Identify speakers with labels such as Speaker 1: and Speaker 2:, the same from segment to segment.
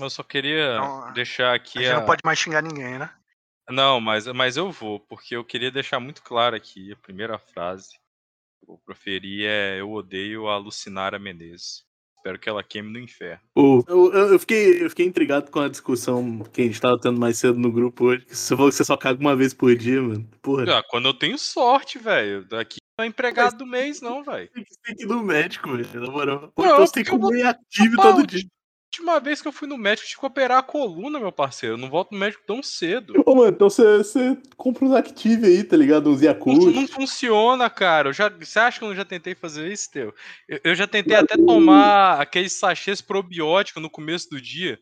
Speaker 1: Eu só queria
Speaker 2: Então,
Speaker 1: deixar
Speaker 2: A
Speaker 1: aqui
Speaker 2: gente
Speaker 1: a.
Speaker 2: não pode mais xingar ninguém, né?
Speaker 1: Não, mas, mas eu vou, porque eu queria deixar muito claro aqui a primeira frase. que Eu proferi é Eu odeio a Lucinara Menezes. Espero que ela queime no inferno.
Speaker 3: O- Eu, eu- fiquei, eu fiquei intrigado com a discussão que a gente tava tendo mais cedo no grupo hoje. que Você falou que você só caga uma vez por dia, mano. Porra.
Speaker 1: Ah, quando eu tenho sorte, velho. Daqui não é empregado do mês, não, velho.
Speaker 3: Tem que ir no médico, velho. Na moral.
Speaker 1: Não,
Speaker 3: então você tem que
Speaker 1: vou-
Speaker 3: comer ativo todo dia.
Speaker 1: Última vez que eu fui no médico, tive que operar a coluna, meu parceiro. Eu não volto no médico tão cedo.
Speaker 3: Ô, mano, então você, compra uns Active aí, tá ligado? Uns
Speaker 1: Não,
Speaker 3: Yakult.
Speaker 1: não funciona, cara. Você acha que eu já tentei fazer isso, Teu? Eu, eu já tentei até tomar aqueles sachês probióticos no começo do dia.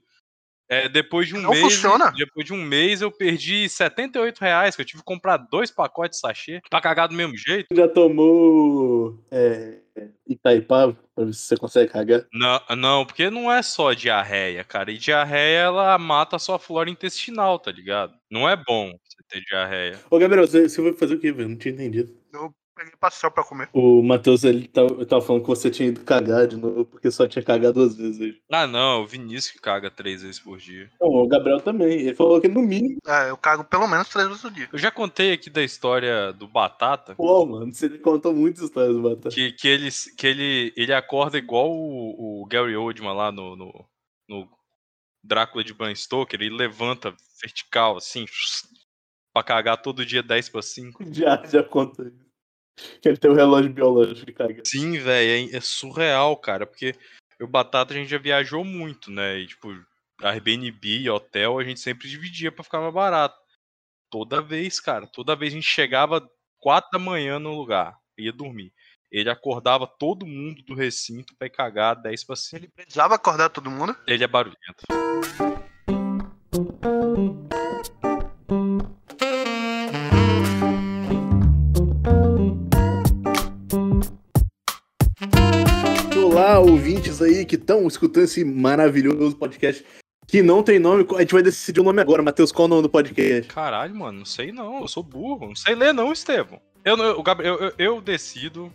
Speaker 1: É, depois de um
Speaker 2: Não
Speaker 1: mês.
Speaker 2: funciona.
Speaker 1: Depois de um mês eu perdi 78 reais, que eu tive que comprar dois pacotes de sachê pra cagar do mesmo jeito.
Speaker 3: Já tomou é, Itaipava pra ver se você consegue cagar?
Speaker 1: Não, não, porque não é só diarreia, cara. E diarreia, ela mata a sua flora intestinal, tá ligado? Não é bom você ter diarreia.
Speaker 3: Ô, Gabriel, você, você vai fazer o quê, velho? Não tinha entendido.
Speaker 2: Eu peguei pastel pra comer.
Speaker 3: O Matheus, ele tava, ele tava falando que você tinha ido cagar de novo, porque só tinha cagado duas vezes hoje.
Speaker 1: Ah, não, o Vinícius que caga três vezes por dia.
Speaker 3: Não, o Gabriel também. Ele falou que no mínimo.
Speaker 2: É, eu cago pelo menos três vezes ao dia.
Speaker 1: Eu já contei aqui da história do Batata,
Speaker 3: Pô, mano, você contou muitas histórias, Batata.
Speaker 1: que, que, ele, que ele, ele acorda igual o, o Gary Oldman lá no, no, no Drácula de Bram Stoker, ele levanta vertical, assim, pra cagar todo dia 10 para 5.
Speaker 3: Já, já conta isso. Que ele tem um relógio biológico cagar.
Speaker 1: Sim, velho, é, é surreal, cara, porque o Batata a gente já viajou muito, né? E, tipo, Airbnb e hotel a gente sempre dividia pra ficar mais barato. Toda vez, cara, toda vez a gente chegava 4 da manhã no lugar, ia dormir. Ele acordava todo mundo do recinto pra ir cagar 10 para 5.
Speaker 2: Ele precisava acordar todo mundo.
Speaker 1: Ele é barulhento.
Speaker 3: Olá, ouvintes aí que estão escutando esse maravilhoso podcast que não tem nome. A gente vai decidir o nome agora. Matheus, qual é o nome do podcast?
Speaker 1: Caralho, mano, não sei não, eu sou burro. Não sei ler não, Estevão. Eu, não- o Gabriel, eu, eu decido,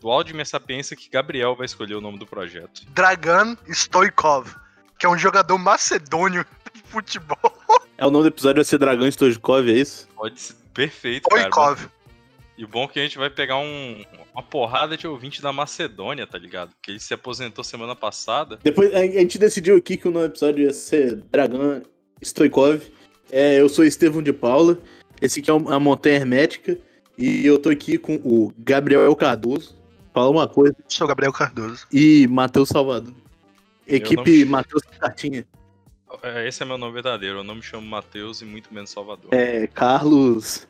Speaker 1: do áudio de minha sapiência, que Gabriel vai escolher o nome do projeto.
Speaker 2: Dragan Stoikov, que é um jogador macedônio de futebol.
Speaker 3: É o nome do episódio vai ser Dragão Stojkov, é isso?
Speaker 1: Pode ser perfeito, cara. E o bom é que a gente vai pegar um, uma porrada de ouvinte da Macedônia, tá ligado? Porque ele se aposentou semana passada.
Speaker 3: Depois a gente decidiu aqui que o nome do episódio ia ser Dragão Stoikov. É, eu sou Estevão de Paula. Esse aqui é a Montanha Hermética. E eu tô aqui com o Gabriel Cardoso. Fala uma coisa.
Speaker 2: Sou Gabriel Cardoso.
Speaker 3: E Matheus Salvador. Equipe
Speaker 1: não-
Speaker 3: Matheus Cartinha.
Speaker 1: É, Esse é meu nome verdadeiro. Eu não me chamo Matheus e muito menos Salvador.
Speaker 3: É, Carlos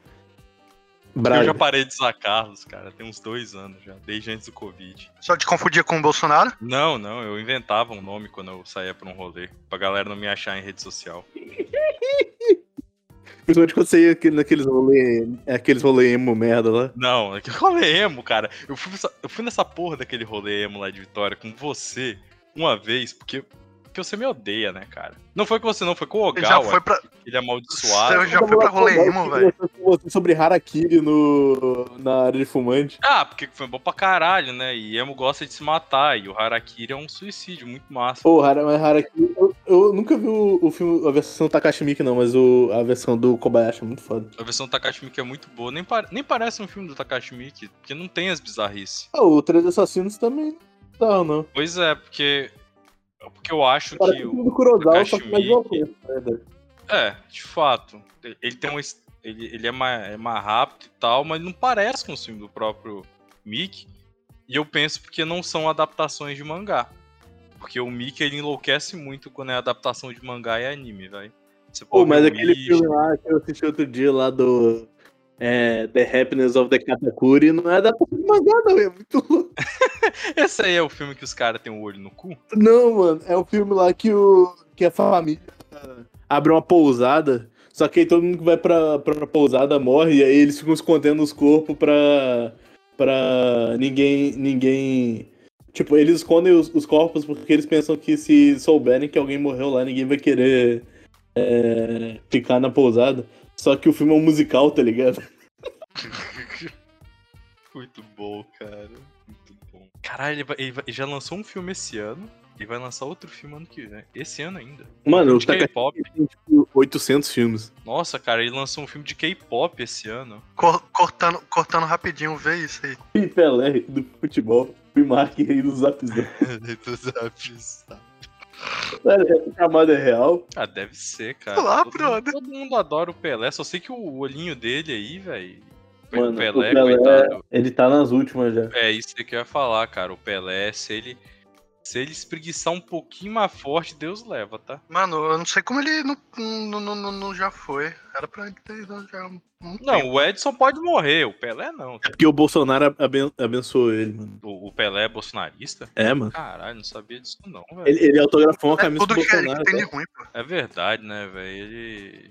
Speaker 3: Braga.
Speaker 1: Eu já parei de usar Carlos, cara. Tem uns dois anos já, desde antes do Covid.
Speaker 2: Só te confundia com o Bolsonaro?
Speaker 1: Não, não, eu inventava um nome quando eu saía pra um rolê. Pra galera não me achar em rede social.
Speaker 3: Principalmente quando você ia aquele- naqueles rolê, aqueles rolê emo merda lá.
Speaker 1: Não, é que rolê emo, cara. Eu fui, nessa, eu fui nessa porra daquele rolê emo lá de Vitória com você uma vez, porque, porque você me odeia, né, cara? Não foi com você, não, foi com o
Speaker 2: Ele já
Speaker 1: Ogawa,
Speaker 2: foi pra.
Speaker 1: ele é amaldiçoado.
Speaker 2: Eu já fui pra rolê emo, velho.
Speaker 3: Sobre Harakiri no, na área de fumante.
Speaker 1: Ah, porque foi bom pra caralho, né? E emo gosta de se matar, e o Harakiri é um suicídio muito massa.
Speaker 3: Pô, Hara, mas Harakiri. Eu, eu nunca vi o, o filme, a versão do Takashi Miike, não, mas o, a versão do Kobayashi é muito foda.
Speaker 1: A versão do Takashi Miike é muito boa, nem, pare- nem parece um filme do Takashi Miike, porque não tem as bizarrices.
Speaker 3: Ah, o Três Assassinos também não, não.
Speaker 1: Pois é, porque. Porque eu acho
Speaker 3: Parece
Speaker 1: que
Speaker 3: o filme
Speaker 1: o.
Speaker 3: do Kurosawa, só que mais violento, verdade.
Speaker 1: É, de fato. Ele tem um. Ele, ele é, mais, é mais rápido e tal, mas não parece com o filme do próprio Mickey. E eu penso porque não são adaptações de mangá. Porque o Mickey ele enlouquece muito quando é adaptação de mangá e anime, velho.
Speaker 3: Pô, mas aquele filme lá que eu assisti outro dia lá do. É, The Happiness of the Katakuri não é da mangá, não, é muito louco.
Speaker 1: Esse aí é o filme que os caras têm o olho no cu?
Speaker 3: Não, mano, é um filme lá que, o, que a família abre uma pousada, só que aí todo mundo que vai pra, pra pousada morre, e aí eles ficam escondendo os corpos pra, pra ninguém, ninguém... Tipo, eles escondem os, os corpos porque eles pensam que se souberem que alguém morreu lá, ninguém vai querer é, ficar na pousada. Só que o filme é um musical, tá ligado?
Speaker 1: Muito bom, cara. Muito bom. Caralho, ele, vai- ele vai- ele já lançou um filme esse ano. e vai lançar outro filme ano que vem. Esse ano ainda.
Speaker 3: Mano, o
Speaker 1: de
Speaker 3: Takashi
Speaker 1: K-pop.
Speaker 3: tem tipo 800 filmes.
Speaker 1: Nossa, cara, ele lançou um filme de K-pop esse ano.
Speaker 2: Cor- cortando, cortando rapidinho, vê isso aí.
Speaker 3: Pelé, do futebol. E Mark, rei do Zapzão. Sério, essa camada é real?
Speaker 1: ah, deve ser, cara.
Speaker 2: Olá,
Speaker 1: todo,
Speaker 2: brother.
Speaker 1: mundo, todo mundo adora o Pelé, só sei que o olhinho dele aí, velho.
Speaker 3: Mano,
Speaker 1: O Pelé,
Speaker 3: o Pelé,
Speaker 1: coitado.
Speaker 3: ele tá nas últimas já.
Speaker 1: É isso que eu ia falar, cara. O Pelé, se ele. Se ele espreguiçar um pouquinho mais forte, Deus leva, tá?
Speaker 2: Mano, eu não sei como ele não, não, não, não- não já foi. Era pra ele ter ido já um
Speaker 1: Não,
Speaker 2: tempo.
Speaker 1: o Edson pode morrer, o Pelé não.
Speaker 3: É porque o Bolsonaro aben- abençoou ele, mano.
Speaker 1: O, o Pelé é bolsonarista?
Speaker 3: É, mano.
Speaker 1: Caralho, não sabia disso não, velho.
Speaker 3: Ele, ele autografou uma
Speaker 2: É
Speaker 3: camisa
Speaker 2: tudo
Speaker 3: do
Speaker 2: que, que
Speaker 3: Bolsonaro.
Speaker 2: tem de ruim, pô.
Speaker 1: É verdade, né, velho? Ele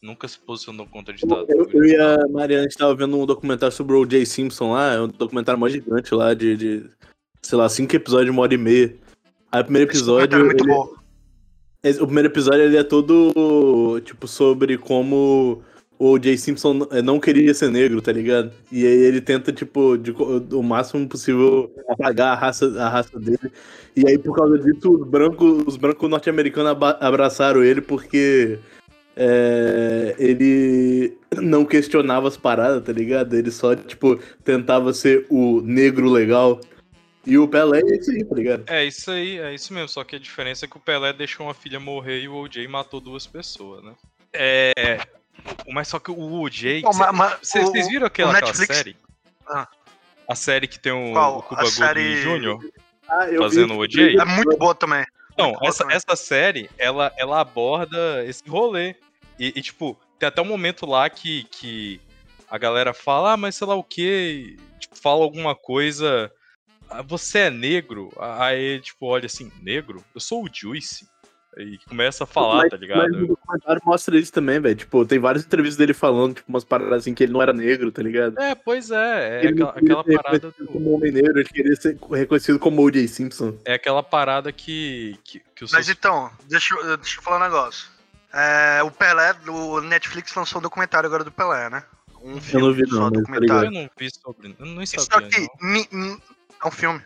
Speaker 1: nunca se posicionou contra a
Speaker 3: Eu,
Speaker 1: ditadura.
Speaker 3: eu e a Mariana a gente tava vendo um documentário sobre o O.J. Simpson lá, é um documentário mó gigante lá, de, de, sei lá, cinco episódios de uma hora e meia. Aí o primeiro episódio.
Speaker 2: é muito
Speaker 3: ele-
Speaker 2: bom.
Speaker 3: esse- o primeiro episódio ele é todo, tipo, sobre como o O.J. Simpson eh, não queria ser negro, tá ligado? E aí ele tenta, tipo, de, o máximo possível apagar a raça, a raça dele. E aí, por causa disso, os brancos, os brancos norte-americanos abraçaram ele porque é, ele não questionava as paradas, tá ligado? Ele só, tipo, tentava ser o negro legal. E o Pelé é isso aí, tá ligado?
Speaker 1: É isso aí, é isso mesmo. Só que a diferença é que o Pelé deixou uma filha morrer e o OJ matou duas pessoas, né? É. Mas só que o OJ. Vocês viram aquela, aquela
Speaker 2: Netflix-
Speaker 1: série?
Speaker 2: Ah.
Speaker 1: A série que tem o,
Speaker 2: Qual?
Speaker 1: o Cuba Gooding
Speaker 2: série-
Speaker 1: Jr.?
Speaker 3: Ah, eu
Speaker 1: Fazendo
Speaker 3: vi
Speaker 1: o OJ?
Speaker 2: É muito boa também.
Speaker 1: Não,
Speaker 2: boa
Speaker 1: essa,
Speaker 2: também.
Speaker 1: essa série, ela, ela aborda esse rolê. E, e, tipo, tem até um momento lá que, que a galera fala, ah, mas sei lá o quê, tipo, fala alguma coisa. "Ah, Você é negro? Aí ele, tipo, olha assim, negro? Eu sou o Juice. E começa a falar,
Speaker 3: mas,
Speaker 1: tá ligado?
Speaker 3: Mas o documentário mostra isso também, velho. Tipo, tem várias entrevistas dele falando, tipo, umas paradas assim que ele não era negro, tá ligado?
Speaker 1: É, pois é, é
Speaker 3: ele não
Speaker 1: aquela, aquela parada do-
Speaker 3: como homem negro, ele queria ser reconhecido como O.J. Simpson.
Speaker 1: É aquela parada que, que, que os
Speaker 2: Mas
Speaker 1: seus-
Speaker 2: então, deixa, eu- deixa eu falar um negócio. É, o Pelé, o Netflix lançou um documentário agora do Pelé, né? Um
Speaker 3: Eu não vi
Speaker 2: só,
Speaker 3: não, mas tá
Speaker 2: documentário.
Speaker 1: Eu não vi sobre. Eu
Speaker 2: Só
Speaker 1: sabia,
Speaker 2: que
Speaker 1: não.
Speaker 2: É um filme.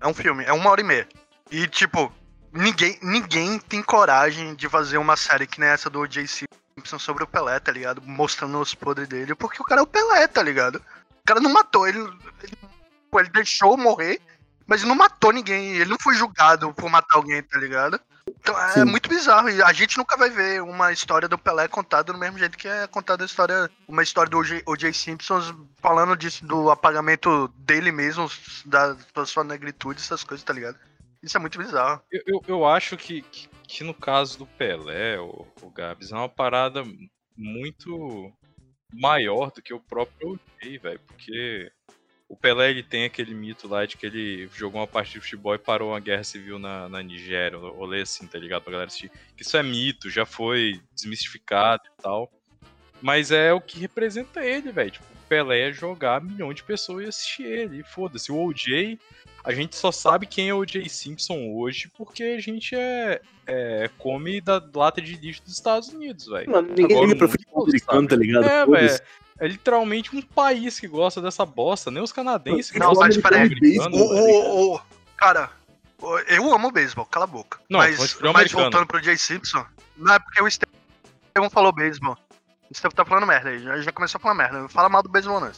Speaker 2: É um filme, é uma hora e meia. E tipo, ninguém, ninguém tem coragem de fazer uma série que nem essa do O.J. Simpson sobre o Pelé, tá ligado? Mostrando os podres dele, porque o cara é o Pelé, tá ligado? O cara não matou, ele, ele, ele deixou morrer, mas não matou ninguém, ele não foi julgado por matar alguém, tá ligado? Então é
Speaker 3: Sim.
Speaker 2: muito bizarro, e a gente nunca vai ver uma história do Pelé contada do mesmo jeito que é contada a história, uma história do O.J. O.J. Simpson falando disso, do apagamento dele mesmo, da, da sua negritude, essas coisas, tá ligado? Isso é muito bizarro.
Speaker 1: Eu, eu, eu acho que, que, que no caso do Pelé, o, o Gabs, é uma parada muito maior do que o próprio OJ, velho. Porque o Pelé ele tem aquele mito lá de que ele jogou uma partida de futebol e parou uma guerra civil na, na Nigéria. Eu rolê assim, tá ligado? Pra galera assistir. Que isso é mito, já foi desmistificado e tal. Mas é o que representa ele, velho. Tipo, o Pelé é jogar milhão de pessoas e assistir ele. Foda-se. O OJ, a gente só sabe quem é o O.J. Simpson hoje porque a gente é, é come da lata de lixo dos Estados Unidos, velho.
Speaker 3: Mano, ninguém liga
Speaker 1: o
Speaker 3: pro
Speaker 1: mundo
Speaker 3: futebol americano, tá ligado?
Speaker 1: É, velho. É literalmente um país que gosta dessa bosta, nem os canadenses que
Speaker 2: Não,
Speaker 1: gostam
Speaker 2: mas
Speaker 1: de
Speaker 2: peraí.
Speaker 1: futebol americano,
Speaker 2: O, o, cara, eu amo beisebol, cala a boca.
Speaker 1: Não,
Speaker 2: mas,
Speaker 1: mas
Speaker 2: voltando pro Jay Simpson, não é porque o Estevão falou beisebol. O Estevão tá falando merda aí, já, já começou a falar merda. Não fala mal do beisebol, não.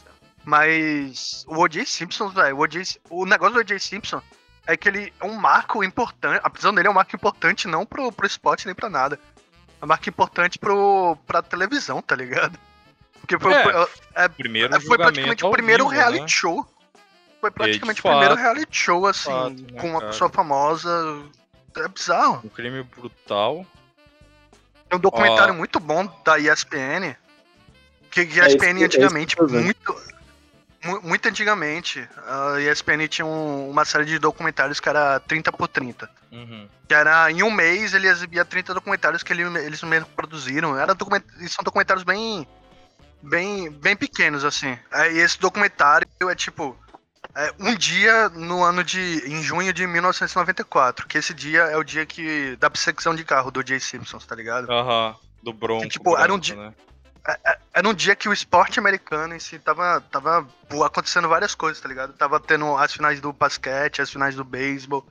Speaker 2: Mas o O.J. Simpson, velho, o, o negócio do O.J. Simpson é que ele é um marco importante. A prisão dele é um marco importante não pro, pro esporte nem pra nada. É um marco importante pro, pra televisão, tá ligado? Porque foi,
Speaker 1: É,
Speaker 2: é,
Speaker 1: Primeiro
Speaker 2: é, foi praticamente o primeiro
Speaker 1: vivo,
Speaker 2: reality
Speaker 1: né?
Speaker 2: show. Foi praticamente o primeiro reality show, assim,
Speaker 1: fato, né,
Speaker 2: com uma
Speaker 1: cara?
Speaker 2: pessoa famosa. É bizarro.
Speaker 1: Um crime brutal.
Speaker 2: Tem um documentário
Speaker 1: Ó.
Speaker 2: muito bom da ESPN. Que,
Speaker 3: É
Speaker 2: a ESPN
Speaker 3: é isso
Speaker 2: antigamente, muito. mu- Muito antigamente, a ESPN tinha um- uma série de documentários que era 30 por 30.
Speaker 1: Uhum.
Speaker 2: Que era em um mês ele exibia 30 documentários que ele- eles mesmos produziram. Era document, e são documentários bem, bem, bem pequenos, assim. É, E esse documentário é tipo. é, um dia no ano de. em junho de 1994. Que esse dia é o dia que. da perseguição de carro do Jay Simpson, tá ligado?
Speaker 1: Aham. Do Bronco.
Speaker 2: Tipo, era um
Speaker 1: branco,
Speaker 2: di-
Speaker 1: né?
Speaker 2: Era um dia que o esporte americano em si tava, tava acontecendo várias coisas, tá ligado? Tava tendo as finais do basquete, as finais do beisebol.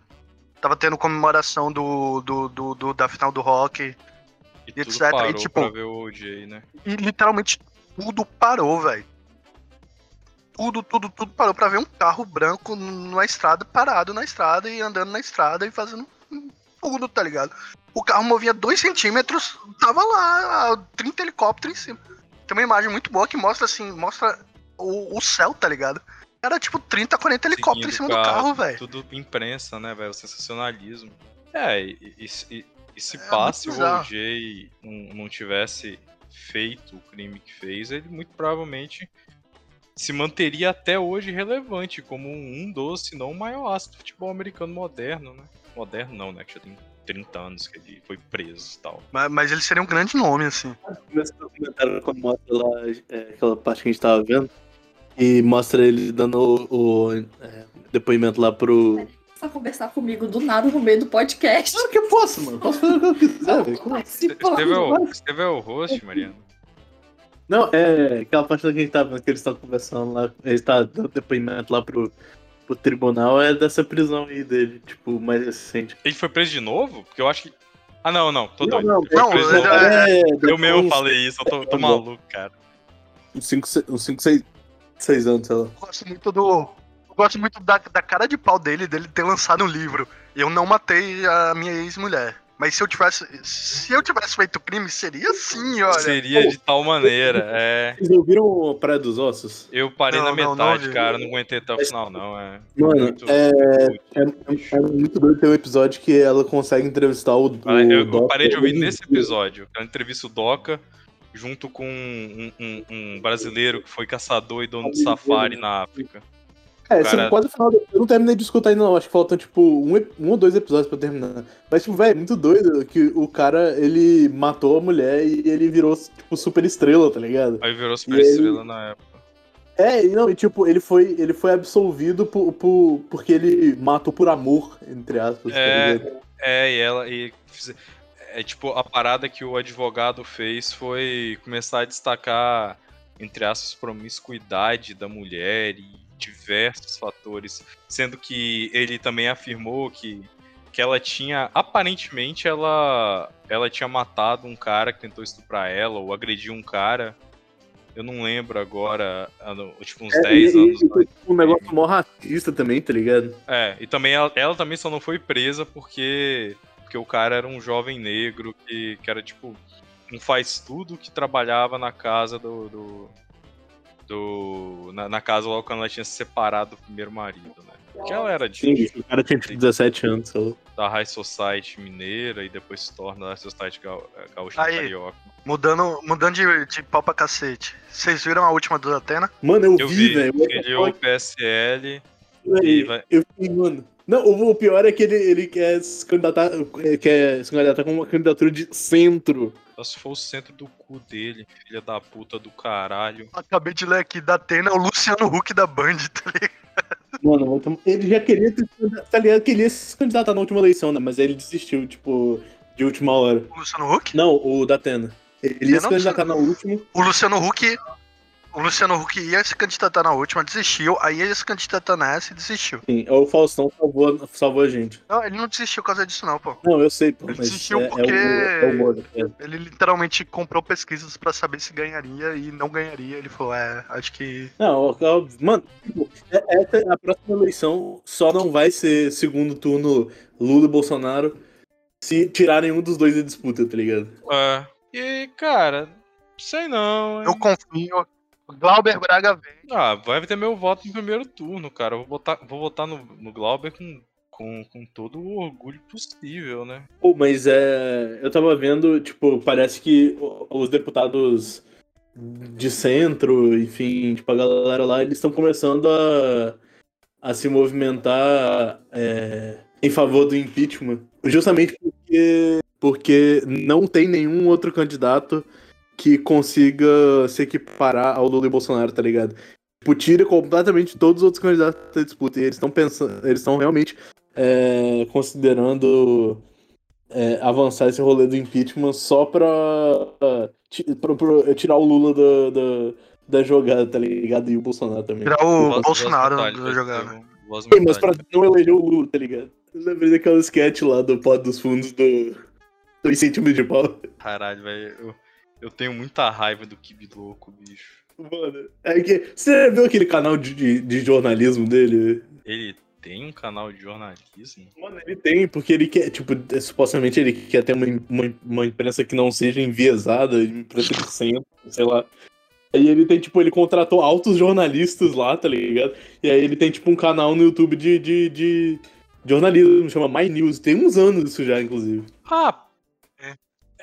Speaker 2: tava tendo comemoração do, do, do, do- da final do rock.
Speaker 1: E
Speaker 2: E etc, e,
Speaker 1: parou
Speaker 2: tipo-
Speaker 1: pra ver o OJ, né?
Speaker 2: E literalmente tudo parou, velho. Tudo, tudo, tudo parou pra ver um carro branco na estrada, parado na estrada e andando na estrada e fazendo tudo, tá ligado? O carro movia 2 centímetros, tava lá, 30 helicópteros em cima. Tem uma imagem muito boa que mostra assim, mostra o, o céu, tá ligado? Era tipo 30, 40 helicópteros em cima
Speaker 1: Seguindo
Speaker 2: do carro, velho.
Speaker 1: Tudo imprensa, né, velho? O sensacionalismo. É, e, e- e- se
Speaker 2: É
Speaker 1: passe o. OJ não, não tivesse feito o crime que fez, ele muito provavelmente se manteria até hoje relevante como um dos, se não o maior astro do futebol americano moderno, né? Moderno não, né? Que já tem 30 anos que ele foi preso e tal.
Speaker 2: Mas, mas ele seria um grande nome, assim.
Speaker 3: Quando mostra lá é, aquela parte que a gente tava vendo, e mostra ele dando o, o, é, depoimento lá pro.
Speaker 4: Conversar comigo do nada no meio do podcast.
Speaker 3: Claro que eu posso, mano. Posso fazer o que eu quiser, velho. Assim?
Speaker 1: Esteve é o, é o host, Mariana.
Speaker 3: Não, é aquela parte da que a gente tava vendo, que eles estão conversando lá, eles estão dando depoimento lá pro, pro tribunal, é dessa prisão aí dele, tipo, mais recente.
Speaker 1: Ele foi preso de novo? Porque eu acho que. Ah, não, não, tô
Speaker 3: Não,
Speaker 1: doido.
Speaker 3: não,
Speaker 2: não, ele
Speaker 1: novo.
Speaker 2: é-
Speaker 1: Eu mesmo falei isso, eu tô, tô maluco, cara.
Speaker 3: Uns 5, 6, 6 anos, sei lá.
Speaker 2: Eu gosto muito do. Eu gosto muito da, da cara de pau dele, dele ter lançado um livro. Eu não matei a minha ex-mulher. Mas se eu tivesse. Se eu tivesse feito crime, seria assim, olha.
Speaker 1: Seria de tal maneira, é.
Speaker 3: Vocês ouviram a Praia dos Ossos?
Speaker 1: Eu parei
Speaker 2: Não,
Speaker 1: na
Speaker 2: não, não
Speaker 1: metade,
Speaker 2: vi.
Speaker 1: cara, não aguentei até o final, não. É
Speaker 3: Mano,
Speaker 1: muito-
Speaker 3: é, é, é muito doido ter um episódio que ela consegue entrevistar o. o
Speaker 1: Ah, Eu, eu
Speaker 3: Doc
Speaker 1: parei de ouvir nesse episódio. Ela entrevista o Doca junto com um, um- um brasileiro que foi caçador e dono de safari na África.
Speaker 3: É,
Speaker 1: cara-
Speaker 3: chegou quase o final. Eu não terminei de escutar ainda, não. Acho que faltam, tipo, um, um ou dois episódios pra terminar. Mas, tipo, velho, muito doido que o cara, ele matou a mulher e ele virou, tipo, super estrela, tá ligado?
Speaker 1: Aí virou super
Speaker 3: E ele-
Speaker 1: estrela na época.
Speaker 3: É, e não, e tipo, ele foi, ele foi absolvido por, por, porque ele matou por amor, entre aspas. tá
Speaker 1: É.
Speaker 3: ligado?
Speaker 1: É, e ela. E, é tipo, a parada que o advogado fez foi começar a destacar, entre aspas, promiscuidade da mulher e diversos fatores. Sendo que ele também afirmou que, que ela tinha. Aparentemente, ela, ela tinha matado um cara que tentou estuprar ela, ou agrediu um cara. Eu não lembro agora, ano- tipo, uns
Speaker 3: É,
Speaker 1: 10
Speaker 3: e-
Speaker 1: anos.
Speaker 3: e, um negócio mó racista também, tá ligado?
Speaker 1: É, e também ela, ela também só não foi presa porque, porque o cara era um jovem negro que, que era tipo um faz tudo que trabalhava na casa do. do, do- na, na casa logo quando ela tinha se separado do primeiro marido, né? Porque ela era
Speaker 3: Sim,
Speaker 1: de,
Speaker 3: o cara tinha tipo 17 anos, sei lá.
Speaker 1: da High Society mineira e depois se torna da High Society gau- gaúcha
Speaker 2: Aí.
Speaker 1: carioca.
Speaker 2: Mudando, mudando de, de pau pra cacete. Vocês viram a última do Atena?
Speaker 3: Mano, eu,
Speaker 1: Eu
Speaker 3: vi,
Speaker 1: vi,
Speaker 3: velho.
Speaker 1: ele o PSL e
Speaker 3: Véi,
Speaker 1: vai-
Speaker 3: Eu fiquei, mano. Não, o, pior é que ele, ele quer se candidatar, é, quer se candidatar com uma candidatura de centro.
Speaker 1: só se for o centro do cu dele, filha da puta do caralho.
Speaker 2: Acabei de ler aqui da Atena, o Luciano Huck da Band, tá ligado?
Speaker 3: Mano, ele já queria tá ligado? Queria se candidatar na última eleição, né? Mas aí ele desistiu, tipo, de última hora.
Speaker 2: O Luciano Huck?
Speaker 3: Não, o da Atena. Ele ia
Speaker 2: Eu
Speaker 3: se candidatar na última.
Speaker 2: O Luciano Huck. O Luciano Huck ia se candidatar na última, desistiu. Aí ia se candidatar nessa e desistiu.
Speaker 3: Sim, o Faustão salvou, salvou a gente.
Speaker 2: Não, ele não desistiu por causa disso, não, pô.
Speaker 3: Não, eu sei, pô,
Speaker 2: Ele
Speaker 3: mas
Speaker 2: desistiu
Speaker 3: é,
Speaker 2: porque-
Speaker 3: é o, é o humor, é.
Speaker 2: Ele literalmente comprou pesquisas pra saber se ganharia e não ganharia. Ele falou, é, acho que.
Speaker 3: Não, ó, mano, tipo, é- essa, a próxima eleição só não vai ser segundo turno Lula e Bolsonaro se tirarem um dos dois da disputa, tá ligado?
Speaker 1: É. E, cara, sei não. hein?
Speaker 2: Eu confio. Glauber Braga vem.
Speaker 1: Ah, vai ter meu voto no primeiro turno, cara. Eu vou botar, vou votar no, no Glauber com, com, com todo o orgulho possível, né?
Speaker 3: Pô, mas é. Eu tava vendo, tipo, parece que os deputados de centro, enfim, tipo, a galera lá, eles estão começando a, a se movimentar é, em favor do impeachment. Justamente porque, porque não tem nenhum outro candidato que consiga se equiparar ao Lula e Bolsonaro, tá ligado? Tipo, tira completamente todos os outros candidatos da disputa. E eles estão pensando, eles estão realmente é, considerando é, avançar esse rolê do impeachment só pra, ti- pra- pra tirar o Lula da, da, da jogada, tá ligado? E o Bolsonaro também.
Speaker 2: Tirar o
Speaker 1: Voz-
Speaker 2: Bolsonaro da jogada.
Speaker 3: Sim, mas pra não eleger o Lula, tá ligado? Eu lembrei daquela sketch lá do pó dos fundos do. do incentivo de pau.
Speaker 1: Caralho, velho. Eu, tenho muita raiva do Kibi louco, bicho.
Speaker 3: Mano, é que. Você viu aquele canal de, de, de jornalismo dele?
Speaker 1: Ele tem um canal de jornalismo?
Speaker 3: Mano, ele tem, porque ele quer, tipo, é, supostamente ele quer ter uma, uma, uma imprensa que não seja enviesada, imprensa de centro, sei lá. Aí ele tem, tipo, ele contratou altos jornalistas lá, tá ligado? E aí ele tem, tipo, um canal no YouTube de, de, de jornalismo, chama My News. Tem uns anos isso já, inclusive.
Speaker 1: Ah,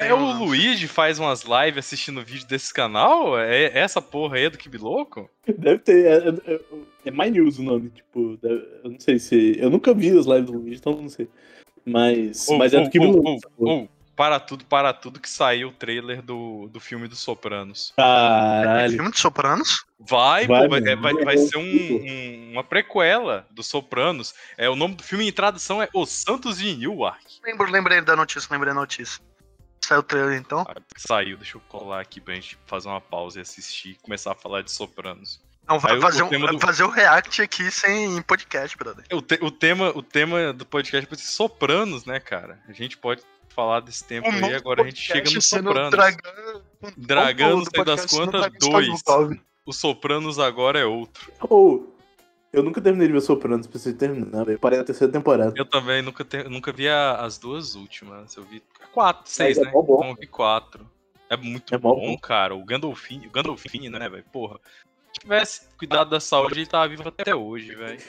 Speaker 1: é o Luigi faz umas lives assistindo vídeo desse canal? É essa porra aí do Kibi louco?
Speaker 3: Deve ter. É, é, é My News o nome, tipo. deve- eu não sei se. Eu nunca vi as lives do Luigi, então não sei. Mas.
Speaker 1: Ô,
Speaker 3: mas é
Speaker 1: ô,
Speaker 3: do que
Speaker 1: ô, ô, Para tudo, para tudo que saiu o trailer do, do filme dos Sopranos.
Speaker 3: Caralho.
Speaker 2: Filme de Sopranos?
Speaker 1: Vai,
Speaker 3: Vai,
Speaker 1: pô, vai, vai,
Speaker 3: Vai,
Speaker 1: ser um- um- uma prequela dos Sopranos. É, o nome do filme em tradução é Os Santos de Newark.
Speaker 2: Lembro, lembrei da notícia, lembrei da notícia. Saiu o trailer então.
Speaker 1: Ah, Saiu, deixa eu colar aqui pra gente fazer uma pausa e assistir e começar a falar de Sopranos.
Speaker 2: Não, vai fazer,
Speaker 1: o
Speaker 2: um,
Speaker 1: do-
Speaker 2: fazer o react aqui sem podcast, brother.
Speaker 1: O, te- o tema, o tema do podcast vai ser Sopranos, né, cara? A gente pode falar desse tempo
Speaker 2: O
Speaker 1: aí, agora a gente chega no Sopranos.
Speaker 2: Dragão,
Speaker 1: Dragão, sei das quantas, dois. O Sopranos agora é outro.
Speaker 3: Ou. Eu nunca terminei de ver Sopranos, preciso terminar, velho. Parei na terceira temporada.
Speaker 1: Eu também nunca, te- nunca vi a- as duas últimas. Eu vi quatro, seis,
Speaker 3: é
Speaker 1: né?
Speaker 3: mó bom.
Speaker 1: Então eu vi quatro. É muito
Speaker 3: É
Speaker 1: bom,
Speaker 3: bom.
Speaker 1: cara. O Gandolfini, o Gandolfini, né, velho? Porra. Se tivesse cuidado da saúde, ele tava vivo até hoje, velho.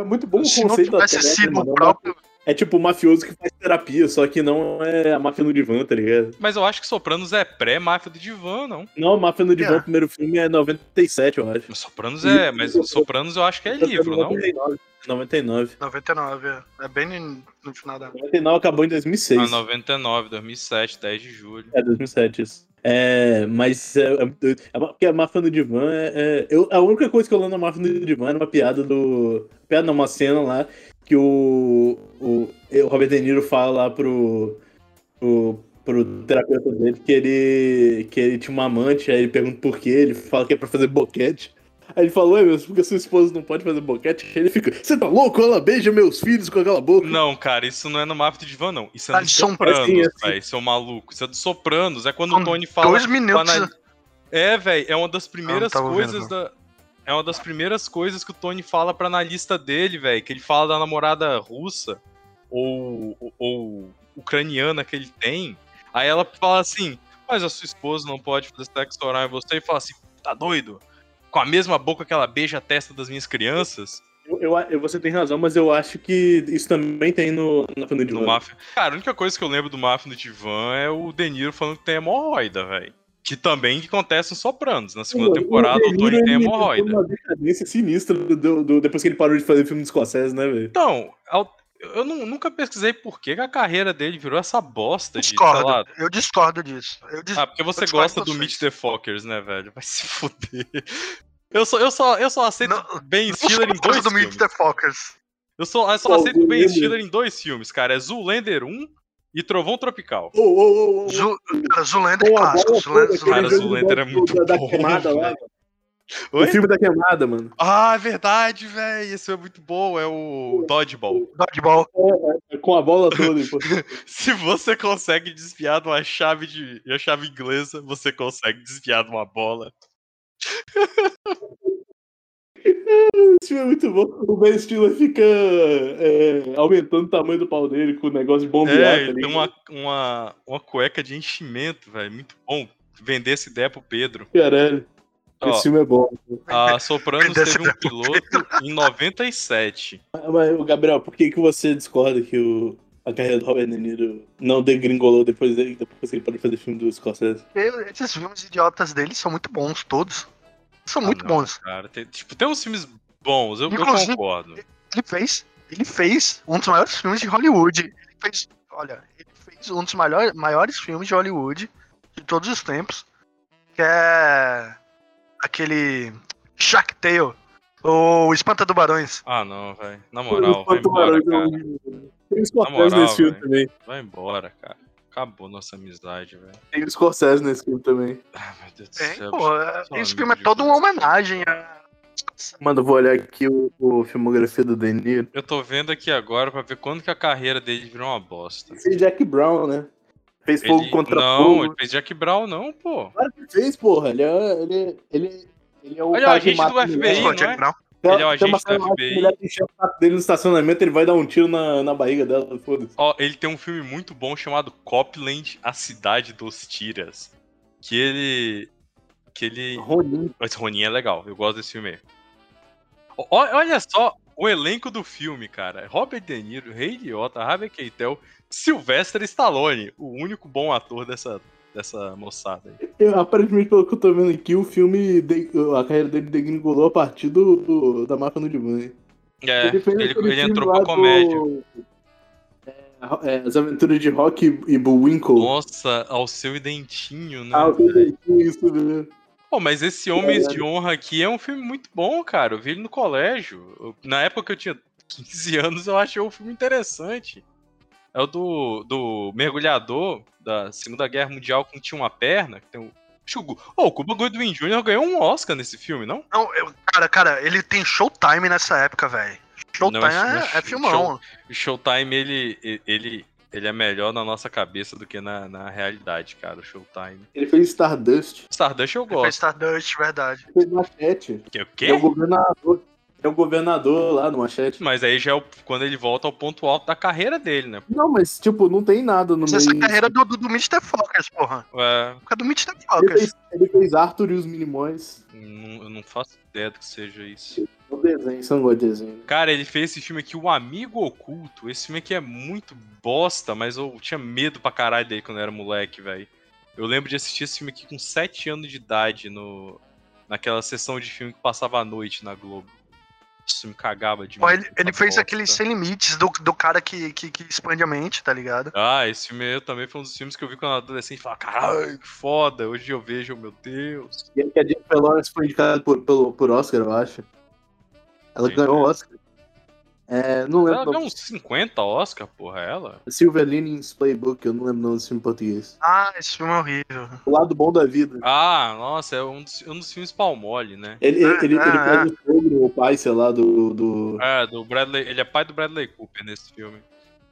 Speaker 3: É muito bom o
Speaker 2: Se não
Speaker 3: conceito da
Speaker 2: tivesse
Speaker 3: série,
Speaker 2: sido o próprio.
Speaker 3: É tipo o mafioso que faz terapia, só que não é a máfia no divã, tá ligado?
Speaker 1: Mas eu acho que Sopranos é pré-máfia do divã, não.
Speaker 3: Não, máfia no divã,
Speaker 2: É.
Speaker 3: o primeiro filme é 97, eu acho.
Speaker 1: O Sopranos é, mas o Sopranos eu acho que é livro, não?
Speaker 3: 99. 99.
Speaker 2: 99, é. É bem no, no final da.
Speaker 3: 99 acabou em 2006.
Speaker 1: Ah, 99, 2007, 10 de julho.
Speaker 3: É, 2007, isso. É, mas é, é, é porque a máfia no divã é, é- eu, a única coisa que eu lembro da máfia no divã era uma piada do. Piada não, uma cena lá que o, o, o Robert De Niro fala lá pro, pro, pro terapeuta dele que ele, que ele tinha uma amante, aí ele pergunta por quê, ele fala que é pra fazer boquete. Aí ele falou, ué, mas porque sua esposa não pode fazer boquete? Aí ele fica, você tá louco? Ela beija meus filhos com aquela boca.
Speaker 1: Não, cara, isso não é no Máfia do Divã, não. Isso é
Speaker 2: Ah, eles são
Speaker 1: Sopranos,
Speaker 3: assim, assim.
Speaker 1: velho, seu maluco. Isso é do Sopranos. É quando
Speaker 2: Com
Speaker 1: o Tony fala.
Speaker 2: Dois minutos.
Speaker 1: anal- É, velho, é uma das primeiras
Speaker 2: tava
Speaker 1: coisas
Speaker 2: vendo,
Speaker 1: da. É uma das primeiras coisas que o Tony fala pra analista dele, velho. Que ele fala da namorada russa ou, ou, ou ucraniana que ele tem. Aí ela fala assim: Mas a sua esposa não pode fazer sexo oral em você. E fala assim: Tá doido? Com a mesma boca que ela beija a testa das minhas crianças?
Speaker 3: Eu, eu- você tem razão, mas eu acho que isso também tem no, no divã.
Speaker 1: No Máfia. Cara, a única coisa que eu lembro do Máfia no Divã é o De Niro falando que tem hemorroida, velho. Que também acontece no Sopranos. Na segunda temporada, o
Speaker 3: De
Speaker 1: Tony tem hemorroida.
Speaker 3: numa decadência sinistra do, do- do- depois que ele parou de fazer filme de Scorsese, né, velho?
Speaker 1: Então, eu nu- nunca pesquisei por que a carreira dele virou essa bosta de,
Speaker 2: Discordo.
Speaker 1: lá...
Speaker 2: Eu discordo disso. Eu dis...
Speaker 1: Ah, porque você gosta
Speaker 2: de
Speaker 1: do. Meet the Fockers, né, velho? Vai se fuder. Eu só, eu só, eu só aceito
Speaker 2: Não,
Speaker 1: Ben
Speaker 2: Não
Speaker 1: Stiller em dois
Speaker 2: do
Speaker 1: filmes.
Speaker 2: Meet the Fockers.
Speaker 1: Eu só, eu só
Speaker 3: Pô,
Speaker 1: aceito Ben. Stiller em dois filmes, cara. É Zoolander 1 e Trovão Tropical.
Speaker 3: Ô, ô, ô,
Speaker 2: Zu... Cara, Zulander é clássico.
Speaker 3: bola
Speaker 2: Zulander,
Speaker 1: Cara,
Speaker 2: Zulander.
Speaker 1: é muito
Speaker 3: da, da
Speaker 1: bom,
Speaker 3: queimada lá. O filme da queimada, mano.
Speaker 1: Ah, é verdade, velho. Esse é muito bom. É o Dodgeball.
Speaker 2: Dodgeball.
Speaker 3: É, com a bola toda.
Speaker 1: Se você consegue desviar de uma chave de uma chave inglesa, você consegue desviar de uma bola.
Speaker 3: Esse filme é muito bom. O Ben Stiller fica é, aumentando o tamanho do pau dele com o negócio de bombear,
Speaker 1: É,
Speaker 3: tá
Speaker 1: ele tem uma, uma, uma cueca de enchimento, velho. Muito bom. Vender essa ideia pro Pedro.
Speaker 3: Caralho.
Speaker 1: Ó,
Speaker 3: Esse filme é bom.
Speaker 1: a Sopranos teve um piloto em 97.
Speaker 3: Mas, Gabriel, por que, que você discorda que o, a carreira do Robert De Niro não degringolou depois, dele, depois que ele parou de fazer filme do Scorsese?
Speaker 2: Eu- Esses filmes idiotas dele são muito bons, todos. São muito
Speaker 1: Ah, não,
Speaker 2: bons.
Speaker 1: Cara, tem, tipo, tem uns filmes bons, eu, eu concordo.
Speaker 2: Ele fez, ele fez um dos maiores filmes de Hollywood. Ele fez, olha, ele fez um dos maiores, maiores filmes de Hollywood de todos os tempos, que é aquele Shark Tale, ou Espanta Tubarões.
Speaker 1: Ah, não, velho. Na moral, vai embora,
Speaker 3: é
Speaker 1: cara.
Speaker 3: um- Tem o Scorsese
Speaker 1: moral,
Speaker 3: nesse filme também.
Speaker 1: Vai embora, cara. Acabou nossa amizade, velho.
Speaker 3: Tem o Scorsese nesse filme também.
Speaker 1: Ah, meu Deus do
Speaker 2: Tem,
Speaker 1: céu.
Speaker 2: pô, é- esse filme é toda uma homenagem a
Speaker 3: Mano, eu vou olhar aqui o, o filmografia do De Niro.
Speaker 1: Eu tô vendo aqui agora pra ver quando que a carreira dele virou uma bosta.
Speaker 3: Esse é Jack Brown, né? Fez fogo
Speaker 1: Ele-
Speaker 3: contra
Speaker 1: não,
Speaker 3: fogo.
Speaker 1: ele fez Jack Brown, não, pô.
Speaker 3: Claro que fez, porra. Ele é, ele, ele, ele é o
Speaker 1: Ele é o
Speaker 3: que
Speaker 1: agente
Speaker 3: mata
Speaker 1: do
Speaker 3: a.
Speaker 1: FBI, não
Speaker 2: Jack
Speaker 1: é?
Speaker 2: Brown.
Speaker 3: Tem-
Speaker 1: Ele é o agente
Speaker 3: cena
Speaker 1: do
Speaker 3: lá que a
Speaker 1: FBI.
Speaker 3: o saco dele no estacionamento, ele vai dar um tiro na, na barriga dela, foda-se.
Speaker 1: Ó, ele tem um filme muito bom chamado Copland, A Cidade dos Tiras. Que ele. Que ele.
Speaker 3: Ronin.
Speaker 1: Esse Ronin é legal, eu gosto desse filme aí. Ó, Olha só o elenco do filme, cara. Robert De Niro, Ray Liotta, Harvey Keitel, Sylvester Stallone, o único bom ator dessa, dessa moçada aí.
Speaker 3: Eu, aparentemente, pelo que eu tô vendo aqui, o filme, de- a carreira dele degringolou a partir do, do- da máfia no hein?
Speaker 1: É, ele, ele
Speaker 3: filme
Speaker 1: entrou pra comédia.
Speaker 3: do- É, é, as aventuras de Rock e Bullwinkle.
Speaker 1: Nossa, ao seu dentinho, né?
Speaker 3: Ah, eu
Speaker 1: velho?
Speaker 3: tenho isso mesmo.
Speaker 1: Pô, mas esse Homens de Honra aqui é um filme muito bom, cara. Eu vi ele no colégio. Eu- na época que eu tinha 15 anos, eu achei o filme interessante. É o do, do mergulhador da Segunda Guerra Mundial que tinha uma perna. Que tem o... Acho que o Gu- Ô, o Cuba Goodwin Jr. ganhou um Oscar nesse filme, não?
Speaker 2: Não, eu- cara, cara, ele tem Showtime nessa época, velho. Showtime
Speaker 1: Não,
Speaker 2: é,
Speaker 1: esse
Speaker 2: é filmão.
Speaker 1: show- O Showtime, ele, ele, ele é melhor na nossa cabeça do que na, na realidade, cara, o Showtime.
Speaker 3: Ele fez Stardust.
Speaker 1: Stardust eu
Speaker 2: Ele fez
Speaker 1: gosto.
Speaker 2: Stardust, verdade.
Speaker 3: Ele fez Machete.
Speaker 1: Que, o quê?
Speaker 3: é o governador. É o governador lá no Machete.
Speaker 1: Mas aí já é o- quando ele volta ao ponto alto da carreira dele, né?
Speaker 3: Não, mas, tipo, não tem nada no
Speaker 2: Mas
Speaker 3: meio.
Speaker 2: essa carreira do, do, do Mr. Focus, porra.
Speaker 1: É,
Speaker 2: Época do Mr.
Speaker 3: Ele
Speaker 2: Focus.
Speaker 3: fez, ele fez Arthur e os Minimóis.
Speaker 1: não- eu não faço ideia do que seja isso.
Speaker 3: O desenho, você não gosta de desenho.
Speaker 1: Cara, ele fez esse filme aqui, O Amigo Oculto. Esse filme aqui é muito bosta, mas eu tinha medo pra caralho dele quando eu era moleque, velho. Eu lembro de assistir esse filme aqui com 7 anos de idade no, naquela sessão de filme que passava à noite na Globo. Isso me cagava de
Speaker 2: Pô, ele, ele fez aquele Sem Limites do, do cara que, que, que expande a mente, tá ligado?
Speaker 1: Ah, esse filme também foi um dos filmes que eu vi quando eu era adolescente e falava, caralho, que foda. Hoje eu vejo, meu Deus.
Speaker 3: E que a Jennifer Lawrence foi indicada por, pelo, por Oscar, eu acho. Ela
Speaker 1: Sim.
Speaker 3: ganhou o Oscar. É, não lembro.
Speaker 1: Ela ganhou uns 50 Oscar, porra, ela.
Speaker 3: Silver Linings Playbook, eu não lembro o nome desse filme português.
Speaker 2: Ah, esse filme é horrível.
Speaker 3: O lado bom da vida.
Speaker 1: Ah, nossa, é um dos, um dos filmes palmole, né?
Speaker 3: Ele, ele, ele, ele
Speaker 2: Ah,
Speaker 3: faz o sogro, o pai, sei lá, do. do...
Speaker 1: É, do Bradley. Ele é pai do Bradley Cooper nesse filme.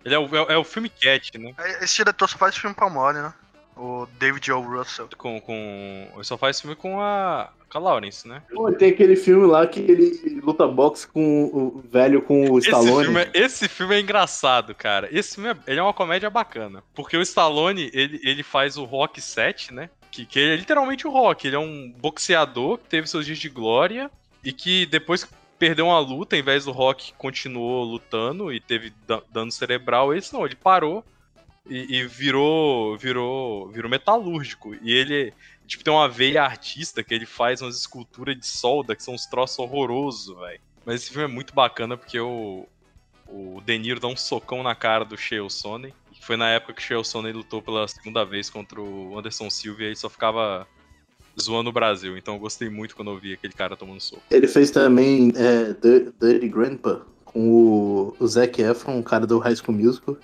Speaker 1: Ele é o, é, é o filme Cat, né?
Speaker 2: Esse diretor só faz filme palmole, né? O David O. Russell.
Speaker 1: Com, com. Ele só faz filme com a. Com a Lawrence, né?
Speaker 3: Pô, tem aquele filme lá que ele luta boxe com o velho com o
Speaker 1: Esse
Speaker 3: Stallone.
Speaker 1: filme, é, esse filme é engraçado, cara. Esse filme é, ele é uma comédia bacana. Porque o Stallone, ele, ele faz o Rock 7, né? Que, que é literalmente o Rock. Ele é um boxeador que teve seus dias de glória e que depois que perdeu uma luta, ao invés do Rock continuou lutando e teve da- dano cerebral, esse não, ele parou e, e virou, virou, virou metalúrgico. E ele, tipo, tem uma veia artista que ele faz umas esculturas de solda que são uns troços horrorosos, velho. Mas esse filme é muito bacana porque o, o De Niro dá um socão na cara do Shea Sonnen. Foi na época que o Shea Sonnen lutou pela segunda vez contra o Anderson Silva e aí só ficava zoando o Brasil. Então eu gostei muito quando eu vi aquele cara tomando soco.
Speaker 3: Ele fez também é, Dir- Dirty Grandpa com o, o Zac Efron, o cara do High School Musical.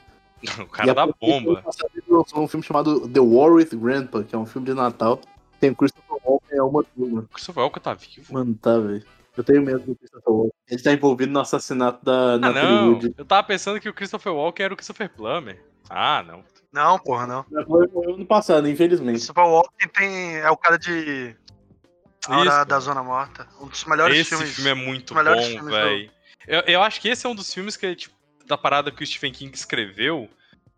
Speaker 1: O cara da bomba.
Speaker 3: Ele lançou um filme chamado The War with Grandpa, que é um filme de Natal. Tem o Christopher Walken, é uma turma.
Speaker 1: O Christopher Walken tá vivo?
Speaker 3: Mano, tá, velho. Eu tenho medo do Christopher Walken. Ele tá envolvido no assassinato da
Speaker 1: Ah, não.
Speaker 3: Wood.
Speaker 1: Eu tava pensando que o Christopher Walken era o Christopher Plummer. Ah, não.
Speaker 2: Não, porra, não.
Speaker 3: Ela morreu ano passado, infelizmente.
Speaker 2: Christopher Walken tem, é o cara de. A Hora
Speaker 1: Isso.
Speaker 2: da Zona Morta. Um dos melhores
Speaker 1: esse
Speaker 2: filmes.
Speaker 1: filme é muito
Speaker 2: os melhores
Speaker 1: bom,
Speaker 2: filmes
Speaker 1: velho. Eu, eu acho que esse é um dos filmes que, tipo, da parada que o Stephen King escreveu,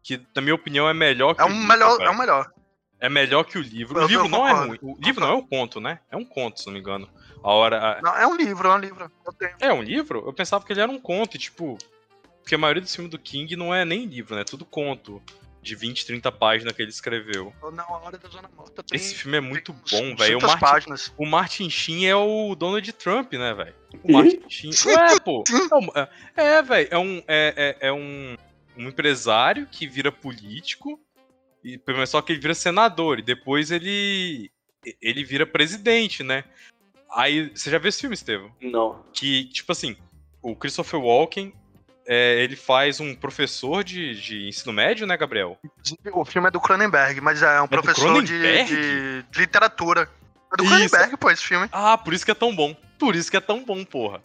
Speaker 1: que, na minha opinião, é melhor que
Speaker 2: É
Speaker 1: o
Speaker 2: um
Speaker 1: livro,
Speaker 2: melhor,
Speaker 1: velho.
Speaker 2: é um melhor.
Speaker 1: É melhor que o livro.
Speaker 2: Eu-
Speaker 1: o livro não é ruim. O livro não é um conto, né? É um conto, se não me engano. A hora.
Speaker 2: Não, é um livro, é um livro.
Speaker 1: É um livro? Eu pensava que ele era um conto, e, tipo. Porque a maioria dos filmes do King não é nem livro, né? É tudo conto. De 20, 30 páginas que ele escreveu.
Speaker 2: Não, a Hora da Zona Morta tem.
Speaker 1: Esse filme é muito bom, velho. O
Speaker 2: 200
Speaker 1: Martin, o Martin Sheen é o Donald Trump, né, velho? O? Martin Sheen. Ué, pô. É, é- velho. É um. É, é, é um, um empresário que vira político. E, só que ele vira senador. E depois ele. Ele vira presidente, né? Aí. Você já viu esse filme, Estevam?
Speaker 3: Não.
Speaker 1: que, tipo assim, o Christopher Walken, é, ele faz um professor de, de ensino médio, né, Gabriel?
Speaker 2: O filme é do Cronenberg, mas é um
Speaker 1: do
Speaker 2: professor de, de, de literatura. É do
Speaker 1: Isso.
Speaker 2: Cronenberg, pô, esse filme.
Speaker 1: Ah, por isso que é tão bom. Por isso que é tão bom, porra.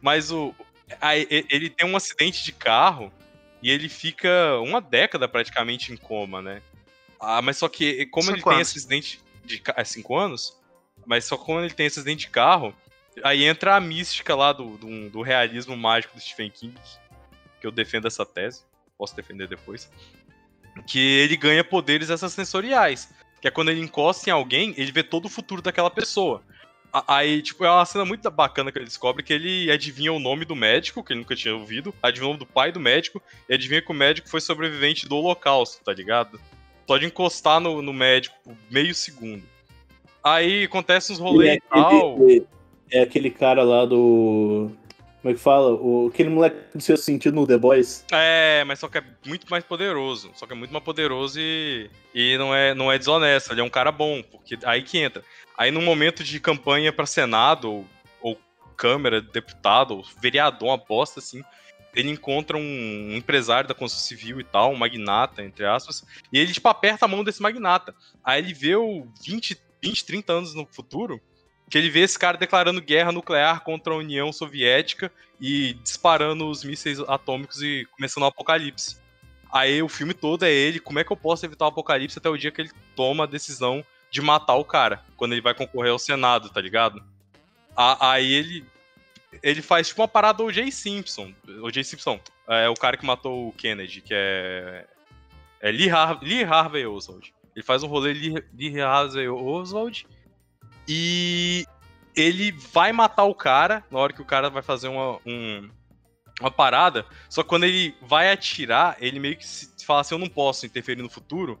Speaker 1: Mas o. e- ele tem um acidente de carro e ele fica uma década praticamente em coma, né? Ah, mas só que, como ele
Speaker 2: Cinco
Speaker 1: tem
Speaker 2: anos.
Speaker 1: esse acidente de carro. É cinco anos? Mas só como ele tem esse acidente de carro, aí entra a mística lá do, do, do realismo mágico do Stephen King, que eu defendo essa tese, posso defender depois. Que ele ganha poderes extrasensoriais. Que é quando ele encosta em alguém, ele vê todo o futuro daquela pessoa. Aí, tipo, é uma cena muito bacana que ele descobre que ele adivinha o nome do médico, que ele nunca tinha ouvido, adivinha o nome do pai do médico, e adivinha que o médico foi sobrevivente do holocausto, tá ligado? Só de encostar no, no médico por meio segundo. Aí acontece uns rolês
Speaker 3: é,
Speaker 1: e tal.
Speaker 3: aquele, é aquele cara lá do. Como é que fala? O, aquele moleque do seu sentido no The Boys.
Speaker 1: É, mas só que é muito mais poderoso. Só que é muito mais poderoso e, e não, é, não é desonesto. Ele é um cara bom, porque aí que entra. Aí num momento de campanha pra Senado, ou, ou Câmara, deputado, ou vereador, uma bosta assim, ele encontra um empresário da construção civil e tal, um magnata, entre aspas, e ele, tipo, aperta a mão desse magnata. Aí ele vê o 20, 20 30 anos no futuro, que ele vê esse cara declarando guerra nuclear contra a União Soviética e disparando os mísseis atômicos e começando o apocalipse. Aí o filme todo é ele, como é que eu posso evitar o apocalipse até o dia que ele toma a decisão de matar o cara, quando ele vai concorrer ao Senado, tá ligado? Aí ele ele faz tipo uma parada do O.J. Simpson. O.J. Simpson é o cara que matou o Kennedy, que é é Lee, Har Lee Harvey Oswald. Ele faz um rolê Lee, Lee Harvey Oswald e ele vai matar o cara na hora que o cara vai fazer uma, um- uma parada. Só que quando ele vai atirar, ele meio que se fala assim: Eu não posso interferir no futuro.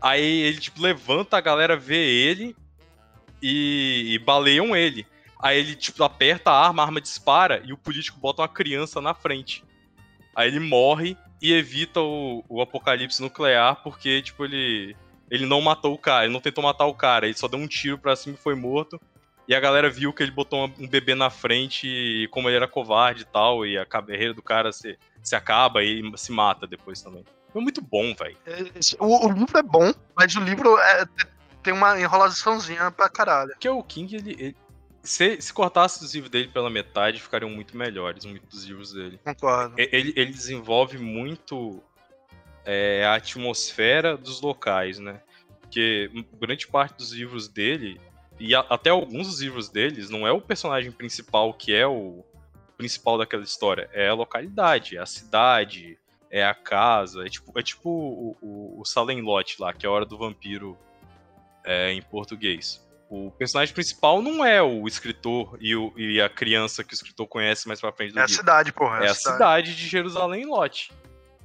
Speaker 1: Aí ele tipo, levanta, a galera vê ele e, e baleiam ele. Aí ele tipo, aperta a arma, a arma dispara e o político bota uma criança na frente. Aí ele morre e evita o, o apocalipse nuclear porque tipo, ele, ele não matou o cara, ele não tentou matar o cara, ele só deu um tiro pra cima e foi morto. E a galera viu que ele botou um bebê na frente e como ele era covarde e tal, e a carreira do cara se, se acaba e se mata depois também. É muito bom, velho.
Speaker 2: Esse- O, o livro é bom, mas o livro é- tem uma enrolaçãozinha pra caralho.
Speaker 1: Porque o King, ele. ele- se, se cortasse os livros dele pela metade, ficariam muito melhores, muitos dos livros dele.
Speaker 2: Concordo.
Speaker 1: Ele, ele desenvolve muito é, a atmosfera dos locais, né? Porque grande parte dos livros dele, e a- até alguns dos livros deles, não é o personagem principal que é o principal daquela história, é a localidade, é a cidade, é a casa, é tipo, é tipo o, o, o Salem Lot lá, que é a Hora do Vampiro é, em português. O personagem principal não é o escritor e, o- e a criança que o escritor conhece mais pra frente do
Speaker 2: É a
Speaker 1: livro.
Speaker 2: cidade, porra.
Speaker 1: É a cidade de Jerusalém Lot.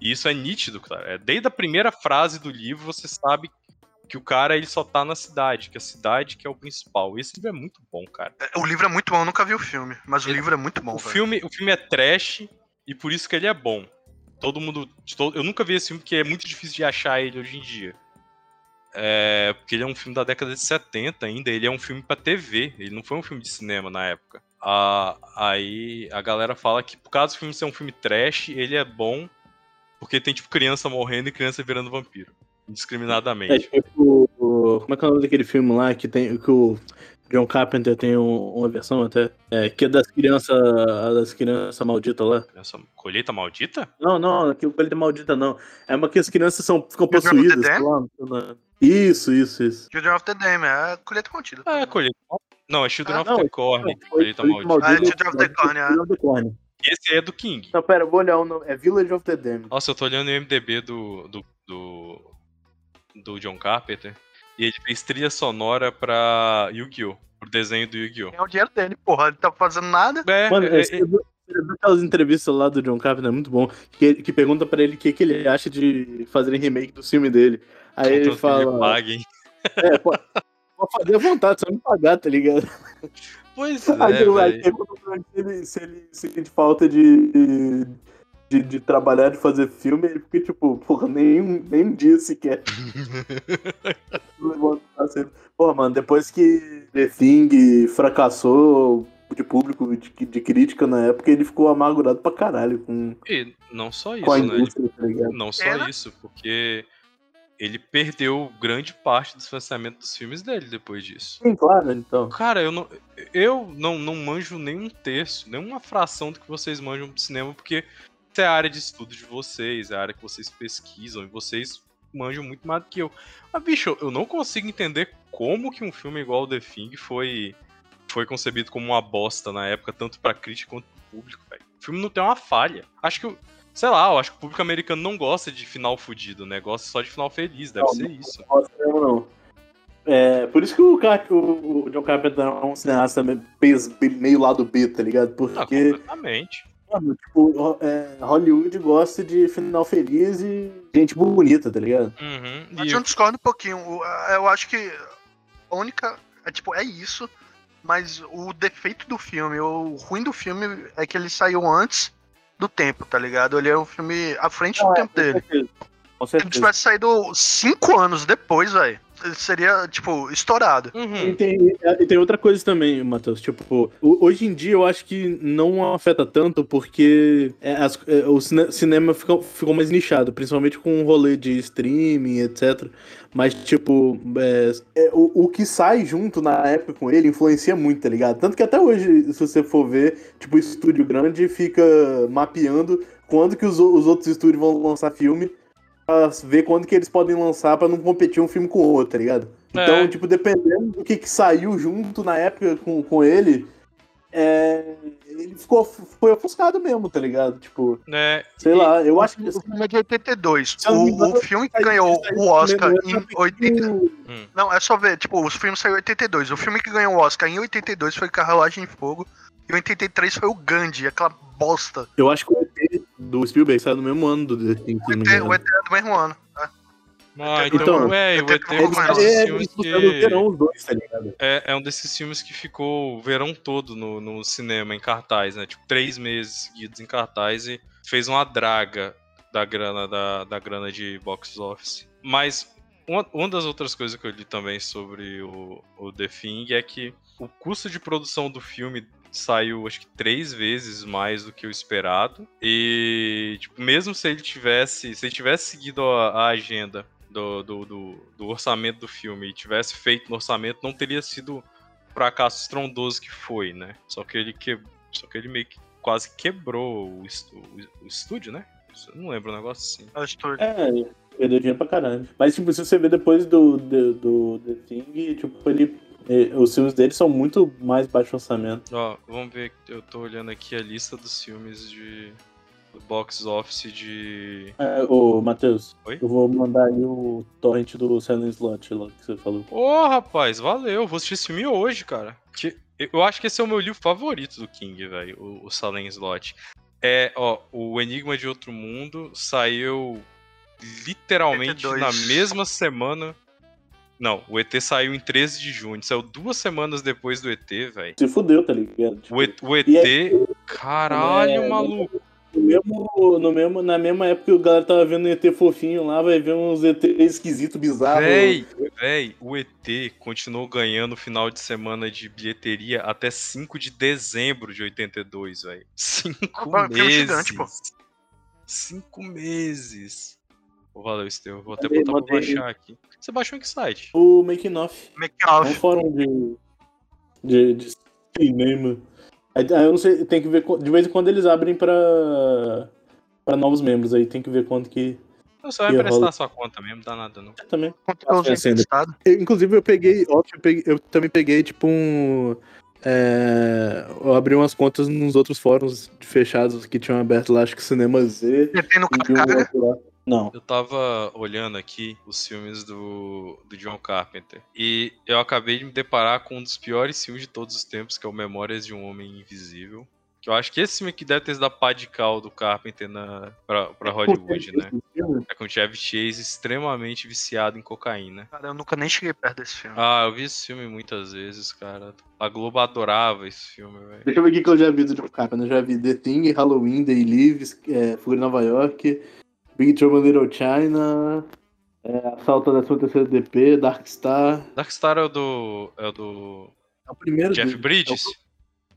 Speaker 1: E isso é nítido, cara. É, desde a primeira frase do livro você sabe que o cara ele só tá na cidade, que a cidade que é o principal. Esse livro é muito bom, cara.
Speaker 2: É, O livro é muito bom, eu nunca vi o filme, mas o
Speaker 1: Ele-
Speaker 2: livro é muito bom,
Speaker 1: o
Speaker 2: velho.
Speaker 1: filme, o filme é trash e por isso que ele é bom. Todo mundo, todo- eu nunca vi esse filme porque é muito difícil de achar ele hoje em dia. É, porque ele é um filme da década de 70 ainda, ele é um filme pra TV, ele não foi um filme de cinema na época. Ah, aí a galera fala que por causa do filme ser um filme trash, ele é bom porque tem tipo criança morrendo e criança virando vampiro,
Speaker 3: É
Speaker 1: indiscriminadamente.
Speaker 3: tipo. o- Como é que é o nome daquele filme lá que tem. Que o John Carpenter tem um- uma versão até. É, que é das crianças. Das crianças malditas lá.
Speaker 1: Essa colheita maldita?
Speaker 3: Não, não, aquilo ele é maldita, não. É uma que as crianças são, ficam
Speaker 2: Children of the
Speaker 3: possuídas. Lá, não- Isso, isso, isso.
Speaker 2: Children of the Dam, é a colheita contida.
Speaker 1: Ah, é colheita. Não, é Children
Speaker 3: Ah,
Speaker 1: of
Speaker 3: não,
Speaker 1: the Corn,
Speaker 3: Não, foi-
Speaker 1: colheita maldita.
Speaker 2: Ah, é Children of the Corn, é.
Speaker 1: Esse é do King.
Speaker 3: Não, pera, eu vou olhar o nome. É Village of the Damned.
Speaker 1: Nossa, eu tô olhando o MDB do, do, do, do John Carpenter e ele fez trilha sonora pra Yu-Gi-Oh! Pro desenho do Yu-Gi-Oh!
Speaker 2: É o dinheiro dele, porra. Ele tá fazendo nada.
Speaker 1: É,
Speaker 3: Mano,
Speaker 1: é,
Speaker 3: você viu você viu aquelas entrevistas lá do John Carpenter, é muito bom. Que, que pergunta pra ele o que, que ele acha de fazerem remake do filme dele. Aí ele fala.
Speaker 1: paguem.
Speaker 3: É, pode, pode fazer à vontade, só me pagar, tá ligado?
Speaker 1: Pois é,
Speaker 3: ele se ele, se ele sente falta de, de, de trabalhar, de fazer filme, ele fica tipo, porra, nem, um- nem um dia sequer. Pô, mano, depois que The Thing fracassou de público, de, de crítica na época, ele ficou amargurado pra caralho com,
Speaker 1: E não só
Speaker 3: com a
Speaker 1: isso, né?
Speaker 3: Indústria, tá?
Speaker 1: Não só isso, porque ele perdeu grande parte do financiamento dos filmes dele depois disso.
Speaker 3: Sim, claro, então.
Speaker 1: Cara, eu não, eu não, não manjo nem um terço, nem uma fração do que vocês manjam do cinema, porque essa é a área de estudo de vocês, é a área que vocês pesquisam, e vocês manjam muito mais do que eu. Mas, bicho, eu não consigo entender como que um filme igual The Thing foi, foi concebido como uma bosta na época, tanto pra crítica quanto pro público, velho. O filme não tem uma falha. Acho que Sei lá, eu acho que o público americano não gosta de final fudido, né? Gosta só de final feliz, deve
Speaker 3: Não,
Speaker 1: ser isso.
Speaker 3: Não gosto mesmo, não. É, por isso que o, Car- o, o John Carpenter é um cineasta meio, lado B, tá ligado?
Speaker 1: Ah,
Speaker 3: Porque,
Speaker 1: completamente.
Speaker 3: mano, tipo, é, Hollywood gosta de final feliz e gente bonita, tá ligado?
Speaker 1: Uhum.
Speaker 2: Mas eu discordo um pouquinho. Eu acho que a única. É, tipo, é isso. Mas o defeito do filme, o ruim do filme é que ele saiu antes do tempo, tá ligado? Ele é um filme à frente do tempo dele.
Speaker 3: certeza. Com
Speaker 2: Se
Speaker 3: certeza.
Speaker 2: tivesse saído cinco anos depois, velho, seria, tipo, estourado.
Speaker 1: Uhum.
Speaker 3: E tem, e tem outra coisa também, Matheus. Tipo, hoje em dia eu acho que não afeta tanto porque é, as- é, o cine- cinema ficou, ficou mais nichado, principalmente com o rolê de streaming, etc. Mas, tipo, é, é, o, o que sai junto na época com ele influencia muito, tá ligado? Tanto que até hoje, se você for ver, tipo, o estúdio grande fica mapeando quando que os, os outros estúdios vão lançar filme ver quando que eles podem lançar pra não competir um filme com o outro, tá ligado? Então,
Speaker 1: É.
Speaker 3: tipo, dependendo do que, que saiu junto na época com, com ele, é, ele ficou, foi ofuscado mesmo, tá ligado? Tipo,
Speaker 1: É,
Speaker 3: sei
Speaker 1: e-
Speaker 3: lá, eu acho que.
Speaker 2: O filme é de 82.
Speaker 3: Se eu não me
Speaker 2: O, o filme que ganhou o Oscar em 80. Não, é só ver, tipo, os filmes saiu em 82. O filme que ganhou o Oscar em 82 foi Carruagem em Fogo. E 83 foi o Gandhi, aquela bosta.
Speaker 3: Eu acho que o ET do Spielberg saiu no mesmo ano do The Thing,
Speaker 2: O ET, o é do mesmo ano. né?
Speaker 1: Ah,
Speaker 2: Então,
Speaker 1: então, é, o ET
Speaker 2: tenho
Speaker 1: é um desses filmes
Speaker 3: o tá?
Speaker 1: É, é um desses filmes que ficou o verão todo no, no cinema, em cartaz, né? Tipo, três meses seguidos em cartaz e fez uma draga da grana, da, da grana de box office. Mas uma, uma das outras coisas que eu li também sobre o, o The Thing é que o custo de produção do filme saiu, acho que três vezes mais do que o esperado. E, tipo, mesmo se ele tivesse, se ele tivesse seguido a, a agenda do, do, do, do orçamento do filme e tivesse feito no orçamento, não teria sido o fracasso estrondoso que foi, né? Só que ele que, só que ele meio que quase quebrou o, estu- o- o estúdio, né? Eu não lembro um negócio assim.
Speaker 2: É o estúdio.
Speaker 3: É, perdeu dinheiro pra caralho. Mas, tipo, se você ver depois do, do, do The Thing, tipo, ele. Os filmes dele são muito mais baixo orçamento.
Speaker 1: Ó, vamos ver, eu tô olhando aqui a lista dos filmes de do box office de
Speaker 3: É, ô, Matheus,
Speaker 1: Oi?
Speaker 3: eu vou mandar aí o torrent do Silent Slot lá que você falou.
Speaker 1: Ô, rapaz, valeu. Vou assistir esse filme hoje, cara. Que, eu acho que esse é o meu livro favorito do King, velho. O, o Salem Slot. É, ó, o Enigma de Outro Mundo saiu literalmente
Speaker 2: 82.
Speaker 1: na mesma semana. Não, o ET saiu em 13 de junho. Saiu duas semanas depois do ET, velho.
Speaker 3: Se fudeu, tá ligado? Tipo,
Speaker 1: O, ET, o ET.
Speaker 3: Aí-
Speaker 1: Caralho,
Speaker 3: É,
Speaker 1: maluco.
Speaker 3: no mesmo, no mesmo, na mesma época que o galera tava vendo ET fofinho lá, vai ver uns ET esquisito, bizarro.
Speaker 1: Véi, véi, o ET continuou ganhando final de semana de bilheteria até 5 de dezembro de 82, velho. Cinco
Speaker 2: Ah, filme
Speaker 1: meses.
Speaker 2: gigante, pô.
Speaker 1: Cinco meses. Pô, valeu, Estevão. Vou até botar pra baixar aqui. Você baixou em que site?
Speaker 3: O Making Off.
Speaker 2: Making
Speaker 3: É um
Speaker 2: off.
Speaker 3: fórum de, de, de cinema. Aí, eu não sei, tem que ver. De vez em quando eles abrem pra, pra novos membros aí, tem que ver quanto que.
Speaker 1: Eu só
Speaker 3: E
Speaker 1: emprestar
Speaker 3: rola-
Speaker 1: stua conta mesmo, não dá nada não.
Speaker 3: Também.
Speaker 2: Controlzinho
Speaker 3: Ah, é, sim,
Speaker 2: emprestado.
Speaker 3: Eu, inclusive, eu peguei off, eu, peguei- eu também peguei, tipo, um. é, eu abri umas contas nos outros fóruns fechados que tinham aberto lá, acho que Cinema Z
Speaker 2: Você tem no
Speaker 3: e um. Não.
Speaker 1: Eu tava olhando aqui os filmes do, do John Carpenter e eu acabei de me deparar com um dos piores filmes de todos os tempos, que é o Memórias de um Homem Invisível. Que eu acho que esse filme aqui deve ter sido a pá de cal do Carpenter na, pra, pra Hollywood, né? É com o Chevy Chase extremamente viciado em cocaína.
Speaker 2: Cara, eu nunca nem cheguei perto desse filme.
Speaker 1: Ah, eu vi esse filme muitas vezes, cara. A Globo adorava esse filme, velho.
Speaker 3: Deixa eu ver o que que eu já vi do John Carpenter. Eu já vi The Thing, Halloween, Day Lives, é, Fuga em Nova York, Big Trouble Little China, é, Assalto da 13 DP, Dark Star.
Speaker 1: Dark Star é o do. é o do.
Speaker 3: É o primeiro
Speaker 1: Jeff
Speaker 3: dele.
Speaker 1: Bridges?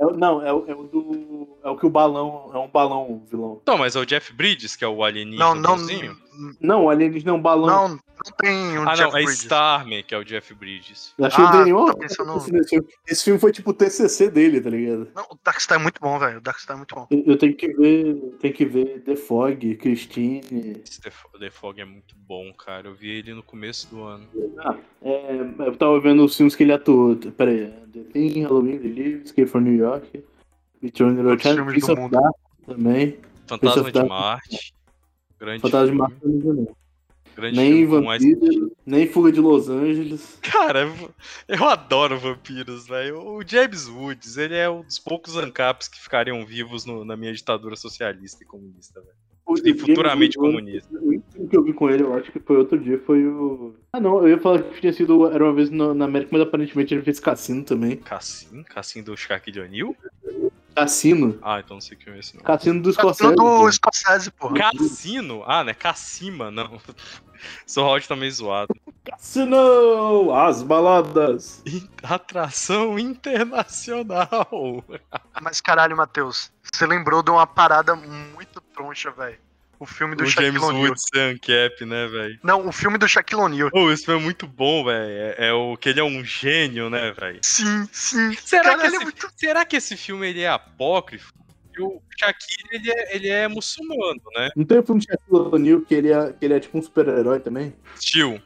Speaker 3: É o- não, é, o- é o do. É o que o balão. É um balão vilão.
Speaker 1: Então, mas é o Jeff Bridges, que é o alienígena
Speaker 2: Não, não,
Speaker 1: bonzinho?
Speaker 3: Não, o alienígena é um balão.
Speaker 2: não, não tem um
Speaker 1: Ah,
Speaker 2: Jeff
Speaker 1: não, é
Speaker 2: Bridges.
Speaker 1: Starman, que é o Jeff Bridges.
Speaker 3: Que não
Speaker 2: Ah,
Speaker 3: nenhuma.
Speaker 2: tô pensando-
Speaker 3: Esse filme. Esse filme foi tipo o TCC dele, tá ligado?
Speaker 2: Não, o Darkstar é muito bom, velho. O Darkstar é muito bom.
Speaker 3: Eu, eu tenho que ver. Tem que ver The Fog, Christine.
Speaker 1: Esse The Fo- The Fog é muito bom, cara. Eu vi ele no começo do ano.
Speaker 3: Ah, é, eu tava vendo os filmes que ele atuou. Pera aí. The Thing, Halloween, The Live, Escape from New York. Return to
Speaker 2: os
Speaker 3: Time, of. Dark também.
Speaker 1: Fantasma de Marte. Grande
Speaker 3: Fantasma
Speaker 1: filme. Grande
Speaker 3: Nem
Speaker 1: filme com mais-
Speaker 3: Vampiro, nem Fuga de Los Angeles.
Speaker 1: Cara, eu adoro vampiros, velho. O James Woods, ele é um dos poucos ANCAPs que ficariam vivos no- na minha ditadura socialista e comunista, velho. E futuramente
Speaker 3: Woods,
Speaker 1: comunista.
Speaker 3: O filme que eu vi com ele, eu acho que foi outro dia, foi o. Ah, não, eu ia falar que tinha sido. Era uma vez na América, mas aparentemente ele fez Cassino também.
Speaker 1: Cassim? Cassim do Shaquille O'Neal?
Speaker 3: Cassino.
Speaker 1: Ah, então não sei que filme é esse não.
Speaker 3: Cassino do
Speaker 2: Cassino
Speaker 3: Scorsese.
Speaker 2: do
Speaker 3: pô.
Speaker 2: Scorsese, porra.
Speaker 1: Cassino? Ah, né? Cassima, não. Sou Rod tá meio zoado.
Speaker 3: Cassino! As baladas!
Speaker 1: Atração internacional.
Speaker 2: Mas caralho, Matheus, você lembrou de uma parada muito troncha, velho. O filme do
Speaker 1: o
Speaker 2: Shaquille
Speaker 1: James. Woods ser Ancap, né, velho?
Speaker 2: Não, o filme do Shaquille O'Neal.
Speaker 1: Oh, esse filme é muito bom, velho. É, é o que ele é um gênio, né, velho?
Speaker 2: Sim, sim.
Speaker 1: Será,
Speaker 2: Caralho,
Speaker 1: que
Speaker 2: é
Speaker 1: esse,
Speaker 2: muito-
Speaker 1: será que esse filme ele é apócrifo? Porque O Shaquille, ele é, ele é muçulmano, né?
Speaker 3: Não tem o filme de Shaquille O'Neal que ele é, que ele é tipo um super-herói também?
Speaker 1: Steel.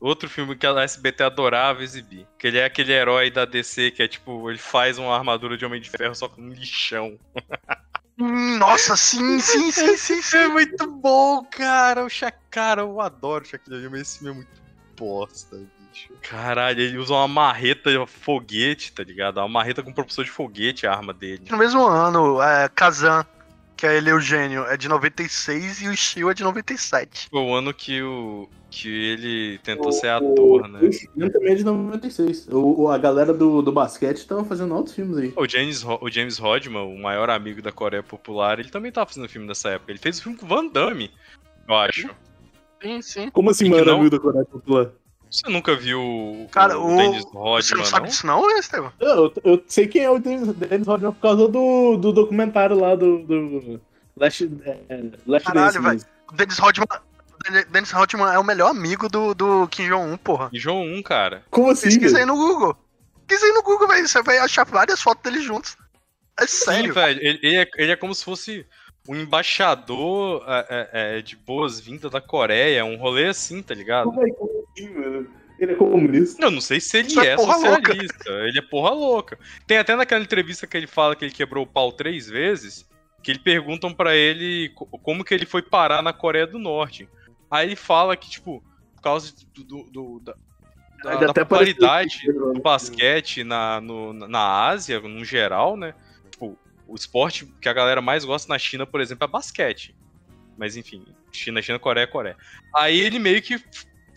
Speaker 1: Outro filme que a SBT adorava exibir. Que ele é aquele herói da DC que é tipo, ele faz uma armadura de Homem de Ferro só com um lixão.
Speaker 2: Nossa, sim, sim, sim, sim,
Speaker 1: É
Speaker 2: sim.
Speaker 1: muito bom, cara. O Sha... Cara, eu adoro o Shaquille O'Neal, mas esse filme é muito bosta, bicho. Caralho, ele usa uma marreta foguete, tá ligado? Uma marreta com propulsor de foguete, a arma dele.
Speaker 2: No mesmo ano, é, Kazan, que é ele o gênio, é de 96 e o Steel é de 97.
Speaker 1: Foi o ano que, o... que ele tentou ser
Speaker 3: O-
Speaker 1: ator, né?
Speaker 3: Esse filme também é de 96. O, o- a galera do, do basquete tava fazendo outros filmes aí.
Speaker 1: O James, o James Rodman, o maior amigo da Coreia Popular, ele também tava fazendo filme nessa época. Ele fez o filme com Van Damme, eu acho.
Speaker 2: Sim, sim.
Speaker 3: Como assim, mano,
Speaker 1: não?
Speaker 3: amigo da Coreia Popular?
Speaker 1: Você nunca viu o,
Speaker 2: Cara,
Speaker 1: o
Speaker 2: o-
Speaker 1: Dennis
Speaker 2: Você
Speaker 1: Rodman,
Speaker 2: não sabe
Speaker 1: não?
Speaker 2: disso não, Estevam?
Speaker 3: Eu, eu sei quem é o Dennis, Rodman por causa do, do documentário lá do. do Last, é, Last
Speaker 2: Caralho, velho. O Dennis Rodman, Dennis Rodman é o melhor amigo do, do Kim Jong-un, porra.
Speaker 1: João 1, cara.
Speaker 3: Como assim?
Speaker 2: Pesquisa aí no Google. Pesquisa aí no Google, velho. Você vai achar várias fotos deles juntos. É
Speaker 1: Sim,
Speaker 2: sério.
Speaker 1: velho. Ele, ele é, ele é como se fosse um embaixador é, é, é, de boas-vindas da Coreia. Um rolê assim, tá ligado?
Speaker 3: Como é que- mano? Ele é comunista.
Speaker 1: Eu não sei se ele
Speaker 2: é
Speaker 1: é socialista. Ele é porra louca. Tem até naquela entrevista que ele fala que ele quebrou o pau três vezes, que ele perguntam pra ele co- como que ele foi parar na Coreia do Norte. Aí ele fala que, tipo, por causa do, do- do- da, da- da popularidade
Speaker 3: pareceu-
Speaker 1: do basquete na, no- na Ásia, no geral, né? Tipo, o esporte que a galera mais gosta na China, por exemplo, é basquete. Mas enfim, China, China, Coreia, Coreia. Aí ele meio que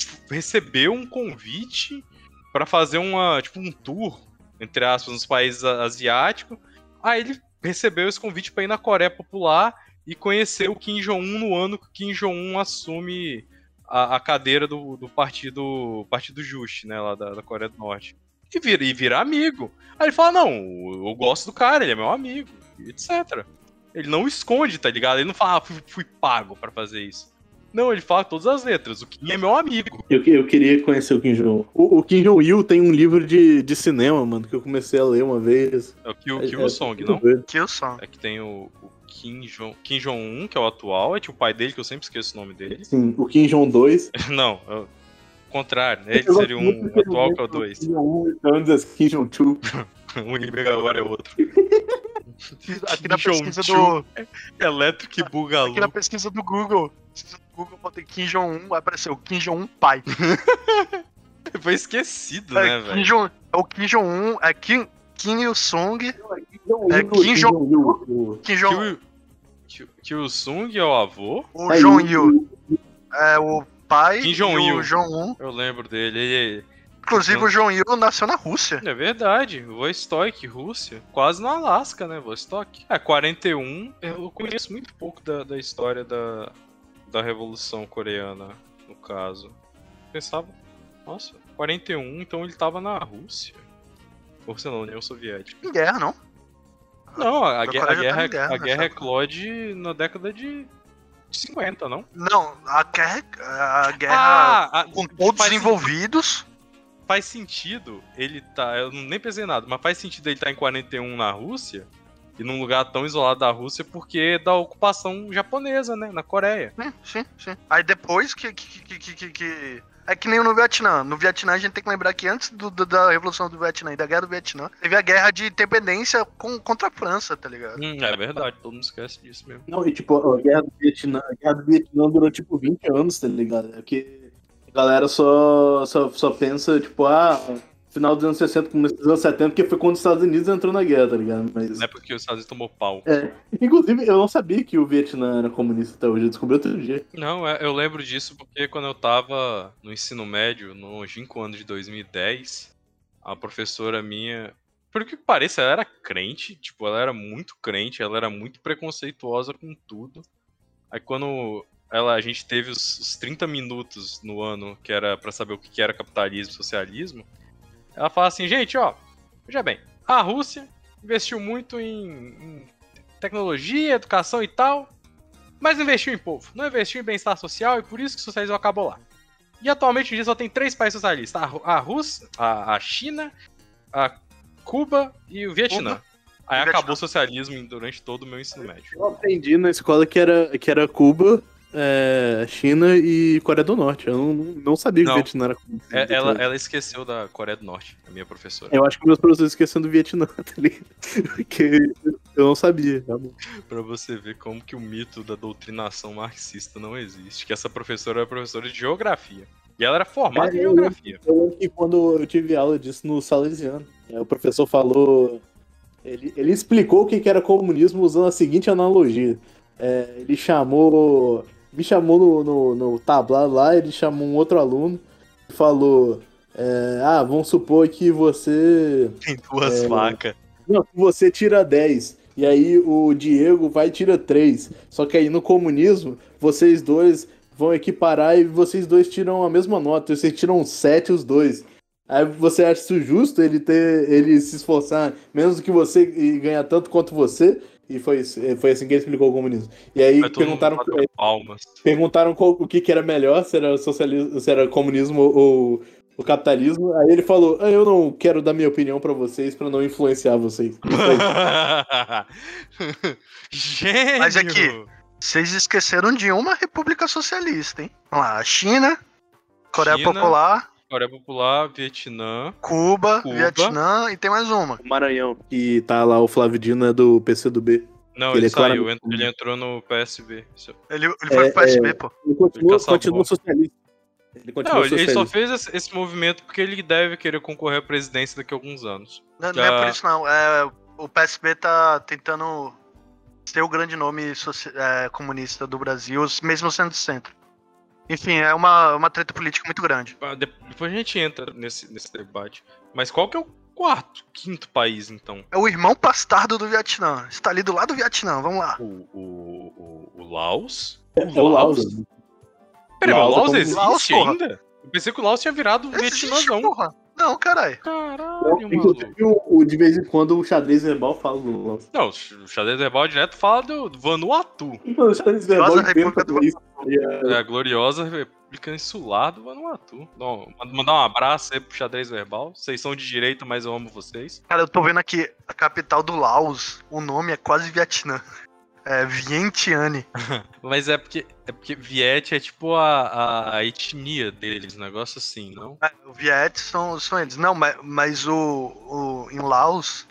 Speaker 1: f- recebeu um convite pra fazer uma, tipo, um tour, entre aspas, nos países asiáticos. Aí ele recebeu esse convite pra ir na Coreia Popular e conhecer o Kim Jong-un no ano que Kim Jong-un assume a, a cadeira do, do partido partido Just, né, lá da, da Coreia do Norte. E vira, e vira amigo. Aí ele fala, não, eu gosto do cara, ele é meu amigo, etc. Ele não esconde, tá ligado? Ele não fala, ah, fui, fui pago pra fazer isso. Não, ele fala todas as letras. O Kim é meu amigo.
Speaker 3: Eu, que- eu queria conhecer o Kim Jong. O, o Kim Jong-il tem um livro de, de cinema, mano, que eu comecei a ler uma vez.
Speaker 1: É o Kill,
Speaker 3: É-
Speaker 1: Kill
Speaker 3: é
Speaker 1: Song,
Speaker 3: muito
Speaker 1: não?
Speaker 2: Killsong.
Speaker 1: É que tem o, o Kim Jong- Kim Jong-un, que é o atual, é tipo o pai dele, que eu sempre esqueço o nome dele.
Speaker 3: Sim, o Kim Jong 2.
Speaker 1: não, é o contrário, né? Ele
Speaker 3: Eu
Speaker 1: seria um atual que é o
Speaker 3: do
Speaker 1: 2.
Speaker 3: Kim Jong-un, então diz Kim Jong 2.
Speaker 1: O inimigo agora é outro.
Speaker 2: Aqui na
Speaker 1: Kim
Speaker 2: pesquisa
Speaker 1: Jong-un.
Speaker 2: do.
Speaker 1: Elétrico e Bugalu.
Speaker 2: Aqui na pesquisa do Google. Pesquisa do Google, botei Kim Jong-un, vai aparecer o Kim Jong-un pai.
Speaker 1: Foi esquecido, né,
Speaker 2: É, Kim
Speaker 1: velho?
Speaker 2: Jong, é o Kim Jong-un, é Kim, Kim Il-sung,
Speaker 3: É
Speaker 2: Kim
Speaker 3: Jong-il.
Speaker 2: Kim Jong,
Speaker 1: Kill, Kill Sung é o avô.
Speaker 2: o Jong-il é o pai
Speaker 1: Kim Jong-il.
Speaker 2: o Jong-un.
Speaker 1: Eu lembro dele. Ele
Speaker 2: Inclusive o Jong-il nasceu na Rússia.
Speaker 1: é verdade. Vostok, Rússia. Quase no Alasca, né? Vostok. É, 41. Eu conheço muito pouco da, da história da, da Revolução Coreana, no caso. Pensava, nossa, 41, então ele tava na Rússia. Ou sei lá, União Soviética.
Speaker 2: Em guerra, não?
Speaker 1: Não, a,
Speaker 2: A
Speaker 1: guerra, a guerra,
Speaker 2: em guerra
Speaker 1: a guerra
Speaker 2: época.
Speaker 1: eclode na década de 50, não?
Speaker 2: Não, a guerra. A guerra
Speaker 1: Ah, a-
Speaker 2: com todos
Speaker 1: faz,
Speaker 2: envolvidos.
Speaker 1: Faz sentido ele tá. Eu nem pensei em nada, mas faz sentido ele estar em 41 na Rússia e num lugar tão isolado da Rússia porque é da ocupação japonesa, né? Na Coreia.
Speaker 2: Sim, sim, sim. Aí depois que. que, que, que, que- que- É que nem no Vietnã. No Vietnã a gente tem que lembrar que antes do- do- da Revolução do Vietnã e da Guerra do Vietnã, teve a guerra de independência com, contra a França, tá ligado?
Speaker 1: Hum, é verdade, todo mundo esquece disso mesmo.
Speaker 3: Não, e tipo, a guerra do Vietnã, a guerra do Vietnã durou tipo 20 anos, tá ligado? É que a galera só, só, só pensa, tipo, ah, final dos anos 60, começo dos anos 70, porque foi quando os Estados Unidos entrou na guerra, tá ligado? Mas.
Speaker 1: Não é porque os Estados Unidos tomou pau.
Speaker 3: É. Inclusive, eu não sabia que o Vietnã era comunista até hoje, eu descobri outro dia.
Speaker 1: Não, é- eu lembro disso porque quando eu tava no ensino médio, no longínquo ano de 2010, a professora minha, por que pareça, ela era crente, tipo, ela era muito crente, ela era muito preconceituosa com tudo. Aí quando ela, a gente teve os, os 30 minutos no ano, que era pra saber o que era capitalismo e socialismo, ela fala assim, gente, ó, veja bem, a Rússia investiu muito em, em tecnologia, educação e tal, mas investiu em povo, não investiu em bem-estar social e por isso que o socialismo acabou lá. E atualmente hoje em dia só tem três países socialistas: a, a Rússia, a, a China, a Cuba e o Vietnã.
Speaker 2: Cuba
Speaker 1: Aí
Speaker 2: e
Speaker 1: acabou o socialismo durante todo o meu ensino médio.
Speaker 3: Eu aprendi na escola que era, que era Cuba, é, China e Coreia do Norte. Eu não, não sabia que
Speaker 1: Não.
Speaker 3: o Vietnã era.
Speaker 1: É, ela, ela esqueceu da Coreia do Norte, a minha professora.
Speaker 3: Eu acho que meus professores esqueceram do Vietnã, tá ligado? Porque eu não sabia. tá.
Speaker 1: Pra você ver como que o mito da doutrinação marxista não existe. Que essa professora era professora de geografia. E ela era formada
Speaker 3: É,
Speaker 1: em geografia.
Speaker 3: Eu lembro que quando eu tive aula disso no Salesiano, é, o professor falou. Ele, ele explicou o que que era comunismo usando a seguinte analogia. É, ele chamou. Me chamou no, no, no tablado lá, ele chamou um outro aluno e falou. é, ah, vamos supor que você.
Speaker 1: Tem duas
Speaker 3: É.
Speaker 1: vacas.
Speaker 3: Não, você tira 10. E aí o Diego vai e tira 3. Só que aí no comunismo, vocês dois vão equiparar e vocês dois tiram a mesma nota. Vocês tiram 7 os dois. Aí você acha isso justo ele ter ele se esforçar menos do que você e ganhar tanto quanto você? E foi, foi assim que ele explicou o comunismo. E aí perguntaram,
Speaker 1: palmas.
Speaker 3: perguntaram qual- o que, que era melhor, se era socialismo, se era comunismo ou o capitalismo. Aí ele falou: ah, "Eu não quero dar minha opinião pra vocês pra não influenciar vocês".
Speaker 1: Gênio!
Speaker 2: Mas aqui- Vocês esqueceram de uma república socialista, hein? Vamos lá, a China, Coreia
Speaker 1: China.
Speaker 2: Popular,
Speaker 1: Coreia Popular, Vietnã.
Speaker 2: Cuba,
Speaker 1: Cuba.
Speaker 2: Vietnã e tem mais uma.
Speaker 3: O Maranhão, que tá lá o Flávio Dino é do PCdoB.
Speaker 1: Não,
Speaker 3: Ele
Speaker 1: ele,
Speaker 3: é
Speaker 1: saiu,
Speaker 3: claramente-
Speaker 1: ent- ele entrou no PSB.
Speaker 2: Ele, ele foi
Speaker 3: É,
Speaker 2: pro PSB, pô.
Speaker 3: Ele continua,
Speaker 1: caçava
Speaker 3: continua
Speaker 1: bola.
Speaker 3: socialista. Ele continua
Speaker 1: Não, ele, ele
Speaker 3: socialista.
Speaker 1: só fez esse, esse movimento porque ele deve querer concorrer à presidência daqui a alguns anos.
Speaker 2: Não, não
Speaker 1: Já-
Speaker 2: é por isso, não. É, o PSB tá tentando ser o grande nome soci- é, comunista do Brasil, mesmo sendo centro. Enfim, é uma, uma treta política muito grande.
Speaker 1: Ah, de- Depois a gente entra nesse, nesse debate. Mas qual que é o quarto, quinto país, então?
Speaker 2: É o irmão bastardo do Vietnã. Está ali do lado do Vietnã, vamos lá.
Speaker 1: O, o, o, o Laos?
Speaker 3: É o Laos.
Speaker 1: Peraí, mas o
Speaker 3: Laos é
Speaker 1: Laos
Speaker 3: como-
Speaker 1: existe
Speaker 2: Laos,
Speaker 1: ainda? Eu pensei que o Laos tinha virado um
Speaker 2: Existe,
Speaker 1: Vietnãzão.
Speaker 2: porra. Não, caralho.
Speaker 1: Caralho.
Speaker 3: Inclusive, o, o- de vez em quando o xadrez verbal fala do Laos.
Speaker 1: Não, o xadrez verbal direto fala do, Vanuatu.
Speaker 3: Mano, o xadrez verbal
Speaker 2: Gloriosa
Speaker 3: inventa
Speaker 2: República do
Speaker 3: isso.
Speaker 1: É a gloriosa República Insular do Vanuatu. Não, mandar um abraço aí pro xadrez verbal. Vocês são de direita, mas eu amo vocês.
Speaker 2: Cara, eu tô vendo aqui a capital do Laos. O nome é quase Vietnã. É Vientiane.
Speaker 1: Mas é porque, é porque Viet é tipo a, a, etnia deles, um negócio assim, não?
Speaker 2: É, o Viet são, são eles. Não, mas, mas o, o. Em Laos.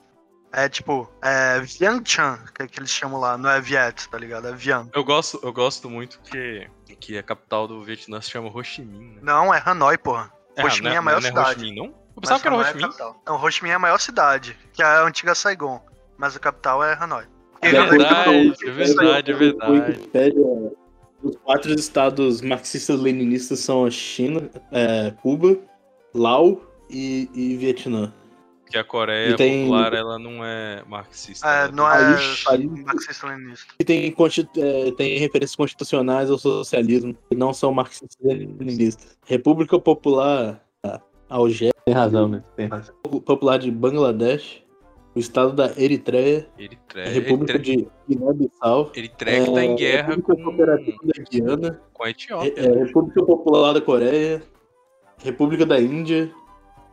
Speaker 2: É tipo. É Vientiane, que, que eles chamam lá. Não é Viet, tá ligado? É Vian.
Speaker 1: Eu gosto, eu gosto muito que, que a capital do Vietnã se chama Ho Chi Minh, né?
Speaker 2: Não, é Hanoi, porra. Ho Chi
Speaker 1: não
Speaker 2: Minh é a maior
Speaker 1: não Ho
Speaker 2: cidade.
Speaker 1: Chi Minh, não? Eu pensava que era Ho Chi
Speaker 2: é
Speaker 1: Minh.
Speaker 2: capital. Não, Ho Chi Minh é a maior cidade, que é a antiga Saigon. Mas a capital é Hanoi.
Speaker 1: É
Speaker 3: De acordo
Speaker 1: verdade, é
Speaker 3: de
Speaker 1: verdade, é verdade.
Speaker 3: Os quatro estados marxistas-leninistas são a China, é, Cuba, Laos e, e Vietnã.
Speaker 1: Que a Coreia
Speaker 3: E tem-
Speaker 1: Popular, ela não é marxista.
Speaker 2: É, não é marxista-leninista.
Speaker 3: E tem, é, tem referências constitucionais ao socialismo, que não são marxistas-leninistas. República Popular, a Algéria, tem razão, né? Tem razão. Popular de Bangladesh, o estado da Eritreia,
Speaker 1: Eritreia.
Speaker 3: a República
Speaker 1: Eritreia,
Speaker 3: de Guiné-Bissau,
Speaker 1: Eritreia que tá em
Speaker 3: é,
Speaker 1: guerra
Speaker 3: República
Speaker 1: com,
Speaker 3: Cooperativa da Guiana,
Speaker 1: com a
Speaker 3: é,
Speaker 1: Etiópia.
Speaker 3: é, República Popular da Coreia, República da Índia,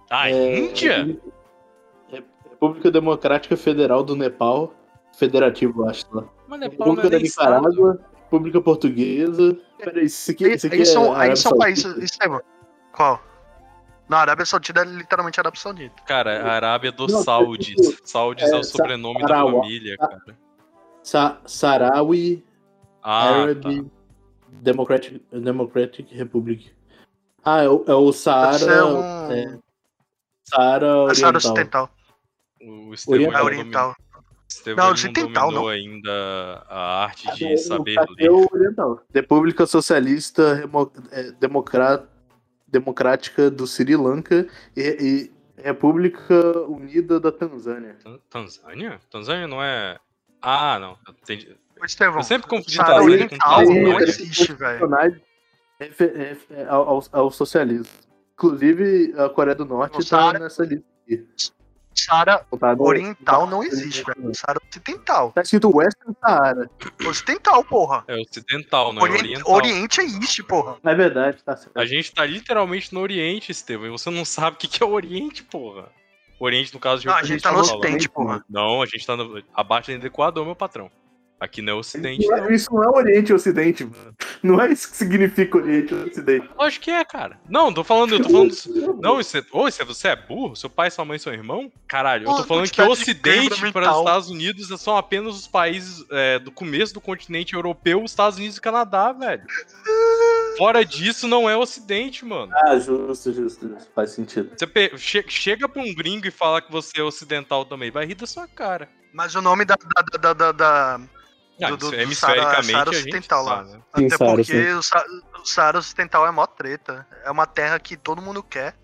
Speaker 1: A
Speaker 3: é,
Speaker 1: Índia?
Speaker 3: República- é, República Democrática Federal do Nepal, federativo, acho lá.
Speaker 1: Mas Nepal não
Speaker 3: República
Speaker 1: é
Speaker 3: da
Speaker 1: estado.
Speaker 3: Nicarágua, República Portuguesa. Peraí, isso aqui, isso aqui
Speaker 2: são,
Speaker 3: é
Speaker 2: aí
Speaker 3: Arábia
Speaker 2: são países. Estevam, qual? Não, a Arábia Saudita é literalmente a Arábia Saudita.
Speaker 1: Cara, a Arábia dos
Speaker 3: Não,
Speaker 1: Saudis.
Speaker 3: tipo,
Speaker 1: Saudis é,
Speaker 3: é,
Speaker 1: o sobrenome da família, cara.
Speaker 3: Sa Sarawi
Speaker 1: Ah,
Speaker 3: Arab
Speaker 1: tá.
Speaker 3: Democratic, Democratic Republic. Ah, é o, é o Saara.
Speaker 2: ser um.
Speaker 3: é, Saara
Speaker 2: a
Speaker 3: Oriental.
Speaker 2: Saara Ocidental.
Speaker 1: O Estevão
Speaker 3: Oriental.
Speaker 2: É
Speaker 1: não
Speaker 2: oriental.
Speaker 1: Estevão
Speaker 2: Não, ocidental, não.
Speaker 1: ainda a arte
Speaker 3: Ah,
Speaker 1: de
Speaker 3: não,
Speaker 1: saber
Speaker 3: aqui
Speaker 1: ler.
Speaker 3: é Oriental. República Socialista Remo- é, Democra- Democrática do Sri Lanka e, e República Unida da Tanzânia.
Speaker 1: Tan- Tanzânia? Tanzânia não é. Ah, não. Entendi.
Speaker 2: Estevão,
Speaker 1: Eu sempre confundi Tanzânia com
Speaker 2: Oriental
Speaker 1: Tanzânia.
Speaker 2: não existe, velho.
Speaker 3: Ao, ao- ao socialismo. Inclusive, a Coreia do Norte está nessa lista. aqui.
Speaker 2: Saara Oriental não existe, velho. Saara Ocidental.
Speaker 3: Tá escrito Western Saara.
Speaker 2: Ocidental, porra.
Speaker 1: É ocidental, não é
Speaker 2: Orien-
Speaker 1: oriental.
Speaker 2: Oriente é East, porra.
Speaker 3: É verdade, tá certo.
Speaker 1: A gente tá literalmente no Oriente, Estevão, e você não sabe o que que é o Oriente, porra. Oriente, no caso de
Speaker 2: Não, a gente tá no
Speaker 1: falando.
Speaker 2: Ocidente, porra.
Speaker 1: Não, a gente tá no... abaixo do Equador, meu patrão. Aqui não é Ocidente,
Speaker 3: Isso não é- Isso não é Oriente e Ocidente, mano. Não é isso que significa Oriente e Ocidente.
Speaker 1: Lógico que é, cara. Não, tô falando, eu tô falando. Não, isso é... Ô, isso é- você é burro? Seu pai, sua mãe, seu irmão? Caralho, eu tô falando que o Ocidente para os. Estados Unidos são apenas os países é, do começo do continente europeu, os Estados Unidos e Canadá, velho. Fora disso, não é Ocidente, mano.
Speaker 3: Ah, justo, justo, justo. Faz sentido.
Speaker 1: Você che- chega pra um gringo e fala que você é ocidental também, vai rir da sua cara.
Speaker 2: Mas o nome da. da, da, da, da-
Speaker 1: Ah,
Speaker 2: Do- do- do Saara Ocidental lá.
Speaker 1: sabe, né?
Speaker 3: Sim,
Speaker 2: Até
Speaker 3: Saara,
Speaker 2: porque
Speaker 3: sim.
Speaker 2: o, Sa o Saara Ocidental é mó treta. É uma terra que todo mundo quer,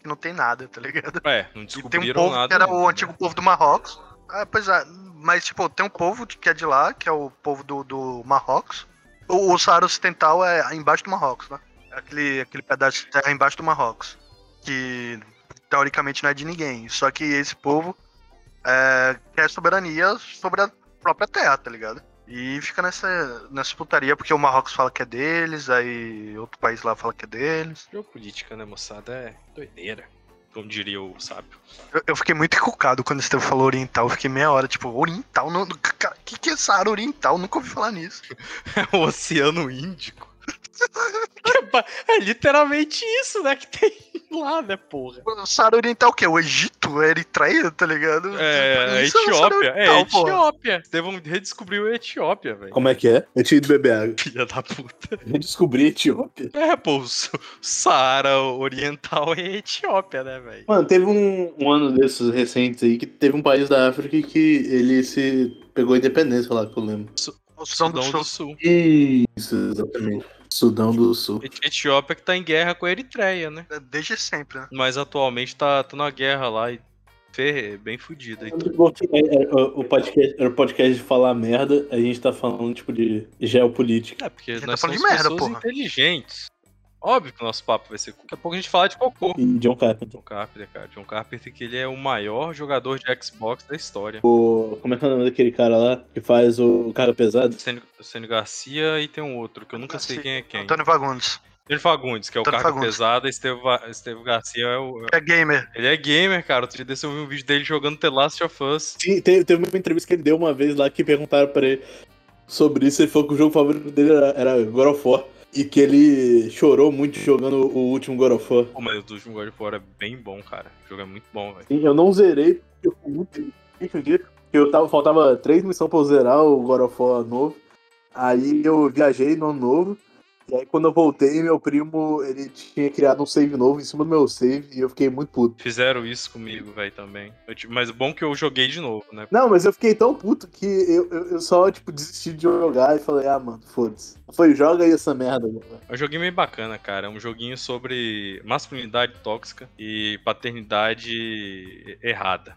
Speaker 2: que não tem nada, tá ligado?
Speaker 1: É, não
Speaker 2: E tem um
Speaker 1: descobriram
Speaker 2: povo
Speaker 1: nada.
Speaker 2: que era o
Speaker 1: né?
Speaker 2: antigo povo do Marrocos. Ah, pois é. Mas, tipo, tem um povo que é de lá, que é o povo do, do Marrocos. O, o Saara Ocidental é embaixo do Marrocos, né? É Aquele, aquele pedaço de terra embaixo do Marrocos. Que, teoricamente, não é de ninguém. Só que esse povo é, quer soberania sobre a própria terra, tá ligado? E fica nessa, nessa putaria, porque o Marrocos fala que é deles, aí outro país lá fala que é deles.
Speaker 1: Geopolítica, né, moçada? É doideira. Como diria o sábio.
Speaker 2: Eu, eu fiquei muito encucado quando o Estevão falou oriental. Eu fiquei meia hora, tipo, oriental? Não, cara, que, que é Saara Oriental? Nunca ouvi falar nisso.
Speaker 1: É o Oceano Índico. É é literalmente isso, né? Que tem lá, né, porra?
Speaker 2: O Saara Oriental o quê? O Egito? A Eritreia, tá ligado?
Speaker 1: É, a
Speaker 2: Isso o Saara
Speaker 1: Etiópia. É,
Speaker 2: Oriental, porra.
Speaker 1: Etiópia. Estevão redescobriu a Etiópia, velho.
Speaker 3: Como é que é? Eu tinha ido beber água.
Speaker 1: Filha da puta.
Speaker 3: Eu descobri a Etiópia.
Speaker 1: É, pô, o Sa- Saara Oriental é Etiópia, né, velho?
Speaker 3: Mano, teve um, um ano desses recentes aí que teve um país da África que ele se pegou a independência lá, que eu lembro.
Speaker 2: O Sudão do
Speaker 1: Sudão
Speaker 2: Sul.
Speaker 1: do Sul.
Speaker 3: Isso, exatamente. Sudão do Sul.
Speaker 1: Et- Etiópia que tá em guerra com a Eritreia, né?
Speaker 2: Desde sempre, né?
Speaker 1: Mas atualmente tá, tá na guerra lá e ferre, bem fudida. Então.
Speaker 3: O podcast, era o podcast de falar merda, a gente tá falando, tipo, de geopolítica.
Speaker 1: É, porque
Speaker 2: gente
Speaker 1: nós
Speaker 2: tá falando
Speaker 1: somos
Speaker 2: de merda,
Speaker 1: pessoas
Speaker 2: porra.
Speaker 1: inteligentes. Óbvio que o nosso papo vai ser. Daqui a pouco a gente fala de cocô.
Speaker 3: E John Carpenter.
Speaker 1: John Carpenter, cara. John Carpenter, que ele é o maior jogador de Xbox da história.
Speaker 3: O, como é que é o nome daquele cara lá que faz o cara pesado?
Speaker 1: Sênio Sênio Garcia e tem um outro, que eu nunca sei
Speaker 2: Sim,
Speaker 1: quem é quem.
Speaker 2: Antônio Vagundes.
Speaker 1: Ele Fagundes, que é o
Speaker 2: Antônio
Speaker 1: cargo
Speaker 2: Fagundes.
Speaker 1: pesado, e Esteve Garcia é o.
Speaker 2: É gamer.
Speaker 1: Ele é gamer, cara. Outro dia desse eu vi um vídeo dele jogando The Last of Us.
Speaker 3: Sim, teve, teve uma entrevista que ele deu uma vez lá que perguntaram pra ele sobre isso. Ele falou que o jogo favorito dele era, era God of War. E que ele chorou muito jogando o último God of War.
Speaker 1: Pô, mas o último God of War é bem bom, cara. O jogo é muito bom, velho.
Speaker 3: Sim, eu não zerei, porque eu fiquei muito triste Eu tava, faltava três missões pra eu zerar o God of War novo. Aí eu viajei no ano novo. E aí quando eu voltei, meu primo, ele tinha criado um save novo em cima do meu save. E eu fiquei muito puto.
Speaker 1: Fizeram isso comigo, velho, também. Eu tive- Mas bom que eu joguei de novo, né?
Speaker 3: Não, mas eu fiquei tão puto que eu, eu, eu só, tipo, desisti de jogar e falei, ah, mano, foda-se. Foi, joga aí essa merda, mano.
Speaker 1: É um joguinho meio bacana, cara. É um joguinho sobre masculinidade tóxica e paternidade errada.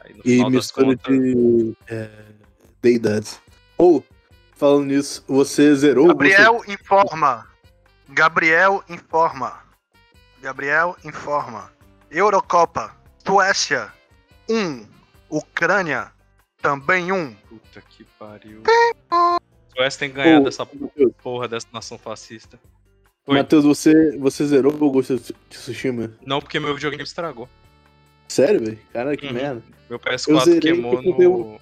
Speaker 1: Aí no
Speaker 3: E mistura
Speaker 1: contas.
Speaker 3: de é, deidades. Ou, falando nisso, você zerou
Speaker 2: Gabriel informa. Gabriel informa. Gabriel informa. Eurocopa. Suécia 1. Ucrânia, também um.
Speaker 1: Puta que pariu. Suécia tem ganhado
Speaker 3: Ô,
Speaker 1: essa porra dessa nação fascista.
Speaker 3: Matheus, você, você zerou o Ghost of Tsushima?
Speaker 1: Não, porque meu videogame estragou.
Speaker 3: Sério, velho? Cara, que
Speaker 1: Uhum.
Speaker 3: merda.
Speaker 1: Meu
Speaker 3: Eu
Speaker 1: PS4
Speaker 3: zerei
Speaker 1: queimou
Speaker 3: eu
Speaker 1: no,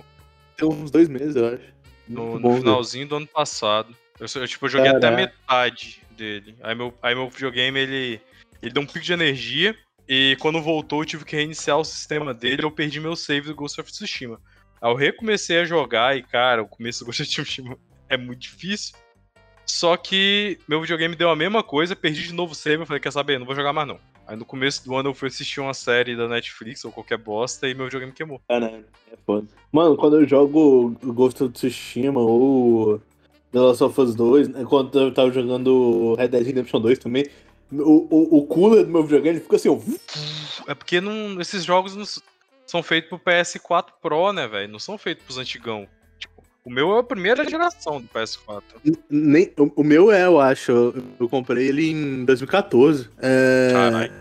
Speaker 3: Tem uns dois meses, eu acho.
Speaker 1: No, no
Speaker 3: velho.
Speaker 1: finalzinho do ano passado. Eu, eu, tipo, eu joguei até a
Speaker 3: Caraca.
Speaker 1: metade dele. Aí meu, aí meu videogame, ele, ele deu um pico de energia. E quando voltou, eu tive que reiniciar o sistema dele. Eu perdi meu save do Ghost of Tsushima. Aí eu recomecei a jogar e, cara, o começo do Ghost of Tsushima é muito difícil. Só que meu videogame deu a mesma coisa, perdi de novo o save. Eu falei, quer saber? Não vou jogar mais não. Aí no começo do ano eu fui assistir uma série da Netflix ou qualquer bosta e meu videogame queimou.
Speaker 3: Caralho, é foda. Mano, quando eu jogo Ghost of Tsushima ou The Last of Us 2, né, quando eu tava jogando Red Dead Redemption 2 também, o, o, o cooler do meu videogame fica assim, ó.
Speaker 1: É porque não, esses jogos não são feitos pro PS4 Pro, né, velho? Não são feitos pros antigão. O meu é a primeira geração do PS4.
Speaker 3: Nem, o, o meu é, eu acho. Eu, eu comprei ele em 2014. É,
Speaker 1: Caralho.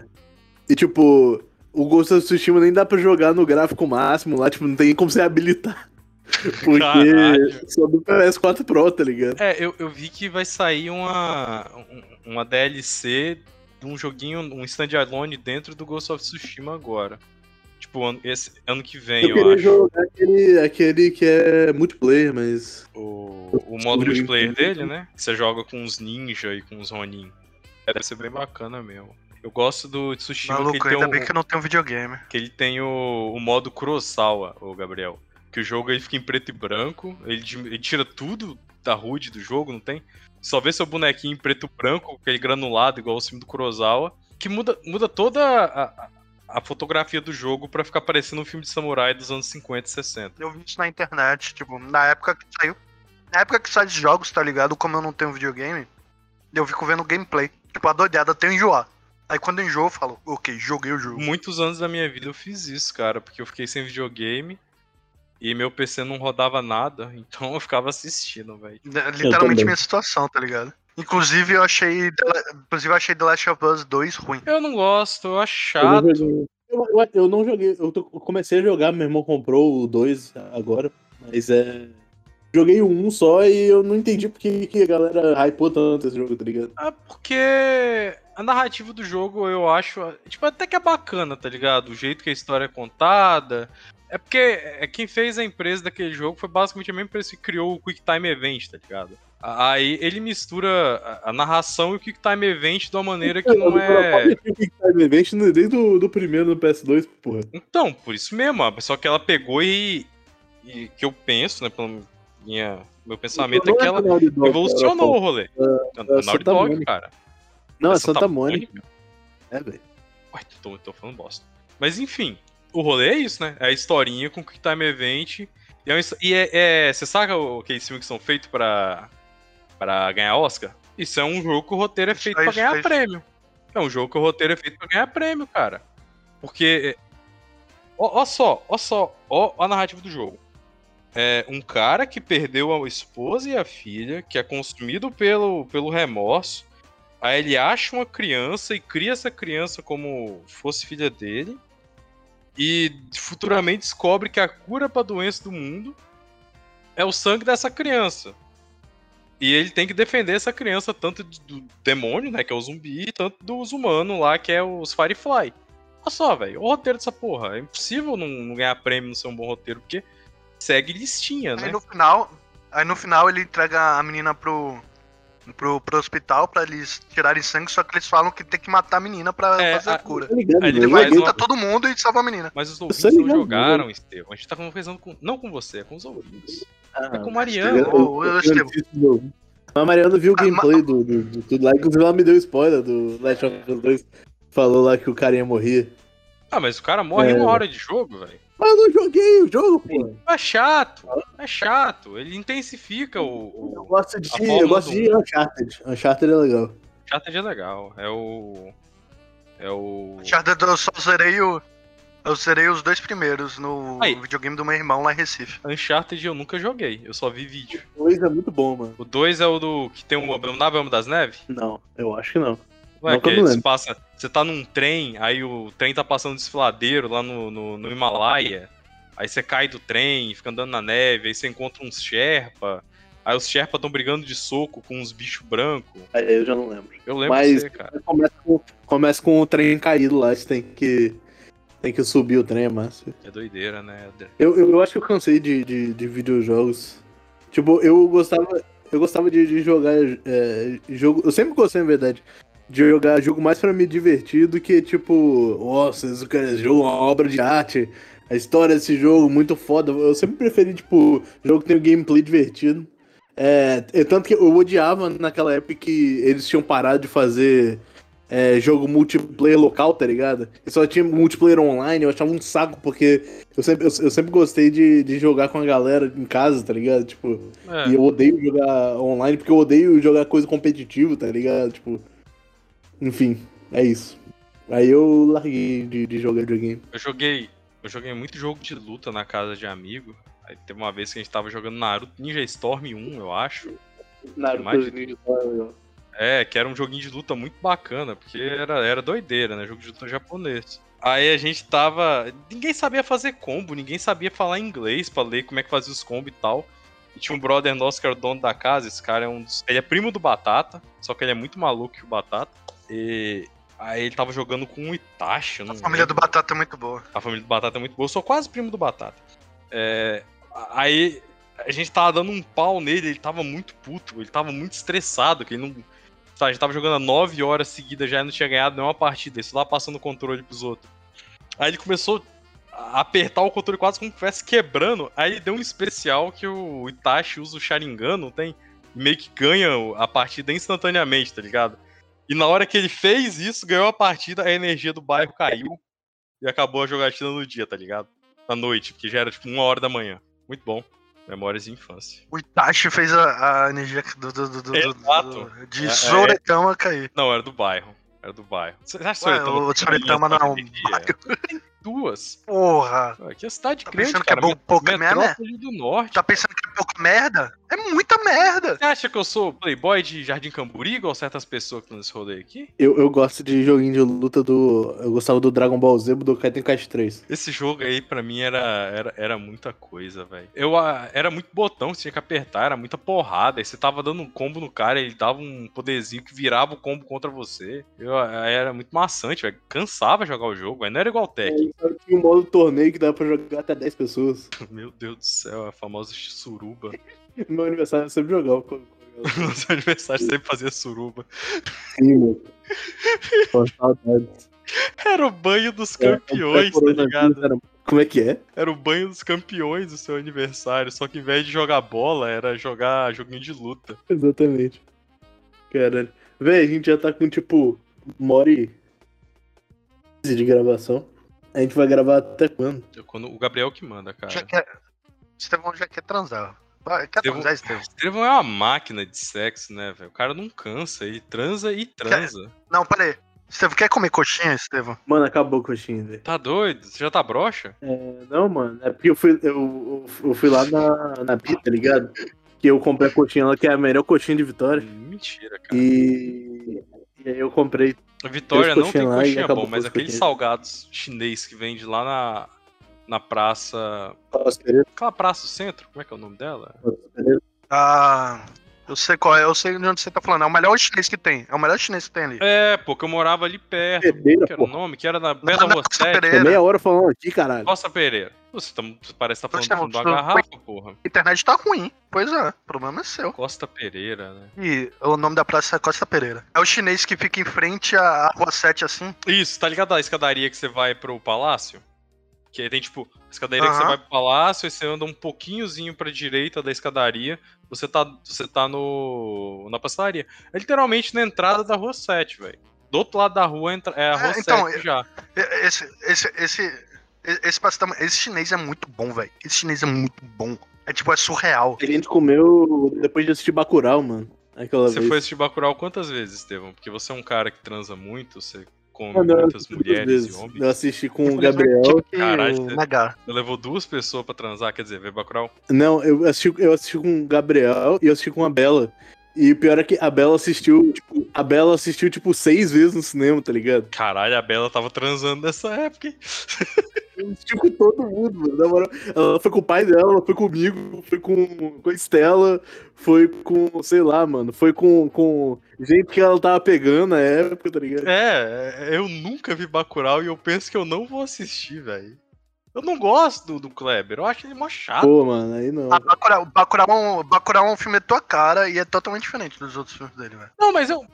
Speaker 3: E tipo, o Ghost of Tsushima nem dá pra jogar no gráfico máximo lá, tipo, não tem como você habilitar. Porque
Speaker 1: Caralho.
Speaker 3: só do PS4 Pro, tá ligado?
Speaker 1: É, eu, eu vi que vai sair uma, um- uma DLC de um joguinho, um standalone dentro do Ghost of Tsushima agora. Tipo, ano, esse, ano que vem,
Speaker 3: Eu
Speaker 1: eu, acho.
Speaker 3: jogar aquele, aquele que é multiplayer, mas.
Speaker 1: O, o modo multiplayer dele, né? Que você joga com uns ninja e com uns Ronin. Deve ser bem bacana mesmo. Eu gosto do Tsushima que
Speaker 2: Maluco,
Speaker 1: ele tem
Speaker 2: ainda
Speaker 1: um,
Speaker 2: bem que eu não tenho videogame.
Speaker 1: que ele tem o, o modo Kurosawa, o Gabriel. Que o jogo ele fica em preto e branco, ele, ele tira tudo da HUD do jogo, não tem? Só vê seu bonequinho em preto e branco, aquele granulado, igual o filme do Kurosawa, que muda, muda toda a, a- a fotografia do jogo pra ficar parecendo um filme de samurai dos anos 50 e 60.
Speaker 2: Eu vi isso na internet, tipo, na época que saiu. Na época que sai de jogos, tá ligado? Como eu não tenho videogame, eu fico vendo gameplay. Tipo, a doidada até eu enjoar. Aí quando eu enjoo, eu falo, ok, joguei o jogo.
Speaker 1: Muitos anos da minha vida eu fiz isso, cara, porque eu fiquei sem videogame e meu PC não rodava nada, então eu ficava assistindo, velho.
Speaker 2: É Literalmente minha situação, tá ligado? Inclusive eu achei. Inclusive eu achei The Last of Us 2 ruim.
Speaker 1: Eu não gosto, eu acho
Speaker 3: Eu
Speaker 1: chato.
Speaker 3: não joguei. Eu, eu- eu não joguei. Eu, tô- eu comecei a jogar, meu irmão comprou o 2 agora, mas é. Joguei o 1 só e eu não entendi porque que a galera hypou tanto esse jogo, tá ligado?
Speaker 1: Ah, porque a narrativa do jogo eu acho, tipo, até que é bacana, tá ligado? O jeito que a história é contada. É porque é, quem fez a empresa daquele jogo foi basicamente a mesma empresa que criou o Quick Time Event, tá ligado? Aí ele mistura a, a narração e o Quick Time Event de uma maneira que não é.
Speaker 3: Ter Quick Time Event desde o do primeiro no PS2, porra.
Speaker 1: Então, por isso mesmo, só que ela pegou e. e que eu penso, né, pelo minha, meu pensamento é que ela
Speaker 3: Dog,
Speaker 1: revolucionou o
Speaker 3: cara,
Speaker 1: rolê.
Speaker 3: é
Speaker 1: É Naughty
Speaker 3: Santa
Speaker 1: Dog,
Speaker 3: Mônica.
Speaker 1: cara.
Speaker 3: Não, é Santa Mônica. É, velho.
Speaker 1: Ué, tô, tô falando bosta. Mas enfim, o rolê é isso, né? É a historinha com Quick Time Event. E é, e é, é- Você o- aqueles filmes que são feitos pra, pra ganhar Oscar? Isso é um jogo que o roteiro é feito
Speaker 2: é
Speaker 1: pra ganhar prêmio. É um jogo que o roteiro é feito pra ganhar prêmio, cara. Porque. é, Ó, ó só, ó só, ó a narrativa do jogo. É um cara que perdeu a esposa e a filha, que é consumido pelo, pelo remorso. Aí ele acha uma criança e cria essa criança como fosse filha dele. E futuramente descobre que a cura pra doença do mundo é o sangue dessa criança. E ele tem que defender essa criança tanto do demônio, né, que é o zumbi, tanto dos humanos lá, que é os Firefly. Olha só, velho, o roteiro dessa porra. É impossível não, não ganhar prêmio não ser um bom roteiro, porque segue listinha, né?
Speaker 2: Aí no final. Aí no final ele entrega a menina pro. Pro, pro hospital pra eles tirarem sangue, só que eles falam que tem que matar a menina pra
Speaker 1: É,
Speaker 2: fazer a,
Speaker 1: a-
Speaker 2: cura.
Speaker 3: Tá ligado,
Speaker 1: Aí ele?
Speaker 2: Ele vai matar todo mundo e salva a menina.
Speaker 1: Mas os ouvintes não jogaram, Estevão. A gente tá conversando com. Não com você, é com os ouvintes.
Speaker 3: Ah,
Speaker 1: É com o Mariano.
Speaker 3: Eu-
Speaker 2: Estevam.
Speaker 3: Mas a Mariana viu o
Speaker 2: Ah,
Speaker 3: gameplay do, do, do tudo lá, inclusive ela me deu spoiler do Last of Us 2. Falou lá que o carinha morria.
Speaker 1: Ah, mas o cara morre em
Speaker 3: É.
Speaker 1: uma hora de jogo, velho.
Speaker 3: Mas eu não joguei o jogo, pô.
Speaker 1: É chato, é chato. Ele intensifica
Speaker 3: Eu
Speaker 1: o. o...
Speaker 3: gosto de, eu gosto
Speaker 1: do
Speaker 3: de Uncharted. Uncharted é legal.
Speaker 1: Uncharted é legal. É o. É o.
Speaker 2: Uncharted eu só zerei o. Eu zerei os dois primeiros no
Speaker 1: Aí.
Speaker 2: videogame do meu irmão lá em Recife.
Speaker 1: Uncharted eu nunca joguei, eu só vi vídeo.
Speaker 3: O 2 é muito bom, mano.
Speaker 1: O 2 é o do. que tem o Abominável Homem das Neves?
Speaker 3: Não, eu acho que não.
Speaker 1: Ué,
Speaker 3: Não
Speaker 1: que passa. Você tá num trem, aí o trem tá passando desfiladeiro lá no, no, no Himalaia. Aí você cai do trem, fica andando na neve, aí você encontra uns Sherpa. Aí os Sherpa estão brigando de soco com uns bichos brancos.
Speaker 3: Aí eu já não lembro.
Speaker 1: Eu lembro
Speaker 3: Mas
Speaker 1: você, cara.
Speaker 3: começa com, começa com o trem caído lá, você tem que. Tem que subir o trem, mas.
Speaker 1: É doideira, né?
Speaker 3: Eu, eu, eu acho que eu cansei de, de, de videojogos. Tipo, eu gostava. Eu gostava de, de jogar é, jogo. Eu sempre gostei, na verdade, de jogar jogo mais pra me divertir do que, tipo, nossa, esse jogo é uma obra de arte. A história desse jogo, muito foda. Eu sempre preferi, tipo, jogo que tem um gameplay divertido. É, é tanto que eu odiava naquela época que eles tinham parado de fazer é, jogo multiplayer local, tá ligado? E só tinha multiplayer online, eu achava um saco, porque eu sempre, eu, eu sempre gostei de, de jogar com a galera em casa, tá ligado? Tipo,
Speaker 1: É.
Speaker 3: e eu odeio jogar online porque eu odeio jogar coisa competitiva, tá ligado? Tipo, enfim, é isso. Aí eu larguei de, de jogar videogame.
Speaker 1: Eu joguei. Eu joguei muito jogo de luta na casa de amigo. Aí teve uma vez que a gente tava jogando Naruto Ninja Storm 1, eu acho.
Speaker 3: Naruto
Speaker 1: Mais de-
Speaker 3: Ninja Storm,
Speaker 1: É, que era um joguinho de luta muito bacana, porque era, era doideira, né? Jogo de luta japonês. Aí a gente tava. Ninguém sabia fazer combo, ninguém sabia falar inglês pra ler como é que fazia os combos e tal. E tinha um brother nosso que era o dono da casa, esse cara é um dos. Ele é primo do Batata, só que ele é muito maluco que o Batata. E. Aí ele tava jogando com o Itachi,
Speaker 2: A família do
Speaker 1: lembro.
Speaker 2: Batata é muito boa.
Speaker 1: A família do Batata é muito boa. Eu sou quase primo do Batata. É, aí a gente tava dando um pau nele, ele tava muito puto, ele tava muito estressado, que ele não. Sabe, a gente tava jogando há 9 horas seguidas já e não tinha ganhado nenhuma partida, isso lá passando o controle pros outros. Aí ele começou a apertar o controle quase como se estivesse quebrando. Aí ele deu um especial que o Itachi usa o Sharingan, não tem? E meio que ganha a partida instantaneamente, tá ligado? E na hora que ele fez isso, ganhou a partida, a energia do bairro caiu e acabou a jogatina no dia, tá ligado? À noite, porque já era tipo uma hora da manhã. Muito bom. Memórias de infância.
Speaker 2: O Itachi fez a, a energia do, do, do, do- do-
Speaker 1: Exato.
Speaker 2: do- de
Speaker 1: É, é.
Speaker 2: Soretama cair.
Speaker 1: Não, era do bairro. Era do bairro. Você acha que
Speaker 2: Ué,
Speaker 1: Soretama
Speaker 2: o Soretama não é um?
Speaker 1: Duas.
Speaker 2: Porra.
Speaker 1: Aqui é cidade
Speaker 2: Tá
Speaker 1: grande,
Speaker 2: pensando que é
Speaker 1: cara.
Speaker 2: pouca merda, né?
Speaker 1: Do Norte.
Speaker 2: Tá pensando que é pouca merda? É muita merda.
Speaker 1: Você acha que eu sou playboy de Jardim Camburi, igual certas pessoas que estão nesse rolê aqui?
Speaker 3: Eu, eu gosto de joguinho de luta do. Eu gostava do Dragon Ball Z do Kaiten Cast 3.
Speaker 1: Esse jogo aí, pra mim, era, era, era muita coisa, velho. Eu ah, Era muito botão, você tinha que apertar, era muita porrada. Aí você tava dando um combo no cara, ele dava um poderzinho que virava o combo contra você. Eu, ah, era muito maçante, velho. Cansava jogar o jogo. Não era igual o Tekken.
Speaker 3: Só Tinha um modo torneio que dava pra jogar até 10 pessoas.
Speaker 1: Meu Deus do céu, a famosa suruba.
Speaker 3: No meu aniversário eu sempre jogava com.
Speaker 1: No seu aniversário sempre fazia suruba.
Speaker 3: Sim. Pô, saudades.
Speaker 1: Era o banho dos
Speaker 3: É,
Speaker 1: campeões, tá
Speaker 3: coronavírus
Speaker 1: ligado?
Speaker 3: era- Como é que é?
Speaker 1: Era o banho dos campeões do seu aniversário. Só que em vez de jogar bola, era jogar joguinho de luta.
Speaker 3: Exatamente. Caralho. Véi, a gente já tá com tipo uma hora e 15 de gravação. A gente vai gravar até quando?
Speaker 1: Eu- Quando, o Gabriel que manda, cara.
Speaker 2: Já quer. Estevão já quer transar. Quer
Speaker 1: Estevão-
Speaker 2: transar, Estevão?
Speaker 1: Estevão é uma máquina de sexo, né, velho? O cara não cansa, ele transa e transa.
Speaker 2: Não, peraí. Estevão, quer comer coxinha, Estevão?
Speaker 3: Mano, acabou a coxinha, velho.
Speaker 1: Tá doido? Você já tá broxa?
Speaker 3: É, não, mano, é porque eu fui, eu, eu, fui lá na, na Pita, tá ligado? Que eu comprei a coxinha lá, que é a melhor coxinha de Vitória.
Speaker 1: Mentira, cara.
Speaker 3: E, e aí eu comprei.
Speaker 1: A Vitória não tem
Speaker 3: coxinha
Speaker 1: bom, mas aqueles salgados chinês que vende lá na, na praça. Aquela praça do centro? Como é que é o nome dela?
Speaker 2: Ah. Eu sei qual é, eu sei de onde você tá falando. É o melhor chinês que tem. É o melhor chinês que tem ali.
Speaker 1: É, pô, que eu morava ali perto.
Speaker 3: Pereira,
Speaker 1: Como que era o
Speaker 3: pô.
Speaker 1: nome? Que era na perto da 7.
Speaker 2: Pereira.
Speaker 3: Meia hora falando aqui, caralho.
Speaker 1: Costa Pereira. Você, tá- você parece que tá
Speaker 2: Poxa,
Speaker 1: falando de uma garrafa, porra.
Speaker 2: A internet tá ruim. Pois é, o problema é seu.
Speaker 1: Costa Pereira, né?
Speaker 2: E o nome da praça é Costa Pereira. É o chinês que fica em frente à à Rua 7, assim.
Speaker 1: Isso, tá ligado a escadaria que você vai pro palácio? Que aí tem tipo, a escadaria que você vai pro palácio, aí você anda um pouquinhozinho pra direita da escadaria, você tá, você tá no. na pastelaria. É literalmente na entrada da rua 7, velho. Do outro lado da rua entra- é a rua
Speaker 2: É, então,
Speaker 1: 7 já.
Speaker 2: Esse, esse, esse, esse, pastel- esse chinês é muito bom, velho. Esse chinês é muito bom. É tipo, é surreal.
Speaker 3: A gente comeu depois de assistir Bacurau, mano. Aquela
Speaker 1: Você
Speaker 3: vez.
Speaker 1: foi assistir Bacurau quantas vezes, Estevão? Porque você é um cara que transa muito, você
Speaker 3: Mano, eu
Speaker 1: muitas mulheres
Speaker 3: vezes.
Speaker 1: e homens.
Speaker 3: Eu assisti com o Gabriel.
Speaker 2: que
Speaker 1: Caralho, você-. Você levou duas pessoas pra transar, quer dizer, ver Bacurau?
Speaker 3: Não, eu assisti, eu assisti com o Gabriel e eu assisti com a Bela. E o pior é que a Bela assistiu, tipo, a Bela assistiu, tipo, seis vezes no cinema, tá ligado?
Speaker 1: Caralho, a Bela tava transando nessa época, hein?
Speaker 3: assistiu com todo mundo, mano. Na moral, ela foi com o pai dela, ela foi comigo, foi com, com a Estela, foi com, sei lá, mano, foi com, com gente que ela tava pegando na época, tá ligado?
Speaker 1: É, eu nunca vi Bacurau e eu penso que eu não vou assistir, velho. Eu não gosto do, do Kleber, eu acho ele mó chato.
Speaker 3: Pô, mano, aí não.
Speaker 2: Ah, Bacurau, Bacurau, é um- Bacurau é um filme da tua cara e é totalmente diferente dos outros filmes dele, velho.
Speaker 1: Não, mas eu.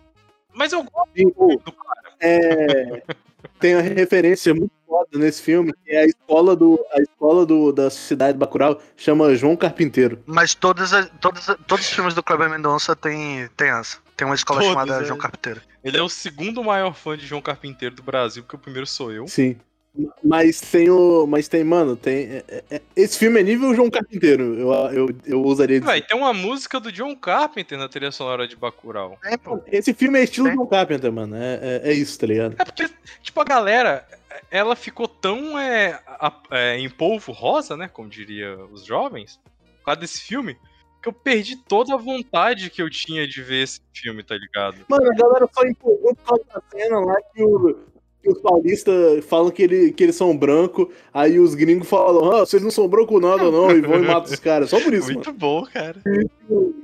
Speaker 1: Mas eu gosto
Speaker 3: Sim,
Speaker 1: do cara.
Speaker 3: é, tem uma referência muito foda nesse filme, que é a escola, do, a escola do, da cidade de Bacurau, chama João Carpinteiro.
Speaker 2: Mas todas, as- todas, as- todos os filmes do Kleber Mendonça tem, tem essa. Tem uma escola
Speaker 1: Todos,
Speaker 2: chamada
Speaker 1: é.
Speaker 2: João Carpinteiro.
Speaker 1: Ele é o segundo maior fã de João Carpinteiro do Brasil, porque o primeiro sou eu.
Speaker 3: Sim. Mas tem o. Mas tem, mano, tem. é- é- esse filme é nível João Carpinteiro. Eu, eu, eu usaria dizer.
Speaker 1: Véi, tem uma música do John Carpenter na trilha sonora de Bacurau.
Speaker 2: É, pô.
Speaker 3: Esse filme é estilo
Speaker 2: Tem.
Speaker 3: John Carpenter, mano. É, é, é isso, tá ligado?
Speaker 1: É porque, tipo, a galera, ela ficou tão é, a- é, em polvo rosa, né? Como diria os jovens, por causa desse filme, que eu perdi toda a vontade que eu tinha de ver esse filme, tá ligado?
Speaker 3: Mano, a galera só empolgou por causa da cena lá que, o- que os paulistas falam que, ele, que eles são brancos, aí os gringos falam, ah, vocês não são brancos nada não, e vão e matam os caras. Só por isso,
Speaker 1: Muito bom, cara.
Speaker 3: mano.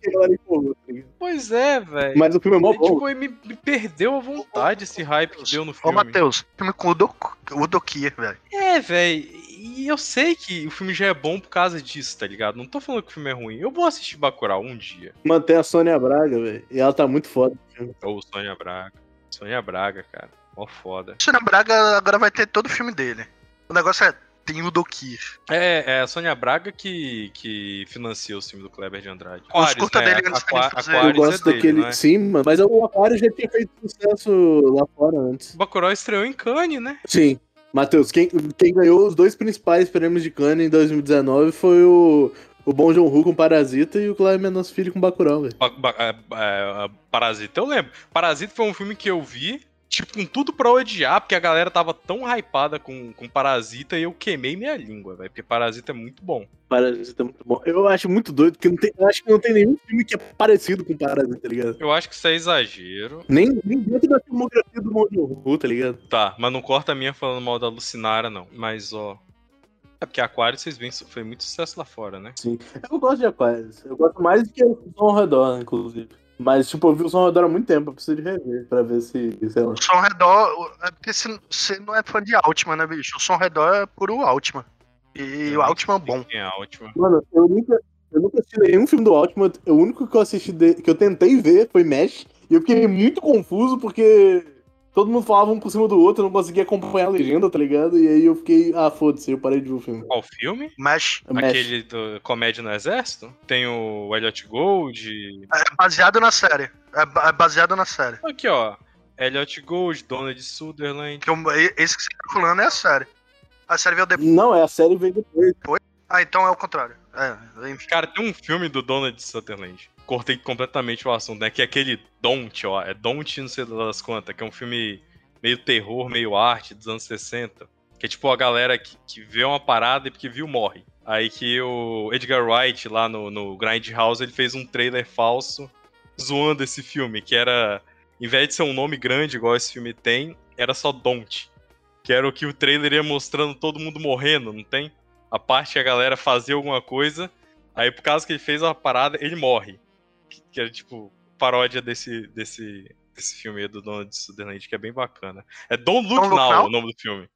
Speaker 3: Que a galera empolgou, tá ligado?
Speaker 1: Pois é, velho.
Speaker 3: Mas o filme é mó bom.
Speaker 1: tipo, me, me perdeu a vontade esse hype que deu no
Speaker 2: Ô,
Speaker 1: filme.
Speaker 2: Matheus, filme com o Dok- o Dokia, velho.
Speaker 1: É, velho. E eu sei que o filme já é bom por causa disso, tá ligado? Não tô falando que o filme é ruim. Eu vou assistir Bacurau um dia.
Speaker 3: Mantém a Sônia Braga, velho. E ela tá muito foda.
Speaker 1: Ou Sônia Braga. Sônia Braga, cara. Mó foda.
Speaker 2: Sônia Braga agora vai ter todo o filme dele. O negócio é, tem o Dokia.
Speaker 1: É, é a Sônia Braga que, que financia o filme do Kleber de Andrade.
Speaker 2: Os
Speaker 1: Aquarius,
Speaker 2: curta
Speaker 1: né?
Speaker 2: dele eles
Speaker 1: Aqua-
Speaker 2: fazer.
Speaker 3: Eu gosto
Speaker 1: é dele,
Speaker 3: daquele.
Speaker 1: não é?
Speaker 3: Sim, mano. Mas o Aquário já tinha feito sucesso lá fora antes.
Speaker 1: Bacurau estreou em Cannes, né?
Speaker 3: Sim. Matheus, quem, quem ganhou os dois principais prêmios de Cannes em 2019 foi o, o Bom Joon Ho com Parasita e o Cláudio Menos Filho com Bacurau, velho.
Speaker 1: Ba- ba- é, é, Parasita, eu lembro. Parasita foi um filme que eu vi, tipo, com tudo pra odiar, porque a galera tava tão hypada com, com Parasita e eu queimei minha língua, velho. Porque Parasita é muito bom.
Speaker 3: Parasita é muito bom. Eu acho muito doido, porque não tem, eu acho que não tem nenhum filme que é parecido com Parasita, tá ligado?
Speaker 1: Eu acho que isso é exagero.
Speaker 3: Nem, nem dentro da filmografia do Joon Ho, tá ligado?
Speaker 1: Tá, mas não corta a minha falando mal da Lucinara, não. Mas, ó. É porque Aquário, vocês veem, foi muito sucesso lá fora, né?
Speaker 3: Sim. Eu gosto de Aquarius. Eu gosto mais do que ao Redor, inclusive. Mas, tipo, eu vi o Som ao Redor há muito tempo, eu preciso de rever pra ver se, sei lá.
Speaker 2: O Som Redor. É porque você- não é fã de Altman, né, bicho? O Som Redor é puro Altman. E o Altman é bom.
Speaker 1: É ótimo.
Speaker 3: Mano, eu nunca, eu nunca assisti nenhum filme do Altman. O único que eu assisti, de- que eu tentei ver foi Mesh. E eu fiquei muito confuso porque todo mundo falava um por cima do outro, eu não conseguia acompanhar a legenda, tá ligado? E aí eu fiquei, ah, foda-se, eu parei de ver o filme.
Speaker 1: Qual filme?
Speaker 2: Mesh.
Speaker 3: Mesh.
Speaker 1: Aquele do Comédia no Exército? Tem o Elliot Gold.
Speaker 2: É baseado na série. É é baseado na série.
Speaker 1: Aqui, ó. Elliot Gold, Donald Sutherland.
Speaker 2: Que eu- esse que você tá falando é a série. A série veio depois.
Speaker 3: Não, é a série veio depois.
Speaker 2: Ah, então é o contrário. É, enfim.
Speaker 1: Cara, tem um filme do Donald Sutherland. Cortei completamente o assunto, né? Que é aquele Don't, ó. É Don't, não sei das quantas, que é um filme meio terror, meio arte dos anos 60. Que é tipo a galera que, que vê uma parada e porque viu morre. Aí que o Edgar Wright, lá no, no Grindhouse, ele fez um trailer falso zoando esse filme, que era, em vez de ser um nome grande igual esse filme tem, era só Don't. Que era o que o trailer ia mostrando todo mundo morrendo, não tem? A parte que a galera fazia alguma coisa, aí por causa que ele fez uma parada, ele morre. Que, que era tipo paródia desse, desse, desse filme aí do Donald Sutherland, que é bem bacana. É Don't Look,
Speaker 2: Don't Look
Speaker 1: Now,
Speaker 2: Now?
Speaker 1: o nome do filme.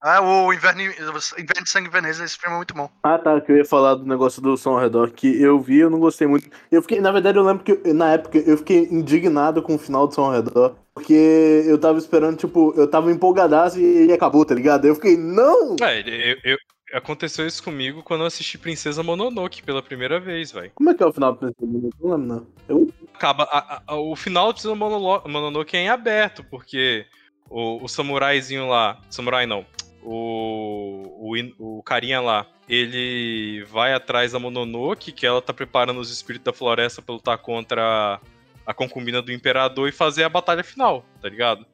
Speaker 2: Ah, o Inverno, Inverno de Sangue Veneza, esse filme é muito bom.
Speaker 3: Ah, tá, que eu ia falar do negócio do som ao redor, que eu vi, eu não gostei muito. Eu fiquei, na verdade, eu lembro que na época eu fiquei indignado com o final do som ao redor, porque eu tava esperando, tipo, eu tava empolgadaço e ele acabou, tá ligado? Eu fiquei, não!
Speaker 1: É, eu, eu- aconteceu isso comigo quando eu assisti Princesa Mononoke pela primeira vez, velho.
Speaker 3: Como é que é o final do Princesa Mononoke? Não lembro, não. Eu...
Speaker 1: Acaba, a- a- o final de Princesa Mononoke é em aberto, porque o, o samuraizinho lá, samurai não, o, o, o carinha lá, ele vai atrás da Mononoke, que ela tá preparando os espíritos da floresta pra lutar contra a concubina do imperador e fazer a batalha final, tá ligado?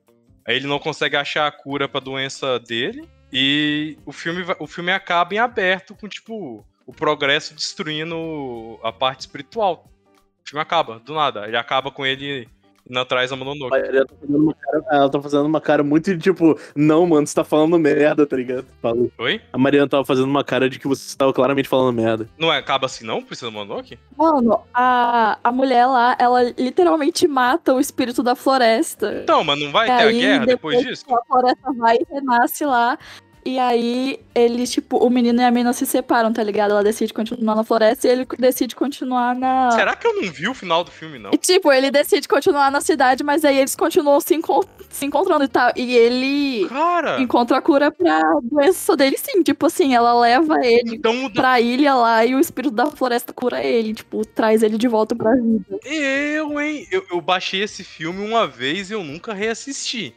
Speaker 1: Aí ele não consegue achar a cura pra doença dele e o filme, o filme acaba em aberto com, tipo, o progresso destruindo a parte espiritual. O filme acaba, do nada. Ele acaba com ele E não traz a
Speaker 3: A
Speaker 1: Mononoke.
Speaker 3: Mariana tá fazendo uma cara, ela tá fazendo uma cara muito tipo, não, mano, você tá falando merda, tá ligado? Falou.
Speaker 1: Oi?
Speaker 3: A Mariana tava fazendo uma cara de que você tava claramente falando merda.
Speaker 1: Não é, acaba assim não? Precisa do Mononoke?
Speaker 4: Mano, a, a mulher lá, ela literalmente mata o espírito da floresta.
Speaker 1: Então, mas não vai
Speaker 4: E
Speaker 1: ter a
Speaker 4: aí,
Speaker 1: guerra depois
Speaker 4: depois
Speaker 1: disso?
Speaker 4: A floresta vai e renasce lá. E aí, eles, tipo, o menino e a menina se separam, tá ligado? Ela decide continuar na floresta e ele decide continuar na.
Speaker 1: Será que eu não vi o final do filme, não?
Speaker 4: E, tipo, ele decide continuar na cidade, mas aí eles continuam se, encon- se encontrando e tal. E ele
Speaker 1: Cara,
Speaker 4: encontra a cura pra doença dele, sim. Tipo assim, ela leva ele
Speaker 1: então
Speaker 4: pra ilha lá e o espírito da floresta cura ele. Tipo, traz ele de volta pra vida.
Speaker 1: eu, hein? Eu, eu baixei esse filme uma vez e eu nunca reassisti.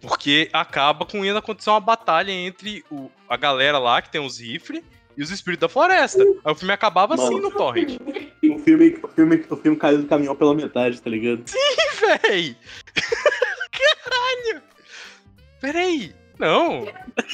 Speaker 1: Porque acaba com indo acontecer uma batalha entre o, a galera lá, que tem os rifles, e os espíritos da floresta. Aí o filme acabava assim
Speaker 3: Mano.
Speaker 1: no torrent.
Speaker 3: O filme, o filme, o filme caiu do caminhão pela metade, tá ligado?
Speaker 1: Véi! Caralho! Peraí! Não!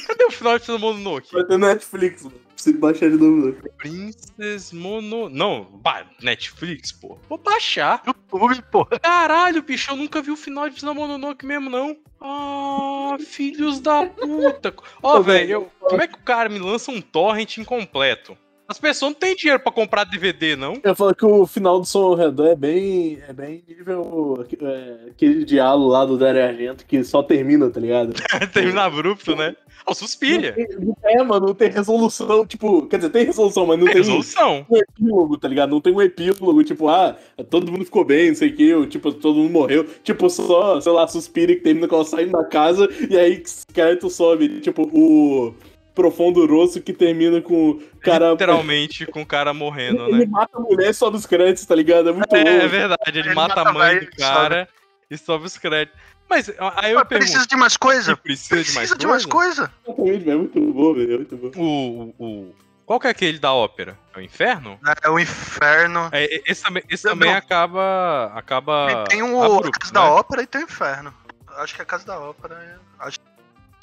Speaker 1: Cadê o final de Mononoke?
Speaker 3: Vai ter Netflix, mano. Preciso baixar de novo. né?
Speaker 1: Princess Mono... Não, Netflix, pô. Vou baixar.
Speaker 2: YouTube, pô.
Speaker 1: Caralho, bicho, eu nunca vi o final de Mononoke mesmo, não. Ah, filhos da puta. Ó,
Speaker 3: Ô,
Speaker 1: velho, como é que o cara me lança um torrent incompleto? As pessoas não têm dinheiro pra comprar DVD, não.
Speaker 3: Eu falo que o final do Som ao Redor é bem. É bem nível. É, aquele diálogo lá do Dario Argento que só termina, tá ligado?
Speaker 1: Termina abrupto, né? Ó, suspilha.
Speaker 3: Não tem- É, mano, não tem resolução. Tipo, quer dizer, tem resolução, mas não
Speaker 1: Tem
Speaker 3: tem
Speaker 1: resolução.
Speaker 3: um epílogo, tá ligado? Não tem um epílogo, tipo, ah, todo mundo ficou bem, não sei o que, ou, tipo, todo mundo morreu. Tipo, só, sei lá, suspira que termina com ela saindo da casa e aí crédito sobe. Tipo, o Profundo Rosso que termina com o cara.
Speaker 1: Literalmente com o cara morrendo,
Speaker 3: Ele
Speaker 1: né?
Speaker 3: mata a mulher e sobe os créditos, tá ligado? É muito
Speaker 1: É, é verdade, ele,
Speaker 2: Ele
Speaker 1: mata a
Speaker 2: mata
Speaker 1: mãe
Speaker 2: velho
Speaker 1: do cara e sobe os créditos. Mas aí eu
Speaker 2: Mas
Speaker 1: pergunto,
Speaker 2: precisa de mais coisa?
Speaker 1: precisa, de mais
Speaker 2: Precisa de mais
Speaker 1: coisa?
Speaker 3: Exatamente, velho, é muito bom, velho. É muito bom.
Speaker 1: O, o, Qual que é aquele da ópera? É o Inferno?
Speaker 2: É o inferno.
Speaker 1: É, é, esse também, esse
Speaker 2: Não.
Speaker 1: também acaba. acaba
Speaker 2: tem o
Speaker 1: abrupto,
Speaker 2: a Casa
Speaker 1: né?
Speaker 2: da Ópera e tem o inferno. Acho que a Casa da Ópera é. Acho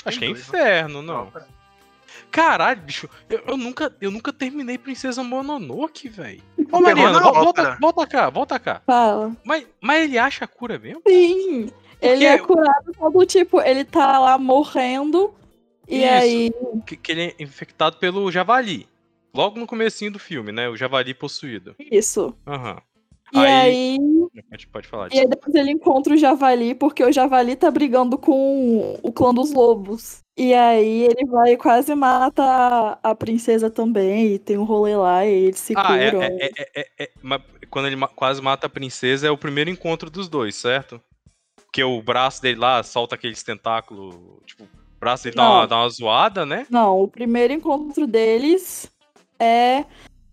Speaker 1: Acho que é
Speaker 2: né?
Speaker 1: inferno, não. Caralho, bicho, eu, eu nunca, eu nunca terminei Princesa Mononoke, velho. Ô, Mariana, volta, volta cá, volta cá.
Speaker 4: Fala.
Speaker 1: Mas, mas ele acha a cura mesmo?
Speaker 4: Sim. Ele é curado quando, tipo, ele tá lá morrendo. E
Speaker 1: Isso.
Speaker 4: aí.
Speaker 1: Que, que ele é infectado pelo javali. Logo no comecinho do filme, né? O javali possuído.
Speaker 4: Isso.
Speaker 1: Aham.
Speaker 4: E
Speaker 1: Aí-
Speaker 4: aí.
Speaker 1: Pode, pode falar
Speaker 4: E aí depois ele encontra o Javali, porque o Javali tá brigando com o clã dos lobos. E aí ele vai e quase mata a, princesa também, e tem um rolê lá, e eles se
Speaker 1: Ah, é,
Speaker 4: curam.
Speaker 1: é, é, é, é- quando ele ma- quase mata a princesa é o primeiro encontro dos dois, certo? Porque o braço dele lá solta aqueles tentáculos, tipo, o braço dele dá uma, dá uma zoada, né?
Speaker 4: Não, o primeiro encontro deles é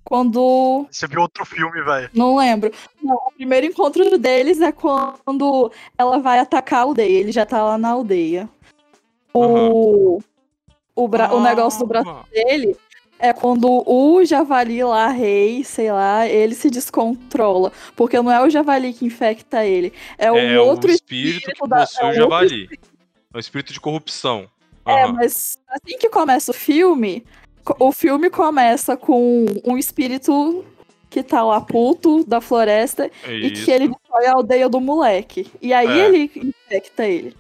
Speaker 4: quando.
Speaker 2: Você viu outro filme, velho.
Speaker 4: Não lembro. Não, o primeiro encontro deles é quando ela vai atacar a aldeia. Ele já tá lá na aldeia. O, o, bra... o negócio do braço
Speaker 1: Ah,
Speaker 4: dele é quando o javali lá, rei, sei lá, ele se descontrola. Porque não é o javali que infecta ele, é o
Speaker 1: É
Speaker 4: outro
Speaker 1: o espírito que
Speaker 4: espírito da-
Speaker 1: possui
Speaker 4: é
Speaker 1: o javali. É o espírito de corrupção.
Speaker 4: É,
Speaker 1: Aham.
Speaker 4: mas assim que começa o filme, o filme começa com um espírito que tá lá puto da floresta e
Speaker 1: Isso.
Speaker 4: que ele destrói a aldeia do moleque. E aí
Speaker 1: É.
Speaker 4: ele infecta ele.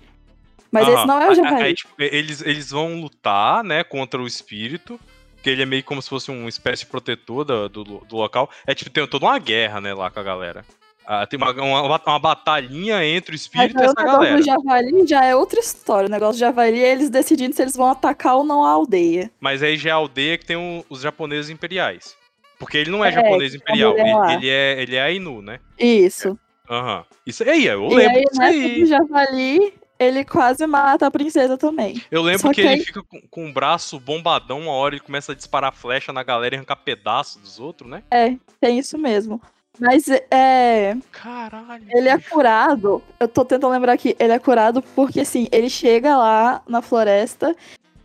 Speaker 4: Mas
Speaker 1: Aham.
Speaker 4: esse não é o
Speaker 1: aí, tipo, eles, eles vão lutar, né, contra o espírito, que ele é meio como se fosse uma espécie de protetor da- do, do local. É tipo, tem toda uma guerra, né, lá com a galera. Ah, tem uma, uma, uma batalhinha entre o espírito e
Speaker 4: o
Speaker 1: essa
Speaker 4: negócio
Speaker 1: galera.
Speaker 4: do javali já é outra história. O negócio do javali é eles decidindo se eles vão atacar ou não a aldeia.
Speaker 1: Mas aí já é a aldeia que tem o- os japoneses imperiais. Porque ele não é,
Speaker 4: É,
Speaker 1: japonês
Speaker 4: é
Speaker 1: imperial, ele,
Speaker 4: lá.
Speaker 1: ele é, ele é Ainu, né?
Speaker 4: Isso.
Speaker 1: Aham. Isso aí, eu
Speaker 4: e
Speaker 1: lembro
Speaker 4: aí,
Speaker 1: disso aí.
Speaker 4: do javali, ele quase mata a princesa também.
Speaker 1: Eu lembro que,
Speaker 4: que
Speaker 1: ele
Speaker 4: aí-
Speaker 1: fica com, com o braço bombadão, uma hora ele começa a disparar flecha na galera e arrancar pedaço dos outros, né?
Speaker 4: É, tem isso mesmo. Mas é,
Speaker 1: Caralho.
Speaker 4: ele é curado. Eu tô tentando lembrar aqui. Ele é curado porque, assim, ele chega lá na floresta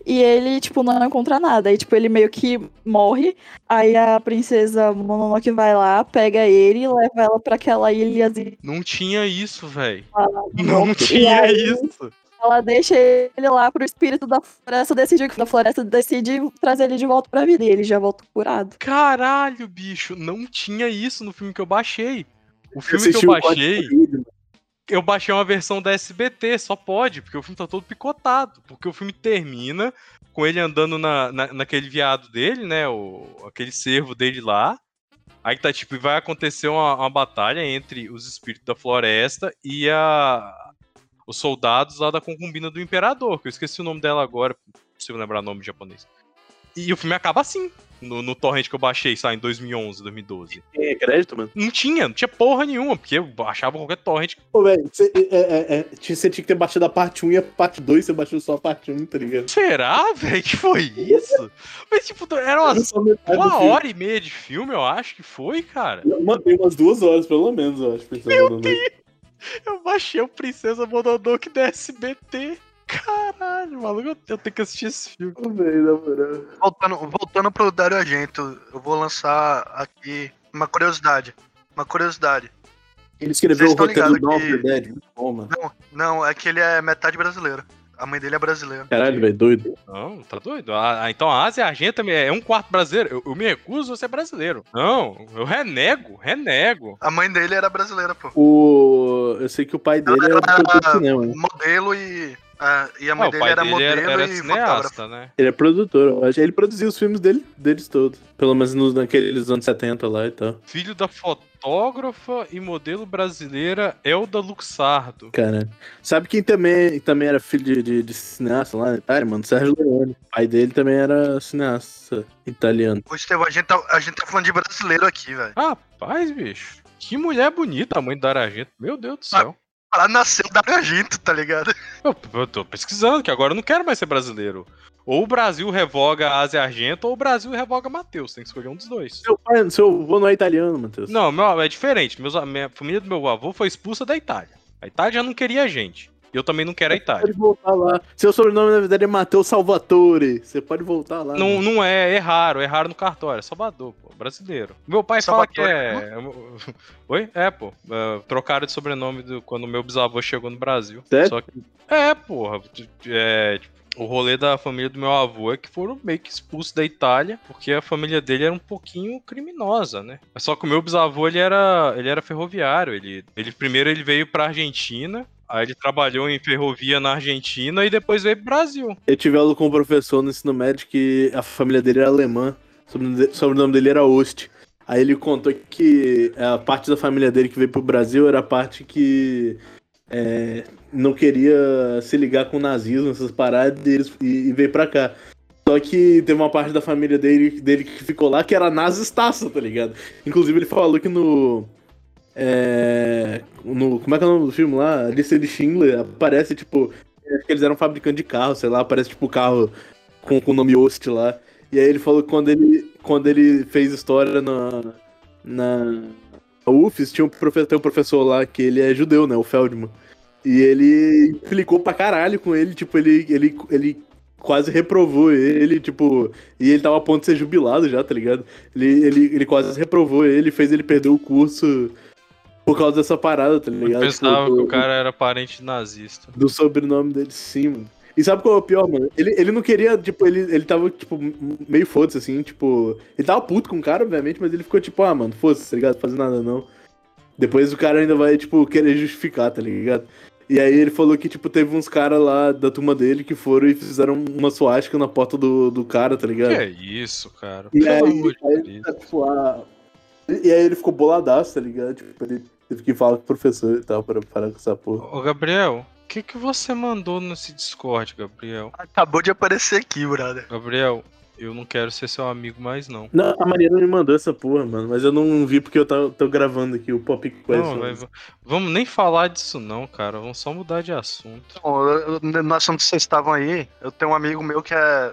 Speaker 4: e ele, tipo, não encontra nada. Aí, tipo, ele meio que morre. Aí a princesa Mononoke vai lá, pega ele e leva ela pra aquela ilhazinha.
Speaker 1: Não tinha isso, velho.
Speaker 4: lá.
Speaker 1: Não
Speaker 4: E
Speaker 1: tinha
Speaker 4: aí,
Speaker 1: isso.
Speaker 4: Ela deixa ele lá pro espírito da floresta decidir que da floresta decide trazer ele de volta pra vida. E ele já volta curado.
Speaker 1: Caralho, bicho. Não tinha isso no filme que eu baixei. O
Speaker 3: Eu
Speaker 1: filme que eu
Speaker 3: o código
Speaker 1: baixei. eu baixei uma versão da SBT, só pode, porque o filme tá todo picotado. Porque o filme termina com ele andando na, na, naquele viado dele, né? O, aquele cervo dele lá. Aí tá tipo, vai acontecer uma, uma batalha entre os espíritos da floresta e a, os soldados lá da concubina do imperador, que eu esqueci o nome dela agora, não consigo lembrar o nome japonês. E o filme acaba assim, no, no torrent que eu baixei, sai em 2011, 2012.
Speaker 3: Tem crédito, mano?
Speaker 1: Não tinha, não tinha porra nenhuma, porque eu baixava qualquer torrent.
Speaker 3: Pô, velho, você é, é, é, tinha- você tinha que ter baixado a parte 1 e a parte 2, você baixou só a parte 1, tá ligado?
Speaker 1: Será, velho, que foi isso? Mas, tipo, era umas, uma hora e meia de filme, eu acho que foi, cara.
Speaker 3: Mantém umas duas horas, pelo menos, eu acho. Meu
Speaker 1: Eu baixei o Princesa Mononoke da SBT. Caralho, maluco, eu- tenho que assistir esse filme.
Speaker 3: Velho, na moral.
Speaker 2: Voltando, voltando pro Dario Argento, eu vou lançar aqui uma curiosidade. Uma curiosidade.
Speaker 3: Ele escreveu
Speaker 2: Vocês
Speaker 3: o roteiro do Dawn
Speaker 2: ligados
Speaker 3: of the Dead. Muito bom, mano.
Speaker 2: Não, não, é que ele é metade brasileiro. A mãe dele é brasileira.
Speaker 3: Caralho, velho, doido.
Speaker 1: Não, tá doido? Ah, ah, então a Ásia Argenta é um quarto brasileiro. Eu, eu me recuso a ser brasileiro. Não, eu renego, renego.
Speaker 2: A mãe dele era brasileira, pô.
Speaker 3: O... Eu sei que o pai dele era produtor de cinema. né?
Speaker 2: Modelo e. ah, e a mãe
Speaker 1: Ah,
Speaker 2: dele era
Speaker 1: dele
Speaker 2: modelo
Speaker 1: era, era
Speaker 2: e fotógrafo.
Speaker 1: cineasta, né?
Speaker 3: Ele é produtor, eu acho. Ele produziu os filmes dele, deles todos. Pelo menos nos, naqueles anos 70 lá e tal.
Speaker 1: Filho da fotógrafa e modelo brasileira Elda Luxardo.
Speaker 3: Cara, sabe quem também, também era filho de, de, de cineasta lá na Itália, mano? Sérgio Leone. O pai dele também era cineasta italiano.
Speaker 2: Ô, Estevão, a gente, tá, a gente tá falando de brasileiro aqui, velho.
Speaker 1: Rapaz, bicho. Que mulher bonita a mãe da Argento. Meu Deus do céu.
Speaker 2: Ela nasceu da Argento, tá ligado?
Speaker 1: Eu, eu tô pesquisando, que agora eu não quero mais ser brasileiro. Ou o Brasil revoga a Ásia Argento, ou o Brasil revoga Matheus. Tem que escolher um dos dois.
Speaker 3: Seu pai, seu avô não é italiano, Matheus.
Speaker 1: Não, meu, é diferente. Meus, a minha família do meu avô foi expulsa da Itália. A Itália já não queria a gente. E eu também não quero a
Speaker 3: Você
Speaker 1: Itália.
Speaker 3: pode voltar lá. Seu sobrenome, na verdade, é Matheus Salvatore. Você pode voltar lá.
Speaker 1: Não,
Speaker 3: mano.
Speaker 1: não é, é raro, é raro no cartório, é Salvador, pô, brasileiro. Meu pai fala que
Speaker 2: Salvatore,
Speaker 1: é. Oi? É, pô. é, trocaram de sobrenome do... quando meu bisavô chegou no Brasil.
Speaker 3: Sério?
Speaker 1: Só que. É, porra. É, tipo, o rolê da família do meu avô é que foram meio que expulsos da Itália, porque a família dele era um pouquinho criminosa, né? Só que o meu bisavô, ele era, ele era ferroviário. Ele, ele primeiro ele veio pra Argentina, aí ele trabalhou em ferrovia na Argentina e depois veio pro Brasil.
Speaker 3: Eu tive aula com um professor no ensino médio que a família dele era alemã. O sobrenome de- sobrenome dele era Ost. Aí ele contou que a parte da família dele que veio pro Brasil era a parte que é, não queria se ligar com o nazismo, essas paradas, e, e- veio pra cá. Só que teve uma parte da família dele, dele que ficou lá que era nazistaça, tá ligado? Inclusive ele falou que no. É, no como é que é o nome do filme lá? A lista de Schindler aparece, tipo. Acho que eles eram fabricantes de carro, sei lá, aparece tipo carro com, o nome Ost lá. E aí ele falou que quando ele, quando ele fez história na, na UFES, tinha um, profe- tem um professor lá que ele é judeu, né? O Feldman. E ele implicou pra caralho com ele, tipo, ele, ele, ele quase reprovou ele, tipo, e ele tava a ponto de ser jubilado já, tá ligado? Ele, ele, ele quase reprovou ele, fez ele perder o curso por causa dessa parada, tá
Speaker 1: Eu
Speaker 3: ligado?
Speaker 1: pensava
Speaker 3: Tipo,
Speaker 1: que o cara era parente nazista.
Speaker 3: do sobrenome dele, sim, mano. E sabe qual é o pior, mano? Ele, ele não queria, tipo, ele, ele tava, tipo, meio foda-se, assim, tipo. Ele tava puto com o cara, obviamente, mas ele ficou tipo, ah, mano, foda-se, tá ligado? Fazer nada não. Depois o cara ainda vai, tipo, querer justificar, tá ligado? E aí ele falou que, tipo, teve uns caras lá da turma dele que foram e fizeram uma suástica na porta do, do cara, tá
Speaker 1: Que
Speaker 3: ligado?
Speaker 1: é isso, cara?
Speaker 3: E
Speaker 1: Pelo
Speaker 3: aí,
Speaker 1: amor de
Speaker 3: aí tá, tipo, e e aí ele ficou boladaço, tá ligado? Tipo, ele teve que falar com o professor e tal, pra parar com essa porra.
Speaker 1: Ô, Gabriel, o que, que você mandou nesse Discord, Gabriel?
Speaker 2: Acabou de aparecer aqui, brother.
Speaker 1: Gabriel, eu não quero ser seu amigo mais, não.
Speaker 3: Não, a Mariana me mandou essa porra, mano, mas eu não vi porque eu tô, tô gravando aqui o Pop Quest.
Speaker 1: Não, vai- vamos nem falar disso não, cara. Vamos só mudar de assunto.
Speaker 2: Bom, eu- eu- no assunto que vocês estavam aí, eu tenho um amigo meu que é,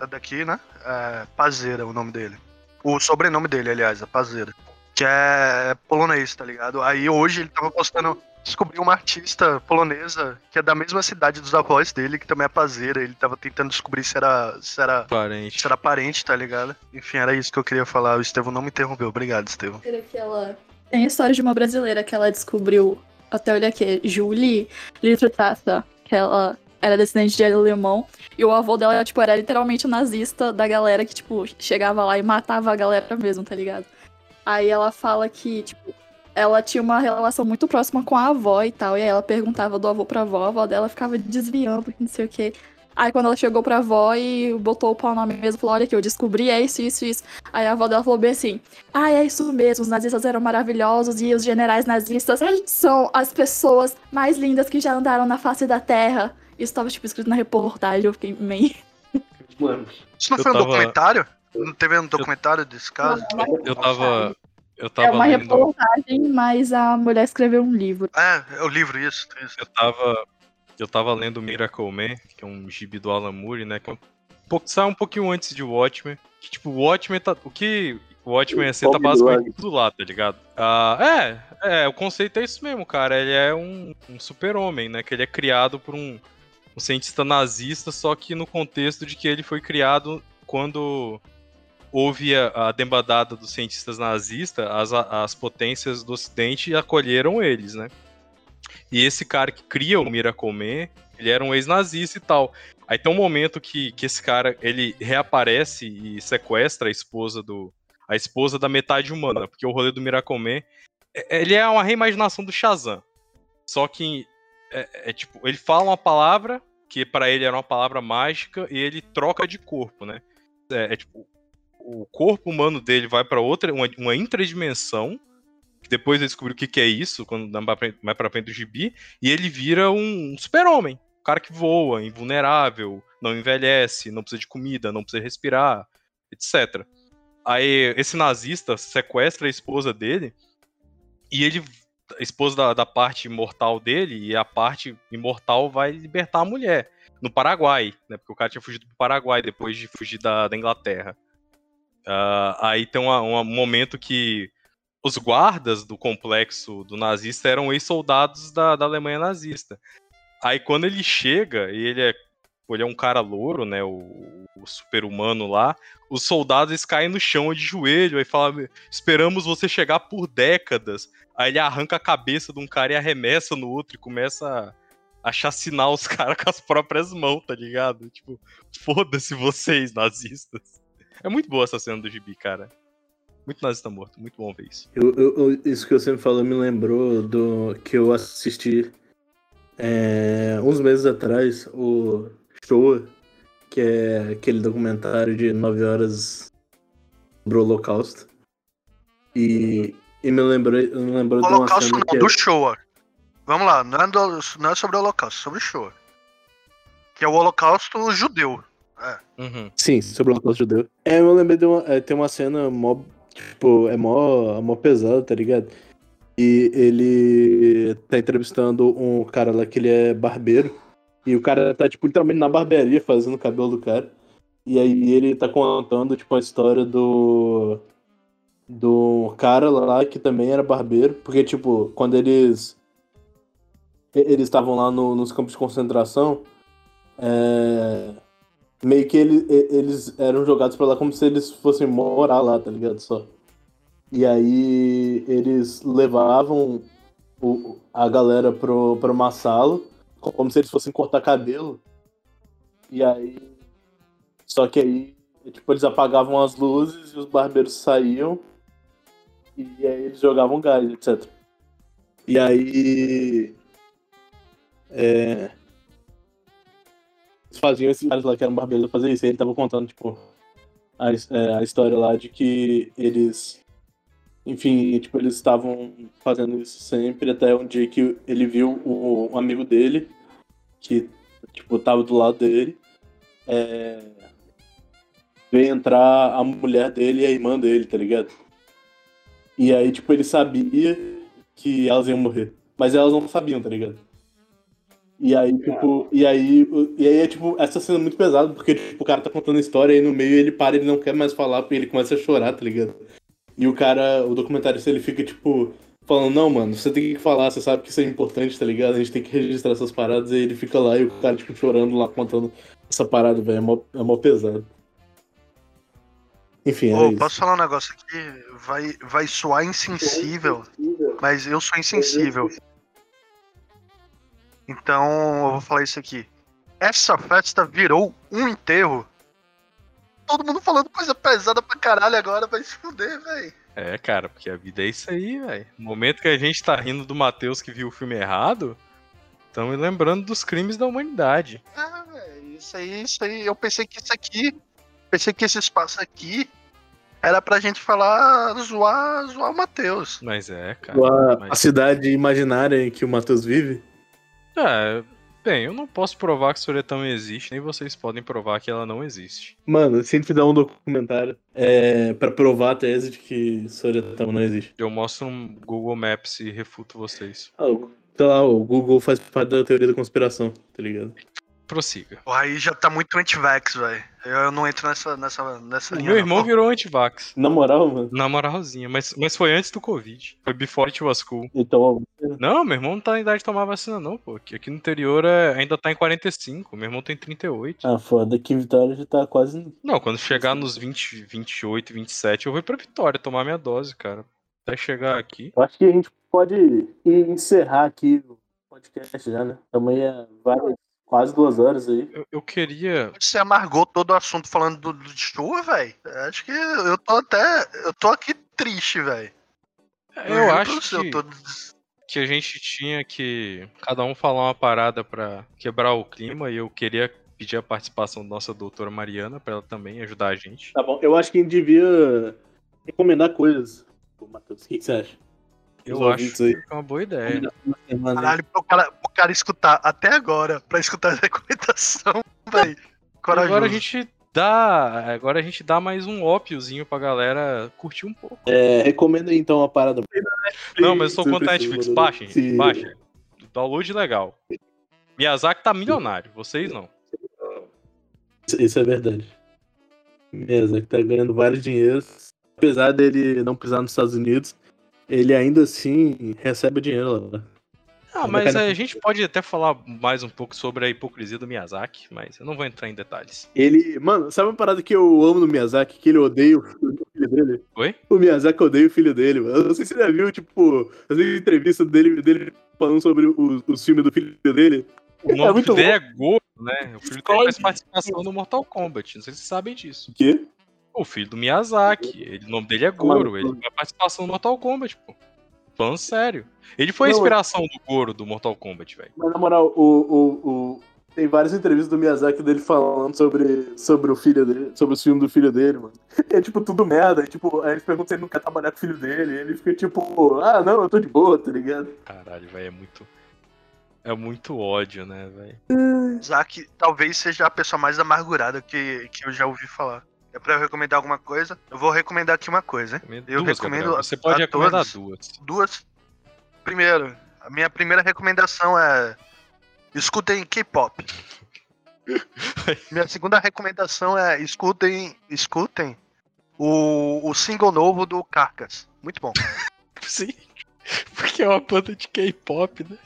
Speaker 2: é daqui, né? É Pazeira, o nome dele. O sobrenome dele, aliás, é Pazeira. Que é polonês, tá ligado? Aí hoje ele tava postando. Descobriu uma artista polonesa que é da mesma cidade dos avós dele, que também é Pazeira. Ele tava tentando descobrir se era, se era,
Speaker 1: Parente.
Speaker 2: se era parente, tá ligado? Enfim, era isso que eu queria falar. O Estevão não me interrompeu. Obrigado, Estevão.
Speaker 4: que ela tem a história de uma brasileira que ela descobriu, até olha aqui, Julie Litrutata, que ela era descendente de alemão, e o avô dela, tipo, era literalmente o nazista da galera que, tipo, chegava lá e matava a galera mesmo, tá ligado? Aí ela fala que, tipo, ela tinha uma relação muito próxima com a avó e tal. E aí ela perguntava do avô pra avó, a avó dela ficava desviando, não sei o quê. Aí quando ela chegou pra avó e botou o pau na mesa, falou: Olha aqui, eu descobri é isso, isso, isso. Aí a avó dela falou bem assim: Ah, é isso mesmo, os nazistas eram maravilhosos e os generais nazistas são as pessoas mais lindas que já andaram na face da terra. Isso tava, tipo, escrito na reportagem, eu fiquei meio.
Speaker 3: Mano,
Speaker 2: Isso não foi um
Speaker 1: tava-
Speaker 2: documentário? Não teve um documentário desse caso?
Speaker 1: Eu tava. Eu
Speaker 4: É
Speaker 1: tava
Speaker 4: uma
Speaker 1: lendo.
Speaker 4: reportagem, mas a mulher escreveu um livro.
Speaker 2: É, é o livro, isso. isso.
Speaker 1: Eu tava. Eu tava lendo Miracle Man, que é um gibi do Alan Moore, né? Que é um pouco, sai um pouquinho antes de Watchmen. Que, tipo, o Watchmen tá. O que o Watchmen ia ser tá basicamente tudo lá, tá ligado? Ah, é, é, o conceito é isso mesmo, cara. Ele é um, um super-homem, né? Que ele é criado por um, um cientista nazista, só que no contexto de que ele foi criado quando houve a, a debandada dos cientistas nazistas, as, as potências do ocidente acolheram eles, né? E esse cara que cria o Miracle Man, ele era um ex-nazista e tal. Aí tem um momento que, que esse cara, ele reaparece e sequestra a esposa do... A esposa da metade humana, porque o rolê do Miracle Man, é- ele é uma reimaginação do Shazam. Só que, é, é tipo, ele fala uma palavra, que pra ele era uma palavra mágica, e ele troca de corpo, né? É, é tipo, o corpo humano dele vai pra outra, uma, uma intradimensão, depois ele descobriu o que, que é isso, quando mais pra frente do gibi, e ele vira um super-homem. Um cara que voa, invulnerável, não envelhece, não precisa de comida, não precisa respirar, etc. Aí esse nazista sequestra a esposa dele e ele. A esposa da, da parte imortal dele e a parte imortal vai libertar a mulher. No Paraguai, né? Porque o cara tinha fugido pro Paraguai depois de fugir da, da Inglaterra. Ah, aí tem uma- um momento que os guardas do complexo do nazista eram ex-soldados da, da Alemanha nazista. Aí quando ele chega, e ele é, ele é um cara louro, né? O, o super-humano lá, os soldados eles caem no chão de joelho, aí fala: Esperamos você chegar por décadas. Aí ele arranca a cabeça de um cara e arremessa no outro e começa a, a chacinar os caras com as próprias mãos, tá ligado? Tipo, foda-se vocês, nazistas. É muito boa essa cena do gibi, cara. Muito nazista morto, muito bom ver isso.
Speaker 3: eu- eu- isso que você me falou me lembrou do que eu assisti é, uns meses atrás, o Showa, que é aquele documentário de 9 horas sobre o Holocausto. E, e me lembrou, me lembrou de uma
Speaker 2: Holocausto
Speaker 3: cena
Speaker 2: não,
Speaker 3: que é-
Speaker 2: do Showa. Vamos lá, não é, do- não é sobre o Holocausto, é sobre o Showa. Que é o Holocausto judeu.
Speaker 1: Uhum.
Speaker 3: Sim, sobre o Holocausto Judeu. É, eu lembrei de uma, é, tem uma cena mó, tipo, é mó, mó pesada, tá ligado? E ele tá entrevistando um cara lá que ele é barbeiro. E o cara tá, tipo, literalmente na barbearia fazendo o cabelo do cara. E aí ele tá contando, tipo, a história do. Do cara lá que também era barbeiro. Porque, tipo, quando eles. Eles estavam lá no- nos campos de concentração. É meio que ele- eles eram jogados pra lá como se eles fossem morar lá, tá ligado? Só. E aí eles levavam o- a galera pro, pra uma sala, como se eles fossem cortar cabelo. E aí. Só que aí, tipo, eles apagavam as luzes e os barbeiros saíam. E aí eles jogavam gás, etc. E aí. É, faziam esses caras lá que eram barbeiros fazer isso. E ele tava contando, tipo, a, é, a história lá de que eles. Enfim, tipo, eles estavam fazendo isso sempre, até um dia que ele viu o, um amigo dele, que, tipo, tava do lado dele, é, veio entrar a mulher dele e a irmã dele, tá ligado? E aí, tipo, ele sabia que elas iam morrer. Mas elas não sabiam, tá ligado? E aí, tipo, e aí, e aí é tipo, essa cena é muito pesada, porque tipo, o cara tá contando a história e no meio ele para, ele não quer mais falar, porque ele começa a chorar, tá ligado? E o cara, o documentarista, ele fica, tipo, falando, não, mano, você tem que falar, você sabe que isso é importante, tá ligado? A gente tem que registrar essas paradas, e ele fica lá e o cara, tipo, chorando lá, contando essa parada, velho, é mó, é mó pesado. Enfim, é
Speaker 2: Ô,
Speaker 3: isso.
Speaker 2: posso falar um negócio aqui? Vai, vai soar insensível, mas eu sou insensível. Então eu vou falar isso aqui. Essa festa virou um enterro. Todo mundo falando coisa pesada pra caralho agora, vai se fuder, velho.
Speaker 1: É, cara, porque a vida é isso aí, velho. No momento que a gente tá rindo do Matheus que viu o filme errado, estamos lembrando dos crimes da humanidade.
Speaker 2: Ah, velho, isso aí, isso aí. Eu pensei que isso aqui. Pensei que esse espaço aqui era pra gente falar, zoar, zoar o Matheus.
Speaker 1: Mas é, cara.
Speaker 3: A, a
Speaker 1: Mas...
Speaker 3: cidade imaginária em que o Matheus vive.
Speaker 1: É, bem, eu não posso provar que Soretão existe, nem vocês podem provar que ela não existe.
Speaker 3: Mano, se a gente fizer um documentário é, pra provar a tese de que Soretão não existe.
Speaker 1: Eu mostro um Google Maps e refuto vocês.
Speaker 3: Ah, sei lá, o Google faz parte da teoria da conspiração, tá ligado?
Speaker 1: Prossiga.
Speaker 2: Aí já tá muito anti-vax, velho. Eu não entro nessa, nessa, nessa
Speaker 1: O
Speaker 2: linha.
Speaker 1: meu
Speaker 2: não.
Speaker 1: irmão virou antivax.
Speaker 3: Na moral, mano.
Speaker 1: Na moralzinha, mas, mas foi antes do Covid. Foi before it was cool.
Speaker 3: Então,
Speaker 1: Não, meu irmão não tá na idade de tomar vacina, não, pô. Que aqui no interior é- ainda tá em 45. Meu irmão tem 38.
Speaker 3: ah, foda, aqui em Vitória já tá quase.
Speaker 1: Não, quando chegar nos 20, 28, 27, eu vou pra Vitória tomar minha dose, cara. Até chegar aqui.
Speaker 3: Eu acho que a gente pode encerrar aqui o podcast já, né? Também é várias, quase duas horas aí.
Speaker 1: Eu, eu queria.
Speaker 2: Você amargou todo o assunto falando do, do de chuva, velho. Acho que eu tô até. Eu tô aqui triste, velho.
Speaker 1: Eu
Speaker 2: juro pra
Speaker 1: acho
Speaker 2: você, eu
Speaker 1: que,
Speaker 2: tô-
Speaker 1: que a gente tinha que cada um falar uma parada pra quebrar o clima e eu queria pedir a participação da nossa doutora Mariana pra ela também ajudar a gente.
Speaker 3: Tá bom, eu acho que a gente devia recomendar coisas. Matheus, o que que você acha?
Speaker 1: Eu acho que é uma boa ideia.
Speaker 3: Aí.
Speaker 2: Caralho, pro cara, pro cara escutar até agora, pra escutar a recomendação, velho. Corajoso.
Speaker 1: Agora a gente dá, agora a gente dá mais um ópiozinho pra galera curtir um pouco.
Speaker 3: É, recomenda aí então uma parada.
Speaker 1: Não, mas eu tô contra a Netflix. Baixem, gente, baixem. Download legal. Miyazaki tá milionário, vocês não.
Speaker 3: Isso- é verdade. Que tá ganhando vários dinheiros. Apesar dele não pisar nos Estados Unidos, ele ainda assim recebe dinheiro lá.
Speaker 1: Ah,
Speaker 3: Mas
Speaker 1: é, a gente pode até falar mais um pouco sobre a hipocrisia do Miyazaki, mas eu não vou entrar em detalhes.
Speaker 3: Ele. Mano, sabe uma parada que eu amo no Miyazaki? Que ele odeia o filho dele?
Speaker 1: Oi?
Speaker 3: O Miyazaki odeia o filho dele, mano. Eu não sei se você já viu, tipo, as entrevistas dele, dele falando sobre os, os filmes do filho dele.
Speaker 1: O nome
Speaker 3: muito
Speaker 1: do filho dele
Speaker 3: bom.
Speaker 1: é Goro, né? O filho dele faz participação no Mortal Kombat, não sei se vocês sabem disso.
Speaker 3: O quê?
Speaker 1: O filho do Miyazaki, ele- o nome dele é Goro, ele faz participação no Mortal Kombat, pô. Falando sério. Ele foi a
Speaker 3: Não,
Speaker 1: inspiração do Goro do Mortal Kombat, velho.
Speaker 3: Mas na moral, o, o, o- tem várias entrevistas do Miyazaki dele falando sobre, sobre o filho dele, sobre os filmes do filho dele, mano. É tipo tudo merda. E, tipo, aí eles perguntam se ele não quer trabalhar com o filho dele. E ele fica tipo, ah, não, eu tô de boa, tá ligado?
Speaker 1: Caralho, velho, é muito. É muito ódio, né, velho?
Speaker 2: Zack talvez seja a pessoa mais amargurada que, que eu já ouvi falar. É pra eu recomendar alguma coisa? Eu vou recomendar aqui uma coisa, hein? Eu
Speaker 1: duas,
Speaker 2: recomendo
Speaker 1: Gabriel. Você pode recomendar
Speaker 2: todos.
Speaker 1: duas.
Speaker 2: Duas. Primeiro, a minha primeira recomendação é. Escutem K-pop. minha segunda recomendação é escutem. Escutem o, o single novo do Carcas. Muito bom.
Speaker 1: Sim. Porque é uma banda de K-pop, né?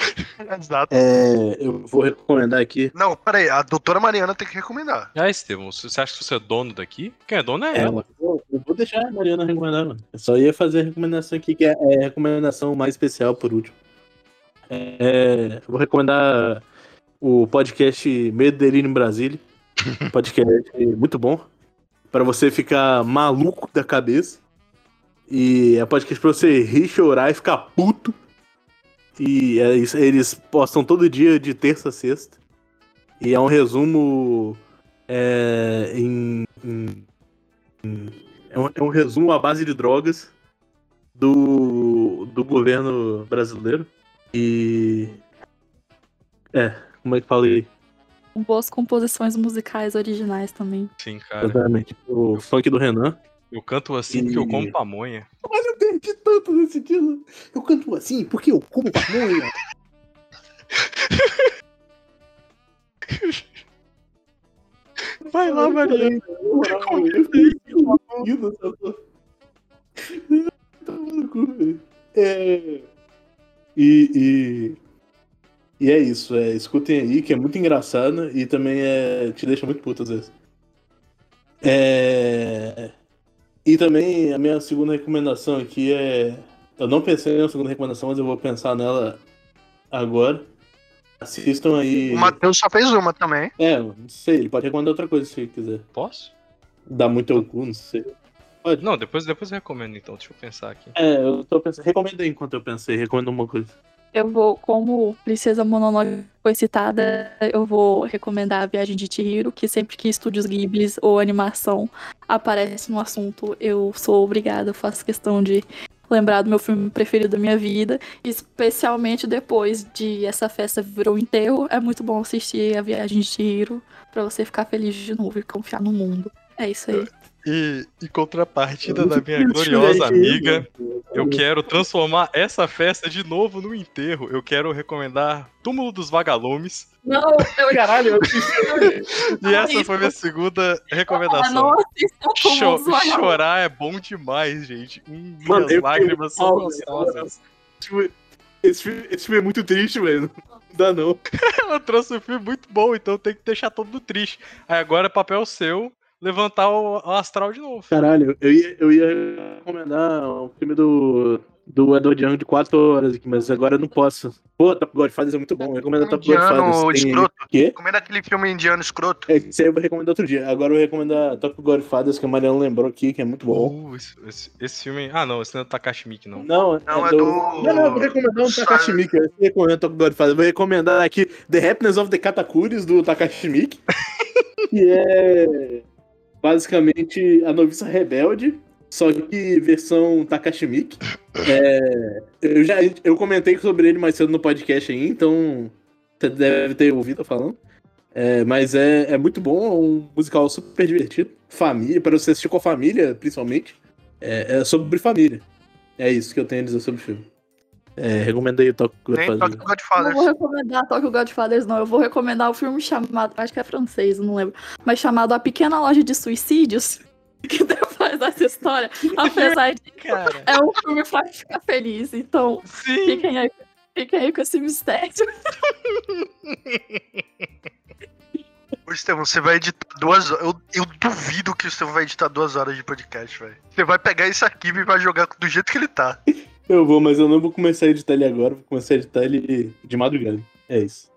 Speaker 2: Exato.
Speaker 3: É, eu vou recomendar aqui.
Speaker 2: Não, peraí, a doutora Mariana tem que recomendar.
Speaker 1: Ah, Estevão, você acha que você é dono daqui? Quem é dono é,
Speaker 3: É,
Speaker 1: ela.
Speaker 3: eu, eu vou deixar a Mariana recomendar, mano. Eu só ia fazer a recomendação aqui, que é, é a recomendação mais especial por último. É, eu vou recomendar o podcast Medo Delírio em Brasília. Um podcast muito bom. Pra você ficar maluco da cabeça. E é podcast pra você rir, chorar e ficar puto. E é eles postam todo dia de terça a sexta. E é um resumo é, em, em é um, é um resumo à base de drogas do, do governo brasileiro. E. É, como é que falei?
Speaker 4: Com boas composições musicais originais também.
Speaker 1: Sim, cara.
Speaker 3: Exatamente. O funk do Renan.
Speaker 1: Eu canto assim porque eu como pamonha.
Speaker 3: Mas eu perdi tanto nesse título. Eu canto assim porque eu como pamonha.
Speaker 1: Vai lá, Maria.
Speaker 3: É. E, e. E é isso, é, escutem aí, que é muito engraçado e também é, te deixa muito puto às vezes. É, e também a minha segunda recomendação aqui é. Eu não pensei na segunda recomendação, mas eu vou pensar nela agora. Assistam aí.
Speaker 2: O Matheus só fez uma também.
Speaker 3: É, não sei, ele pode recomendar outra coisa se quiser.
Speaker 1: Posso?
Speaker 3: Dá muito ao cu, não sei. Pode.
Speaker 1: Não, depois, depois eu recomendo então, deixa eu pensar aqui.
Speaker 3: É, eu tô pensando. Recomenda aí enquanto eu pensei, recomenda uma coisa.
Speaker 4: Eu vou, como Princesa Mononoke foi citada, eu vou recomendar a Viagem de Chihiro, que sempre que estúdios Ghibli ou animação aparece no assunto, eu sou obrigada, eu faço questão de lembrar do meu filme preferido da minha vida, especialmente depois de essa festa virou enterro. É muito bom assistir a Viagem de Chihiro pra você ficar feliz de novo e confiar no mundo. É isso aí.
Speaker 1: E em contrapartida da minha gloriosa amiga, eu quero transformar essa festa de novo no enterro. Eu quero recomendar Túmulo dos Vagalumes.
Speaker 4: Não, eu
Speaker 3: Caralho, eu
Speaker 1: E essa foi minha segunda recomendação.
Speaker 4: não assistam Túmulo
Speaker 1: Cho- chorar é bom demais, gente. Hum,
Speaker 3: Mano,
Speaker 1: minhas lágrimas são gostosas.
Speaker 3: Esse filme, esse filme é muito triste, velho. Não dá não.
Speaker 1: Ela trouxe um filme muito bom, então tem que deixar todo mundo triste. Aí agora é papel seu levantar o, o astral de novo.
Speaker 3: Caralho, eu ia, eu ia recomendar um filme do, do Edward Young de 4 horas aqui, mas agora eu não posso. Pô, Top Godfathers é muito bom. Recomendo Top
Speaker 2: Indiano
Speaker 3: Godfathers. Tem-
Speaker 2: escroto.
Speaker 3: Quê?
Speaker 2: Recomenda aquele filme indiano escroto.
Speaker 3: É, Esse aí eu vou recomendar outro dia. Agora eu vou recomendar Top Godfathers, que a Mariana lembrou aqui, que é muito bom.
Speaker 1: Uh, esse, esse- esse filme. Ah, não, esse não é do Takashi Miike, não.
Speaker 3: Não,
Speaker 2: Não, é do-
Speaker 3: Não, não, eu vou recomendar um Takashi Miike. Eu recomendo Top Godfathers. Eu vou recomendar aqui The Happiness of the Katakuris, do Takashi Miike. que é basicamente a noviça rebelde, só que versão Takashi Miike. É, eu já eu comentei sobre ele mais cedo no podcast aí, então você deve ter ouvido falando. É, mas é, é muito bom, é um musical super divertido. Família, para você assistir com a família, principalmente. É, é sobre família. É isso que eu tenho a dizer sobre o filme. É, recomendo aí o Top
Speaker 2: Nem
Speaker 3: Godfathers.
Speaker 2: Tokyo
Speaker 4: Não
Speaker 2: Godfathers.
Speaker 4: vou recomendar Tokyo Godfathers, não. Eu vou recomendar o filme chamado, acho que é francês, não lembro, mas chamado A Pequena Loja de Suicídios, que depois dessa história, apesar de
Speaker 1: Cara,
Speaker 4: é um filme pra ficar feliz, então
Speaker 1: sim.
Speaker 4: fiquem aí, fiquem aí com esse mistério.
Speaker 2: Ô, Estevão, você vai editar duas horas. Eu, eu duvido que o Estevão vai editar duas horas de podcast, velho. Você vai pegar esse arquivo e vai jogar do jeito que ele tá.
Speaker 3: Eu vou, mas eu não vou começar a editar ele agora, vou começar a editar ele de madrugada. É isso.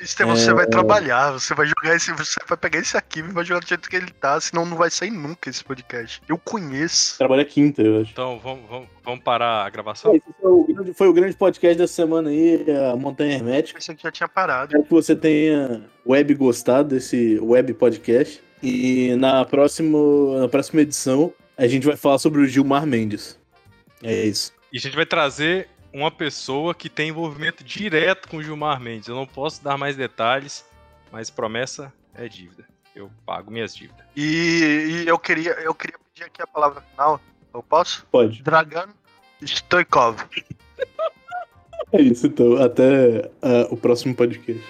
Speaker 3: É.
Speaker 2: você vai trabalhar, você vai jogar esse. Você vai pegar esse arquivo e vai jogar do jeito que ele tá, senão não vai sair nunca esse podcast. Eu conheço.
Speaker 3: Trabalha quinta, eu acho.
Speaker 1: Então, vamos, vamos, vamos parar a gravação?
Speaker 3: Esse foi o, grande, foi o grande podcast dessa semana aí, a Montanha Hermética.
Speaker 2: Pensei que já tinha parado.
Speaker 3: Espero que você tenha web gostado desse web podcast. E na próxima, na próxima edição, a gente vai falar sobre o Gilmar Mendes. É isso.
Speaker 1: E a gente vai trazer uma pessoa que tem envolvimento direto com o Gilmar Mendes. Eu não posso dar mais detalhes, mas promessa é dívida. Eu pago minhas dívidas.
Speaker 2: E, e eu queria, eu queria pedir aqui a palavra final. Eu posso?
Speaker 3: Pode.
Speaker 2: Dragan Stoikov.
Speaker 3: É isso, então. Até ah, o próximo podcast.